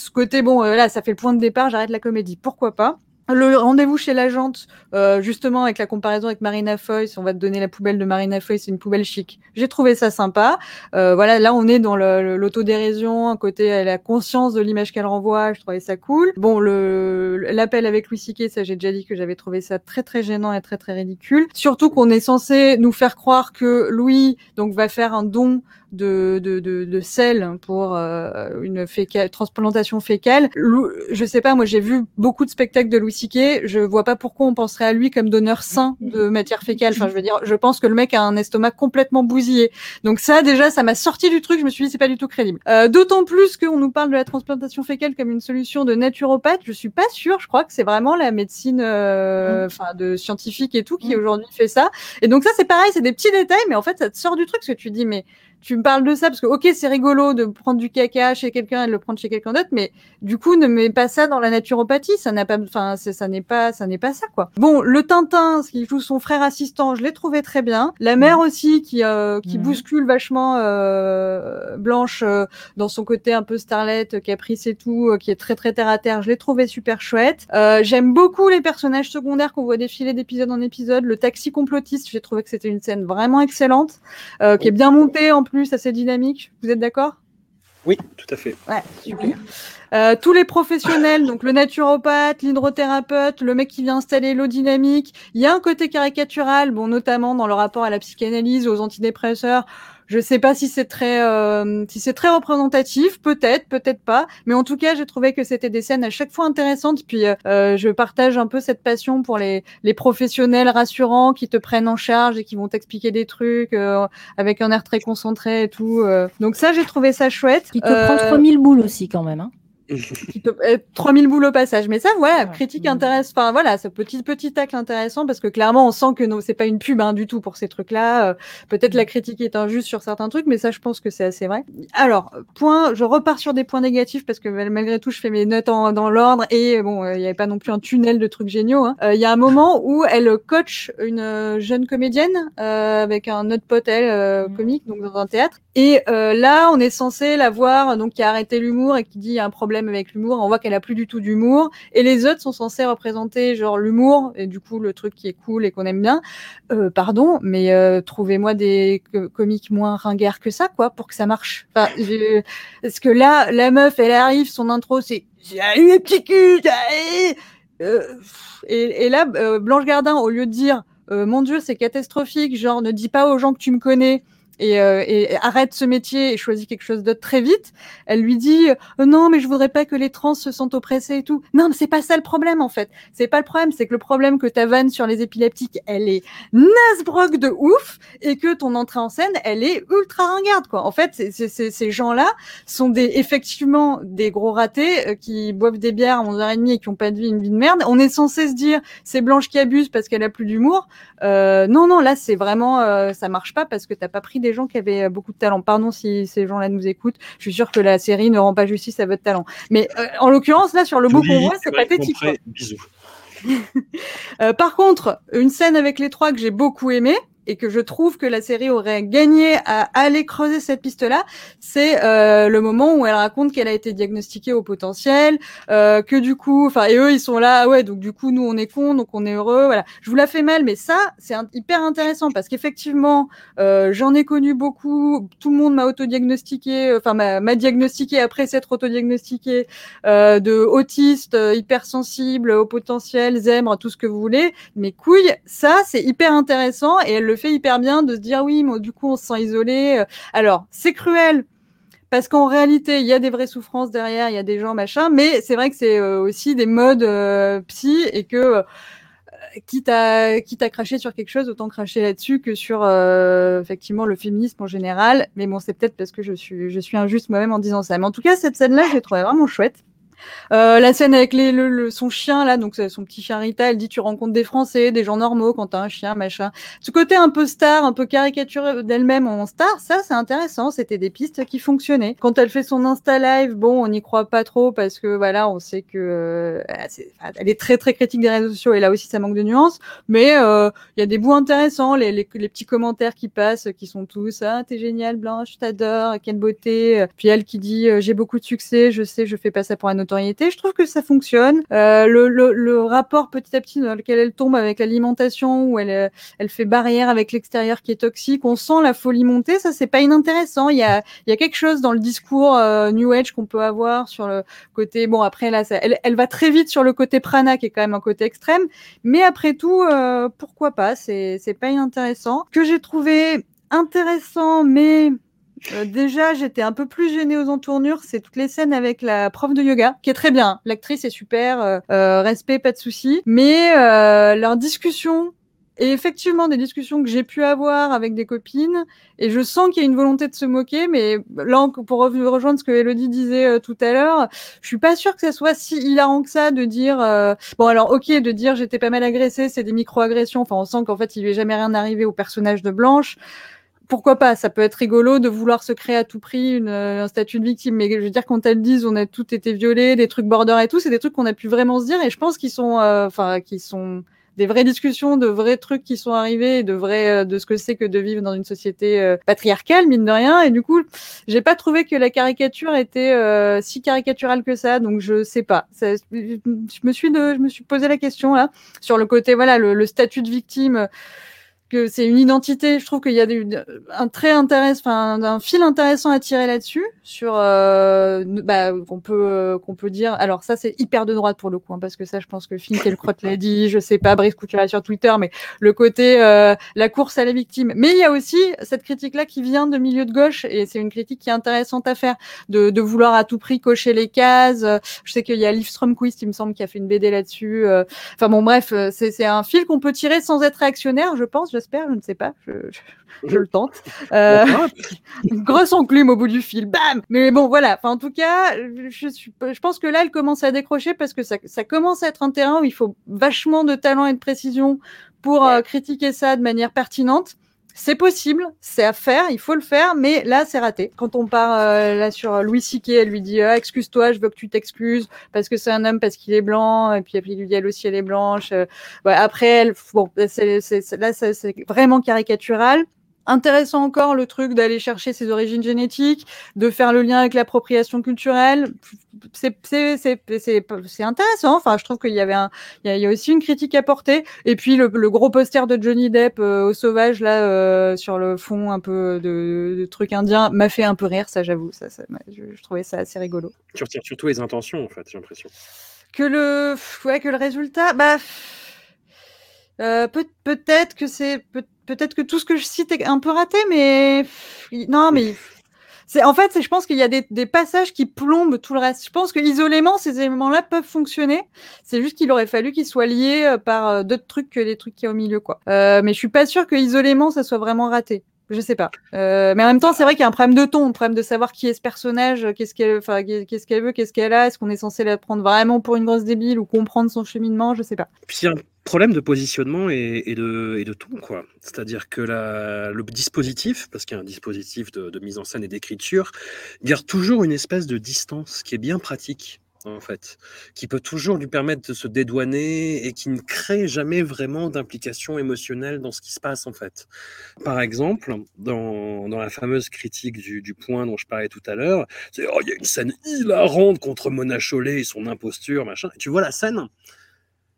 ce côté, bon, euh, là, ça fait le point de départ. J'arrête la comédie. Pourquoi pas? Le rendez-vous chez l'agente, euh, justement avec la comparaison avec Marina Foïs, on va te donner la poubelle de Marina Foïs, c'est une poubelle chic. J'ai trouvé ça sympa. Euh, voilà, là on est dans l'autodérision, un côté elle a conscience de l'image qu'elle renvoie, je trouvais ça cool. Bon, l'appel avec Louis C.K., ça j'ai déjà dit que j'avais trouvé ça très très gênant et très très ridicule. Surtout qu'on est censé nous faire croire que Louis donc va faire un don de, de, de, de sel pour euh, une fécale, transplantation fécale. Je sais pas, moi j'ai vu beaucoup de spectacles de Louis C.K. Je vois pas pourquoi on penserait à lui comme donneur sain de matière fécale. Enfin, je veux dire, je pense que le mec a un estomac complètement bousillé. Donc ça, déjà, ça m'a sorti du truc. Je me suis dit, c'est pas du tout crédible. Euh, D'autant plus qu'on nous parle de la transplantation fécale comme une solution de naturopathe. Je suis pas sûre. Je crois que c'est vraiment la médecine, euh, enfin, de scientifique et tout qui aujourd'hui fait ça. Et donc ça, c'est pareil, c'est des petits détails, mais en fait, ça te sort du truc parce que tu dis, mais tu me parles de ça parce que ok c'est rigolo de prendre du caca chez quelqu'un et de le prendre chez quelqu'un d'autre mais du coup ne mets pas ça dans la naturopathie. Ça n'a pas enfin ça n'est pas ça n'est pas ça quoi. Bon le Tintin ce qui joue son frère assistant je l'ai trouvé très bien. La mère aussi qui euh, qui Mhm. bouscule vachement euh, Blanche euh, dans son côté un peu starlet caprice et tout euh, qui est très très terre à terre je l'ai trouvé super chouette. Euh, j'aime beaucoup les personnages secondaires qu'on voit défiler d'épisode en épisode. Le taxi complotiste j'ai trouvé que c'était une scène vraiment excellente euh, qui est bien montée en plus, assez dynamique. Vous êtes d'accord? Oui, tout à fait. Ouais, super. Euh, tous les professionnels, donc le naturopathe, l'hydrothérapeute, le mec qui vient installer l'eau dynamique, il y a un côté caricatural, bon, notamment dans le rapport à la psychanalyse, aux antidépresseurs. Je sais pas si c'est très, euh, si c'est très représentatif, peut-être, peut-être pas, mais en tout cas, j'ai trouvé que c'était des scènes à chaque fois intéressantes. Puis, euh, je partage un peu cette passion pour les, les professionnels rassurants qui te prennent en charge et qui vont t'expliquer des trucs euh, avec un air très concentré et tout. euh. Donc ça, j'ai trouvé ça chouette. Qui te prend Euh, 3000 boules aussi quand même. Hein. Qui te- euh, 3000 boules au passage. Mais ça, voilà, Ouais. critique Mhm. intéresse. Enfin, voilà, ce petit, petit tacle intéressant parce que clairement, on sent que non, c'est pas une pub hein, du tout pour ces trucs-là. Euh, Peut-être la critique est injuste sur certains trucs, mais ça, je pense que c'est assez vrai. Alors, point, je repars sur des points négatifs parce que mal- malgré tout, je fais mes notes en- dans l'ordre et bon, euh, il y avait pas non plus un tunnel de trucs géniaux. hein. Euh, Il y a un moment où elle coach une euh, jeune comédienne euh, avec un autre pote, elle, euh, Mhm. comique, donc dans un théâtre. Et euh, là, on est censé la voir, donc qui a arrêté l'humour et qui dit il y a un problème avec l'humour. On voit qu'elle a plus du tout d'humour. Et les autres sont censés représenter genre l'humour et du coup le truc qui est cool et qu'on aime bien. Euh, pardon, mais euh, trouvez-moi des co- comiques moins ringards que ça, quoi, pour que ça marche. Parce que là, la meuf, elle arrive, son intro, c'est les petits culs. salut Euh, et, et là, euh, Blanche Gardin, au lieu de dire mon Dieu, c'est catastrophique, genre ne dis pas aux gens que tu me connais et, euh, et arrête ce métier et choisis quelque chose d'autre très vite. Elle lui dit euh, non, mais je voudrais pas que les trans se sentent oppressés et tout. Non, mais c'est pas ça le problème en fait. C'est pas le problème, c'est que le problème que ta vanne sur les épileptiques, elle est nasbrock de ouf et que ton entrée en scène, elle est ultra ringarde quoi. En fait, c'est- c'est- c'est- ces gens-là sont des effectivement des gros ratés euh, qui boivent des bières à 11h30 et qui ont pas de vie, une vie de merde. On est censé se dire c'est Blanche qui abuse parce qu'elle a plus d'humour. Euh, non, non, là c'est vraiment euh, ça marche pas parce que t'as pas pris des gens qui avaient euh, beaucoup de talent. Pardon si ces gens-là nous écoutent. Je suis sûre que la série ne rend pas justice à votre talent. Mais euh, en l'occurrence là sur le bout qu'on voit, c'est pathétique. Bisous. Euh, par contre, une scène avec les trois que j'ai beaucoup aimé et que je trouve que la série aurait gagné à aller creuser cette piste-là, c'est euh, le moment où elle raconte qu'elle a été diagnostiquée au potentiel, euh, que du coup, enfin, et eux ils sont là, ouais, donc du coup nous on est cons, donc on est heureux, voilà. Je vous la fais mal, mais ça c'est hyper intéressant parce qu'effectivement, euh, j'en ai connu beaucoup, tout le monde m'a autodiagnostiqué, enfin m'a diagnostiqué après s'être autodiagnostiqué euh, de autiste, euh, hypersensible, au potentiel, zèbre, tout ce que vous voulez. Mais couilles, ça, c'est hyper intéressant et elle le fait hyper bien de se dire oui, mais du coup, on se sent isolé. Euh, Alors, c'est cruel. Parce qu'en réalité, il y a des vraies souffrances derrière, il y a des gens machin, mais c'est vrai que c'est euh, aussi des modes euh, psy et que euh, quitte à à cracher sur quelque chose, autant cracher là-dessus que sur effectivement le féminisme en général. Mais bon, c'est peut-être parce que je suis je suis injuste moi-même en disant ça. Mais en tout cas, cette scène-là, je l'ai vraiment chouette. Euh, la scène avec les, le, le- son chien là, donc son petit chien Rita, elle dit tu rencontres des Français, des gens normaux quand t'as un chien, machin. Ce côté un peu star, un peu caricature d'elle-même en star, ça c'est intéressant. C'était des pistes qui fonctionnaient. Quand elle fait son Insta live, bon, on n'y croit pas trop parce que voilà, on sait que euh, enfin, elle est très très critique des réseaux sociaux et là aussi ça manque de nuances. Mais euh, il y a des bouts intéressants, les, les, les petits commentaires qui passent, qui sont tous ah t'es génial Blanche, t'adore, quelle beauté. Puis elle qui dit euh, j'ai beaucoup de succès, je sais, je fais pas ça pour la Je trouve que ça fonctionne. Euh, le, le, le rapport petit à petit dans lequel elle tombe avec l'alimentation, où elle euh, elle fait barrière avec l'extérieur qui est toxique, on sent la folie monter. Ça c'est pas inintéressant. Il y a y a quelque chose dans le discours euh, New Age qu'on peut avoir sur le côté bon après là elle, elle va très vite sur le côté prana qui est quand même un côté extrême mais après tout, euh, pourquoi pas c'est pas inintéressant. Que j'ai trouvé intéressant, mais euh, déjà j'étais un peu plus gênée aux entournures. C'est toutes les scènes avec la prof de yoga, qui est très bien. L'actrice est super, euh, euh, respect, pas de souci. Mais euh, leur discussion et effectivement des discussions que j'ai pu avoir avec des copines et je sens qu'il y a une volonté de se moquer mais là pour rejoindre ce que Elodie disait euh, tout à l'heure je suis pas sûre que ça soit si hilarant que ça de dire euh, bon alors ok de dire j'étais pas mal agressée c'est des micro-agressions enfin on sent qu'en fait il lui est jamais rien arrivé au personnage de Blanche pourquoi pas Ça peut être rigolo de vouloir se créer à tout prix une, euh, un statut de victime, mais je veux dire quand elles disent on a tout été violé, des trucs border et tout, c'est des trucs qu'on a pu vraiment se dire, et je pense qu'ils sont, euh, enfin, qui sont des vraies discussions, de vrais trucs qui sont arrivés, de vrais, euh, de ce que c'est que de vivre dans une société euh, patriarcale, mine de rien. Et du coup, j'ai pas trouvé que la caricature était euh, si caricaturale que ça, donc je sais pas. Je me suis, de, je me suis posé la question là sur le côté, voilà, le, le statut de victime que c'est une identité. Je trouve qu'il y a des, un très intéressant, enfin un fil intéressant à tirer là-dessus, sur euh, bah, qu'on peut euh, qu'on peut dire. Alors ça c'est hyper de droite pour le coup, hein, parce que ça je pense que Crotte l'a dit, je sais pas, Brice Couturier sur Twitter, mais le côté euh, la course à la victime. Mais il y a aussi cette critique-là qui vient de milieu de gauche, et c'est une critique qui est intéressante à faire, de, de vouloir à tout prix cocher les cases. Je sais qu'il y a Liv Stromquist, il me semble, qui a fait une BD là-dessus. Enfin bon, bref, c'est un fil qu'on peut tirer sans être réactionnaire, je pense j'espère, je ne sais pas, je, je, le tente. Euh, grosse enclume au bout du fil, bam Mais bon, voilà, enfin, en tout cas, je, je pense que là, elle commence à décrocher parce que ça, ça commence à être un terrain où il faut vachement de talent et de précision pour euh, critiquer ça de manière pertinente. C'est possible, c'est à faire, il faut le faire, mais là c'est raté. Quand on part euh, là sur Louis Siquet, elle lui dit ah, excuse-toi, je veux que tu t'excuses parce que c'est un homme parce qu'il est blanc, et puis il lui dit elle aussi elle est blanche. Euh, après elle, bon, là c'est vraiment caricatural. Intéressant encore le truc d'aller chercher ses origines génétiques, de faire le lien avec l'appropriation culturelle. C'est intéressant. Enfin, je trouve qu'il y avait un, il y, a, aussi une critique à porter. Et puis le, gros poster de Johnny Depp euh, au sauvage là euh, sur le fond un peu de, de truc indien m'a fait un peu rire. Ça, j'avoue. Ça, ça je, je, trouvais ça assez rigolo. Tu retires surtout les intentions en fait. J'ai l'impression. Que le, ouais, que le résultat, bah. Euh, peut, peut-être que c'est peut peut-être que tout ce que je cite est un peu raté, mais non, mais c'est en fait, je pense qu'il y a des, des, passages qui plombent tout le reste. Je pense que isolément, ces éléments-là peuvent fonctionner. C'est juste qu'il aurait fallu qu'ils soient liés euh, par euh, d'autres trucs que les trucs qui y a au milieu, quoi. Euh, mais je suis pas sûre que isolément, ça soit vraiment raté. Je sais pas. Euh, mais en même temps, c'est vrai qu'il y a un problème de ton, un problème de savoir qui est ce personnage, qu'est-ce qu'elle, qu'est-ce qu'elle veut, qu'est-ce qu'elle a, est-ce qu'on est censé la prendre vraiment pour une grosse débile ou comprendre son cheminement, je sais pas. Puis un problème de positionnement et, de, ton, quoi. C'est-à-dire que la, le dispositif, parce qu'il y a un dispositif de mise en scène et d'écriture, garde toujours une espèce de distance qui est bien pratique en fait, qui peut toujours lui permettre de se dédouaner et qui ne crée jamais vraiment d'implication émotionnelle dans ce qui se passe, en fait. Par exemple, dans, la fameuse critique du, point dont je parlais tout à l'heure, c'est oh, il y a une scène hilarante contre Mona Chollet et son imposture, machin. Tu vois la scène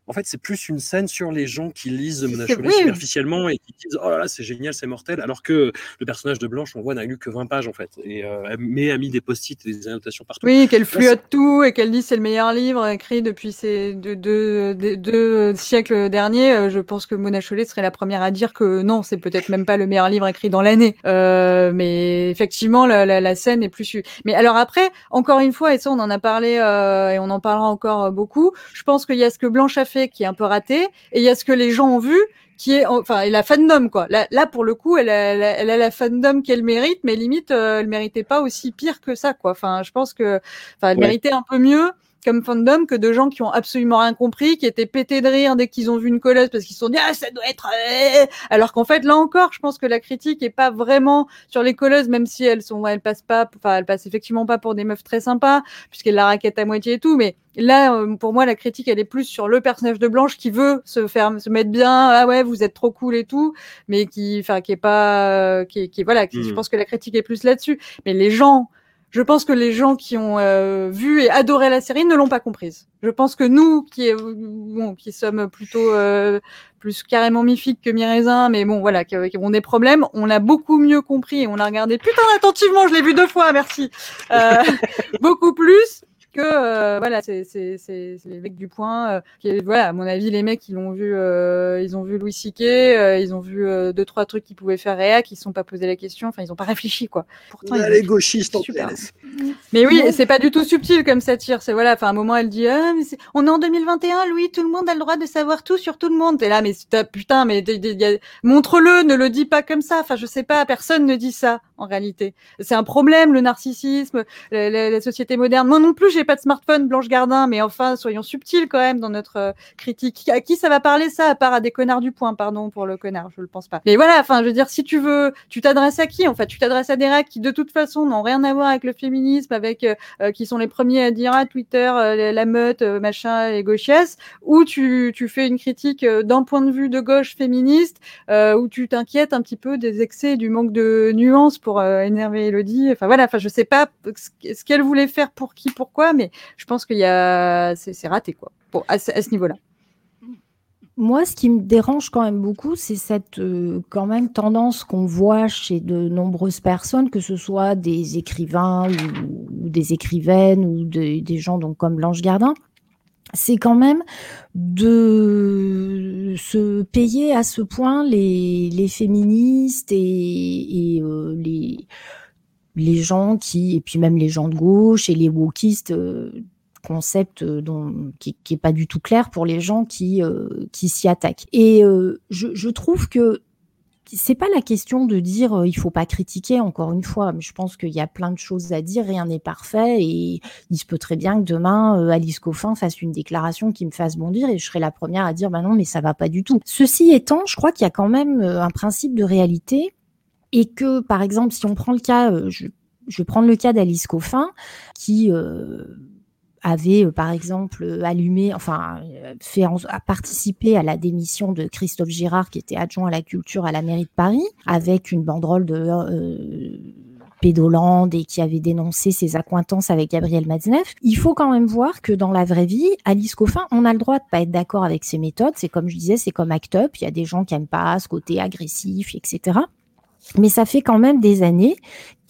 en fait, c'est plus une scène sur les gens qui lisent Mona superficiellement et qui disent Oh là là, c'est génial, c'est mortel. Alors que le personnage de Blanche, on voit, n'a lu que 20 pages en fait. Et, euh, mais a mis des post-it et des annotations partout. Oui, qu'elle fluote tout et qu'elle dit c'est le meilleur livre écrit depuis ces deux, deux, deux, siècles derniers. Euh, je pense que Mona Chollet serait la première à dire que non, c'est peut-être même pas le meilleur livre écrit dans l'année. Euh, mais effectivement, la, la, la, scène est plus. Mais alors après, encore une fois, et ça on en a parlé euh, et on en parlera encore beaucoup, je pense qu'il y a ce que Blanche a fait qui est un peu raté, et il y a ce que les gens ont vu qui est enfin la fandom quoi. Là, là pour le coup, elle a, elle a, la fandom qu'elle mérite, mais limite euh, elle méritait pas aussi pire que ça quoi. Enfin, je pense que enfin elle méritait un peu mieux comme fandom que de gens qui ont absolument rien compris, qui étaient pétés de rire dès qu'ils ont vu une colleuse parce qu'ils se sont dit ah ça doit être euh, alors qu'en fait là encore je pense que la critique est pas vraiment sur les colleuses même si elles sont elles passent pas enfin elles passent effectivement pas pour des meufs très sympas puisqu'elles la raquettent à moitié et tout mais là euh, pour moi la critique elle est plus sur le personnage de Blanche qui veut se faire se mettre bien ah ouais vous êtes trop cool et tout mais qui enfin qui est pas qui, qui voilà qui, je hmm. pense que la critique est plus là-dessus mais les gens je pense que les gens qui ont euh, vu et adoré la série ne l'ont pas comprise. Je pense que nous, qui, bon, qui sommes plutôt euh, plus carrément mifiques que mi-raisin, mais bon, voilà, qui, qui, ont des problèmes, on l'a beaucoup mieux compris et on l'a regardé putain attentivement, je l'ai vu deux fois, merci. Euh, beaucoup plus que euh, voilà, c'est les mecs du point. Euh, qui, voilà, à mon avis, les mecs, ils l'ont vu, euh, ils ont vu Louis Siquet, euh, ils ont vu euh, deux trois trucs qu'ils pouvaient faire réac, ils se sont pas posé la question, enfin, ils ont pas réfléchi quoi. Pourtant, ils les gauchistes en Mais oui, c'est pas du tout subtil comme satire. C'est voilà, enfin, à un moment, elle dit, ah, mais on est en 2021, Louis, tout le monde a le droit de savoir tout sur tout le monde. T'es là, mais putain, mais montre-le, ne le dis pas comme ça. Enfin, je sais pas, personne ne dit ça en réalité. C'est un problème, le narcissisme, la, la, la société moderne. Moi non plus, j'ai pas de smartphone, Blanche Gardin, mais enfin, soyons subtils quand même dans notre euh, critique. À qui ça va parler ça, à part à des connards du point, pardon pour le connard, je le pense pas. Mais voilà, enfin, je veux dire, si tu veux, tu t'adresses à qui En fait, tu t'adresses à des règles qui, de toute façon, n'ont rien à voir avec le féminisme, avec euh, euh, qui sont les premiers à dire à ah, Twitter, la meute, machin, et gauchiesse, ou tu, tu fais une critique d'un point de vue de gauche féministe, où tu t'inquiètes un petit peu des excès, du manque de nuances pour énerver Elodie. Enfin voilà, enfin je sais pas ce qu'elle voulait faire pour qui, pourquoi, mais je pense qu'il y a, c'est raté quoi. Bon, à, ce niveau-là. Moi, ce qui me dérange quand même beaucoup, c'est cette euh, quand même tendance qu'on voit chez de nombreuses personnes, que ce soit des écrivains ou, des écrivaines ou de- des gens donc comme Blanche Gardin, c'est quand même de se payer à ce point les, féministes et, euh, les, les gens qui, et puis même les gens de gauche et les wokistes, euh, concept euh, dont, qui, qui est pas du tout clair pour les gens qui, euh, qui s'y attaquent. Et je trouve que c'est pas la question de dire euh, il faut pas critiquer encore une fois je pense qu'il y a plein de choses à dire rien n'est parfait et il se peut très bien que demain euh, Alice Coffin fasse une déclaration qui me fasse bondir et je serai la première à dire bah non mais ça va pas du tout. Ceci étant je crois qu'il y a quand même euh, un principe de réalité et que par exemple si on prend le cas je, je vais prendre le cas d'Alice Coffin qui avait, euh, par exemple, euh, allumé, enfin, euh, fait en- a participé à la démission de Christophe Girard, qui était adjoint à la culture à la mairie de Paris, avec une banderole de euh, pédolande et qui avait dénoncé ses accointances avec Gabriel Matzneff. Il faut quand même voir que dans la vraie vie, Alice Coffin, on a le droit de pas être d'accord avec ses méthodes. C'est comme je disais, c'est comme Act Up. Il y a des gens qui aiment pas ce côté agressif, etc. Mais ça fait quand même des années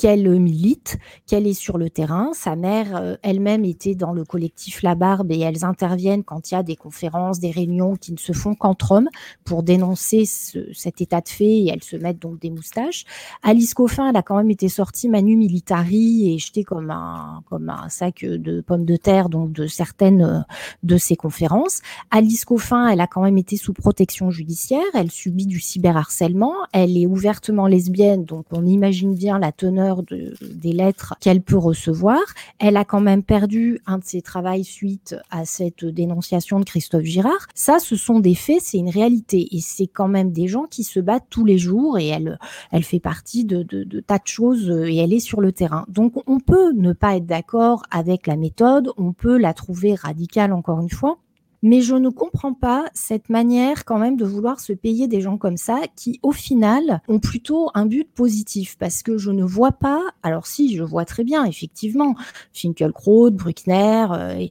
qu'elle milite, qu'elle est sur le terrain. Sa mère euh, elle-même était dans le collectif La Barbe et elles interviennent quand il y a des conférences, des réunions qui ne se font qu'entre hommes pour dénoncer ce- cet état de fait et elles se mettent donc des moustaches. Alice Coffin, elle a quand même été sortie Manu Militari et jetée comme un, sac de pommes de terre donc de certaines euh, de ses conférences. Alice Coffin, elle a quand même été sous protection judiciaire, elle subit du cyberharcèlement, elle est ouvertement lesbienne, donc on imagine bien la teneur de- des lettres qu'elle peut recevoir. Elle a quand même perdu un de ses travaux suite à cette dénonciation de Christophe Girard. Ça, ce sont des faits, c'est une réalité. Et c'est quand même des gens qui se battent tous les jours et elle, elle fait partie de, tas de choses et elle est sur le terrain. Donc on peut ne pas être d'accord avec la méthode, on peut la trouver radicale encore une fois. Mais je ne comprends pas cette manière quand même de vouloir se payer des gens comme ça qui, au final, ont plutôt un but positif parce que je ne vois pas, alors si, je vois très bien, effectivement, Finkielkraut, Bruckner euh,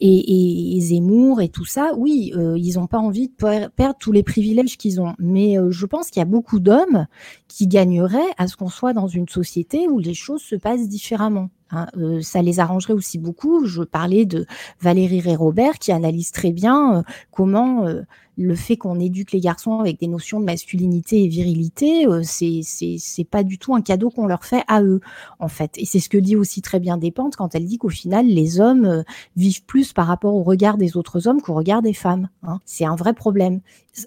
et, Zemmour et tout ça, oui, euh, ils n'ont pas envie de per- perdre tous les privilèges qu'ils ont. Mais euh, je pense qu'il y a beaucoup d'hommes qui gagneraient à ce qu'on soit dans une société où les choses se passent différemment. Hein. Euh, ça les arrangerait aussi beaucoup. Je parlais de Valérie Ré-Robert qui analyse très bien euh, comment euh, le fait qu'on éduque les garçons avec des notions de masculinité et virilité, c'est c'est pas du tout un cadeau qu'on leur fait à eux en fait. Et c'est ce que dit aussi très bien Despentes quand elle dit qu'au final les hommes vivent plus par rapport au regard des autres hommes qu'au regard des femmes. hein. C'est un vrai problème.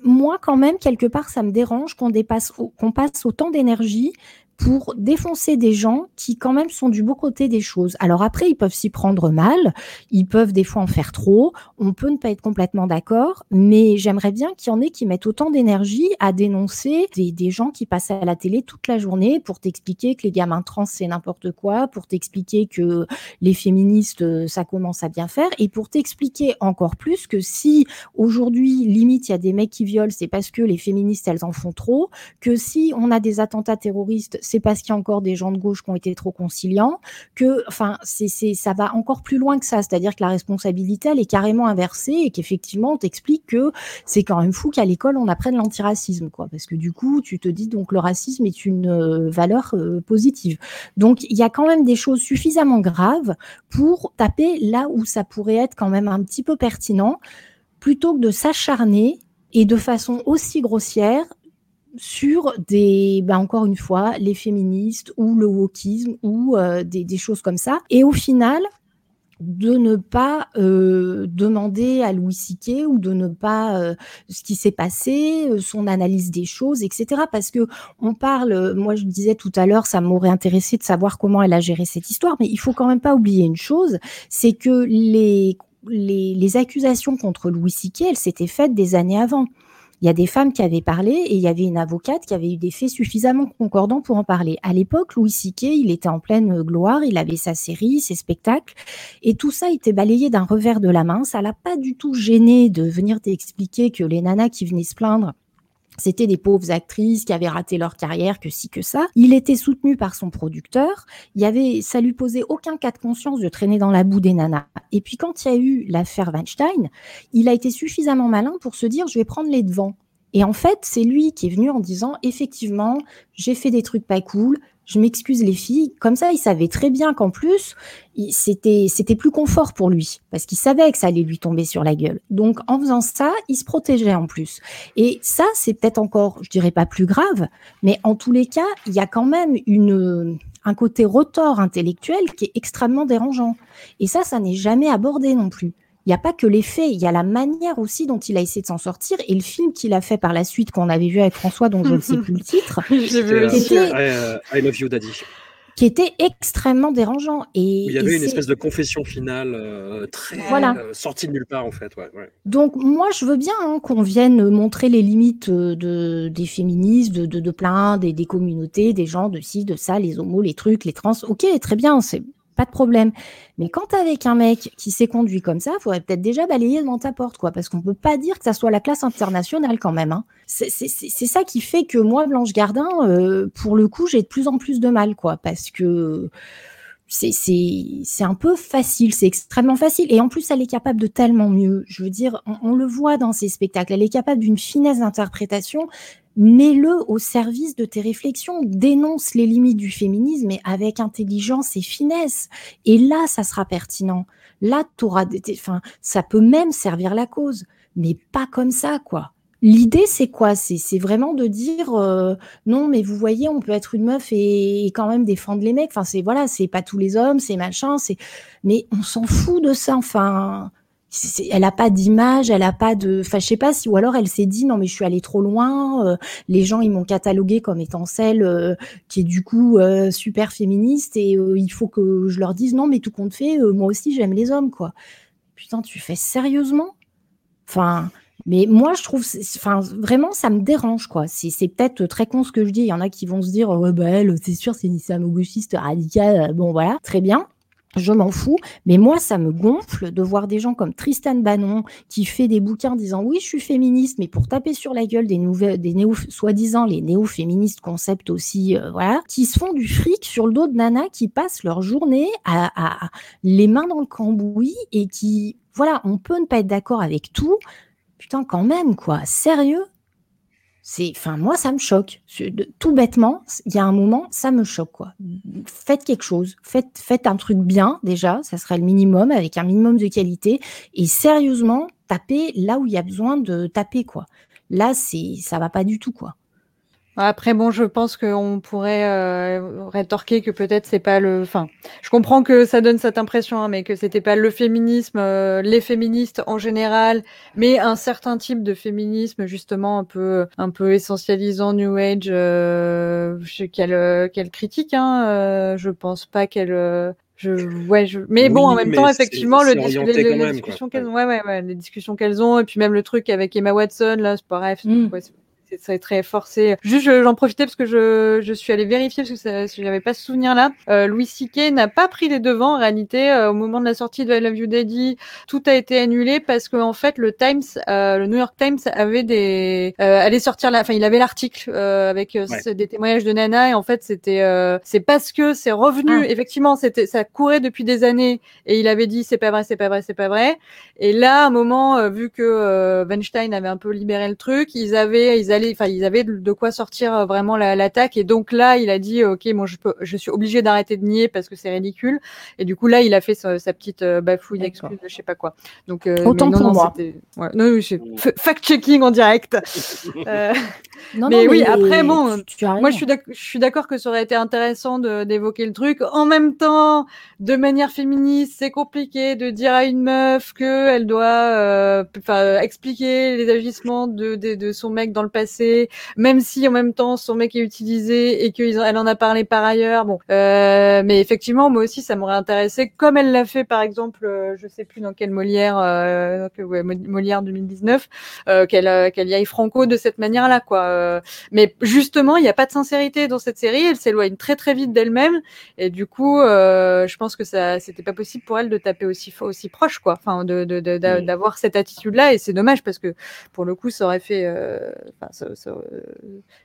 Moi quand même quelque part ça me dérange qu'on qu'on passe autant d'énergie pour défoncer des gens qui quand même sont du beau côté des choses. Alors après, ils peuvent s'y prendre mal, ils peuvent des fois en faire trop, on peut ne pas être complètement d'accord, mais j'aimerais bien qu'il y en ait qui mettent autant d'énergie à dénoncer des, des gens qui passent à la télé toute la journée pour t'expliquer que les gamins trans c'est n'importe quoi, pour t'expliquer que les féministes euh, ça commence à bien faire, et pour t'expliquer encore plus que si aujourd'hui limite il y a des mecs qui violent, c'est parce que les féministes elles en font trop, que si on a des attentats terroristes, c'est parce qu'il y a encore des gens de gauche qui ont été trop conciliants, que, enfin, c'est, ça va encore plus loin que ça. C'est-à-dire que la responsabilité, elle est carrément inversée et qu'effectivement, on t'explique que c'est quand même fou qu'à l'école, on apprenne l'antiracisme, quoi. Parce que du coup, tu te dis donc le racisme est une euh, valeur euh, positive. Donc, il y a quand même des choses suffisamment graves pour taper là où ça pourrait être quand même un petit peu pertinent, plutôt que de s'acharner et de façon aussi grossière sur des, ben encore une fois, les féministes ou le wokisme ou euh, des, choses comme ça. Et au final, de ne pas euh, demander à Louis Siquet ou de ne pas euh, ce qui s'est passé, son analyse des choses, etc. Parce que on parle, moi je disais tout à l'heure, ça m'aurait intéressé de savoir comment elle a géré cette histoire, mais il faut quand même pas oublier une chose, c'est que les, les, les accusations contre Louis Siquet, elles s'étaient faites des années avant. Il y a des femmes qui avaient parlé et il y avait une avocate qui avait eu des faits suffisamment concordants pour en parler. À l'époque, Louis Siquet, il était en pleine gloire, il avait sa série, ses spectacles, et tout ça était balayé d'un revers de la main. Ça l'a pas du tout gêné de venir t'expliquer que les nanas qui venaient se plaindre C'était des pauvres actrices qui avaient raté leur carrière, que si que ça. Il était soutenu par son producteur. Il y avait, ça lui posait aucun cas de conscience de traîner dans la boue des nanas. Et puis quand il y a eu l'affaire Weinstein, il a été suffisamment malin pour se dire je vais prendre les devants. Et en fait, c'est lui qui est venu en disant effectivement, j'ai fait des trucs pas cool, je m'excuse les filles. Comme ça, il savait très bien qu'en plus, c'était c'était plus confort pour lui parce qu'il savait que ça allait lui tomber sur la gueule. Donc en faisant ça, il se protégeait en plus. Et ça, c'est peut-être encore, je dirais pas plus grave, mais en tous les cas, il y a quand même une un côté retort intellectuel qui est extrêmement dérangeant. Et ça, ça n'est jamais abordé non plus il n'y a pas que les faits, il y a la manière aussi dont il a essayé de s'en sortir et le film qu'il a fait par la suite qu'on avait vu avec François, dont je ne sais plus le titre, qui était, euh, I, Love You Daddy qui était extrêmement dérangeant. Et, il y avait une espèce de confession finale euh, très euh, sortie de nulle part en fait. Donc moi je veux bien hein, qu'on vienne montrer les limites de, des féministes, de, de, plein des, des, communautés, des gens de ci, de ça, les homos, les trucs, les trans. Ok, très bien, c'est pas de problème. Mais quand avec un mec qui s'est conduit comme ça, il faudrait peut-être déjà balayer devant ta porte, quoi, parce qu'on peut pas dire que ça soit la classe internationale quand même. Hein. C'est ça qui fait que moi, Blanche Gardin, euh, pour le coup, j'ai de plus en plus de mal, quoi, parce que c'est un peu facile, c'est extrêmement facile. Et en plus, elle est capable de tellement mieux. Je veux dire, on, le voit dans ses spectacles. Elle est capable d'une finesse d'interprétation. Mets-le au service de tes réflexions. Dénonce les limites du féminisme, mais avec intelligence et finesse. Et là, ça sera pertinent. Là, t'auras, enfin, ça peut même servir la cause, mais pas comme ça, quoi. L'idée, c'est quoi? C'est vraiment de dire euh, non, mais vous voyez, on peut être une meuf et, quand même défendre les mecs. Enfin, c'est voilà, c'est pas tous les hommes, c'est machin. C'est mais on s'en fout de ça. Enfin, elle a pas d'image, elle a pas de. Enfin, je sais pas si ou alors elle s'est dit non, mais je suis allée trop loin. Euh, les gens ils m'ont catalogué comme étant celle euh, qui est du coup super féministe et il faut que je leur dise non, mais tout compte fait, moi aussi j'aime les hommes quoi. Putain, tu fais sérieusement? Enfin. Mais moi, je trouve, enfin, vraiment, ça me dérange, quoi. C'est peut-être très con ce que je dis. Il y en a qui vont se dire, ouais, bah, elle, c'est sûr, c'est une islamo-gauchiste radicale. Bon, voilà, très bien. Je m'en fous, mais moi, ça me gonfle de voir des gens comme Tristan Bannon qui fait des bouquins disant oui, je suis féministe, mais pour taper sur la gueule des nouvelles, des néo, soi-disant les néo-féministes concept aussi, euh, voilà, qui se font du fric sur le dos de nana qui passent leur journée à les mains dans le cambouis et qui, voilà, on peut ne pas être d'accord avec tout, putain, quand même, quoi, sérieux? C'est, enfin, moi, ça me choque. Tout bêtement, il y a un moment, ça me choque, quoi. Faites quelque chose. Faites, un truc bien, déjà. Ça serait le minimum, avec un minimum de qualité. Et sérieusement, tapez là où il y a besoin de taper, quoi. Là, c'est, ça va pas du tout, quoi. Après, bon, je pense qu'on pourrait euh, rétorquer que peut-être c'est pas le. Enfin, je comprends que ça donne cette impression, hein, mais que c'était pas le féminisme, euh, les féministes en général, mais un certain type de féminisme justement un peu, un peu essentialisant New Age, euh, qu'elle, qu'elle critique. Hein, euh, je pense pas qu'elle. Je, ouais, je... Mais bon, en même temps, effectivement, le les, discussions qu'elles, ouais, ouais, ouais, les discussions qu'elles ont, et puis même le truc avec Emma Watson, là, c'est pas bref, mm c'est très forcé. Juste, j'en profitais parce que je, je suis allée vérifier parce que si j'avais pas ce souvenir-là. Euh, Louis C.K. n'a pas pris les devants en réalité euh, au moment de la sortie de I Love You Daddy. Tout a été annulé parce qu'en en fait le Times, euh, le New York Times avait des, euh, allait sortir la, enfin il avait l'article euh, avec des témoignages de Nana et en fait c'était, c'est parce que c'est revenu. Ah. Effectivement, c'était, ça courait depuis des années et il avait dit c'est pas vrai, c'est pas vrai, c'est pas vrai. Et là, à un moment, vu que Weinstein avait un peu libéré le truc, ils avaient, ils enfin, ils avaient de quoi sortir euh, vraiment l'attaque. et donc là, il a dit, ok, moi, je, peux, je suis obligé d'arrêter de nier parce que c'est ridicule. Et du coup, là, il a fait sa, petite euh, bafouille d'excuse de je sais pas quoi. Donc, euh, Autant pour moi. Ouais, non, fact-checking en direct. mais, oui, après, bon, moi, je suis d'accord que ça aurait été intéressant d'évoquer le truc. En même temps, de manière féministe, c'est compliqué de dire à une meuf que elle doit, enfin, expliquer les agissements de, de, de son mec dans le passé même si en même temps son mec est utilisé et qu'elle en a parlé par ailleurs. Bon, euh, mais effectivement, moi aussi, ça m'aurait intéressé, comme elle l'a fait par exemple, euh, je sais plus dans quelle Molière, euh, ouais, Molière 2019, euh, qu'elle euh, qu'elle y aille franco de cette manière-là, quoi. mais justement, il n'y a pas de sincérité dans cette série. Elle s'éloigne très très vite d'elle-même et du coup, je pense que ça, c'était pas possible pour elle de taper aussi aussi proche, quoi. Enfin, de d'avoir de, de, cette attitude-là et c'est dommage parce que pour le coup, ça aurait fait, enfin, ça, ça,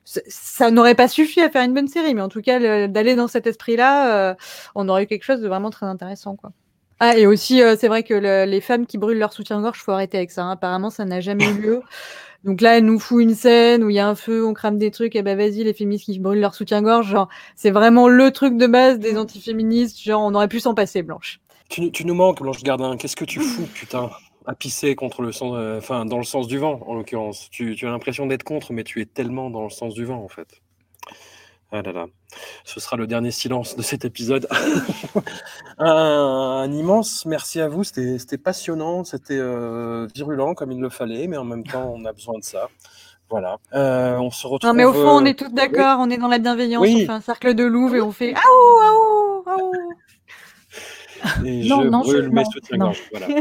ça- ça n'aurait pas suffi à faire une bonne série, mais en tout cas, le- d'aller dans cet esprit-là, euh, on aurait eu quelque chose de vraiment très intéressant, quoi. Ah, et aussi, euh, c'est vrai que le- les femmes qui brûlent leur soutien-gorge, faut arrêter avec ça. hein. Apparemment, ça n'a jamais eu lieu. Donc là, elle nous fout une scène où il y a un feu, on crame des trucs, et ben vas-y, les féministes qui brûlent leur soutien-gorge, genre, c'est vraiment le truc de base des antiféministes, genre, on aurait pu s'en passer, Blanche. Tu, tu nous manques, Blanche Gardin. Qu'est-ce que tu fous, putain, à pisser contre le sens, euh, enfin, dans le sens du vent, en l'occurrence. Tu, tu as l'impression d'être contre, mais tu es tellement dans le sens du vent, en fait. Ah là là. Ce sera le dernier silence de cet épisode. un, un immense merci à vous. C'était passionnant, c'était euh, virulent comme il le fallait, mais en même temps, on a besoin de ça. Voilà. Euh, on se retrouve. Non, mais au fond, on est tous d'accord, on est dans la bienveillance, Oui. on fait un cercle de louve et on fait aouh, aouh, aouh. Et Non, je non, je- brûle mes soutiens-gorge. Voilà.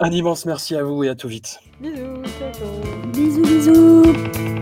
Un immense merci à vous et à tout vite. Bisous, ciao. Bisous, bisous.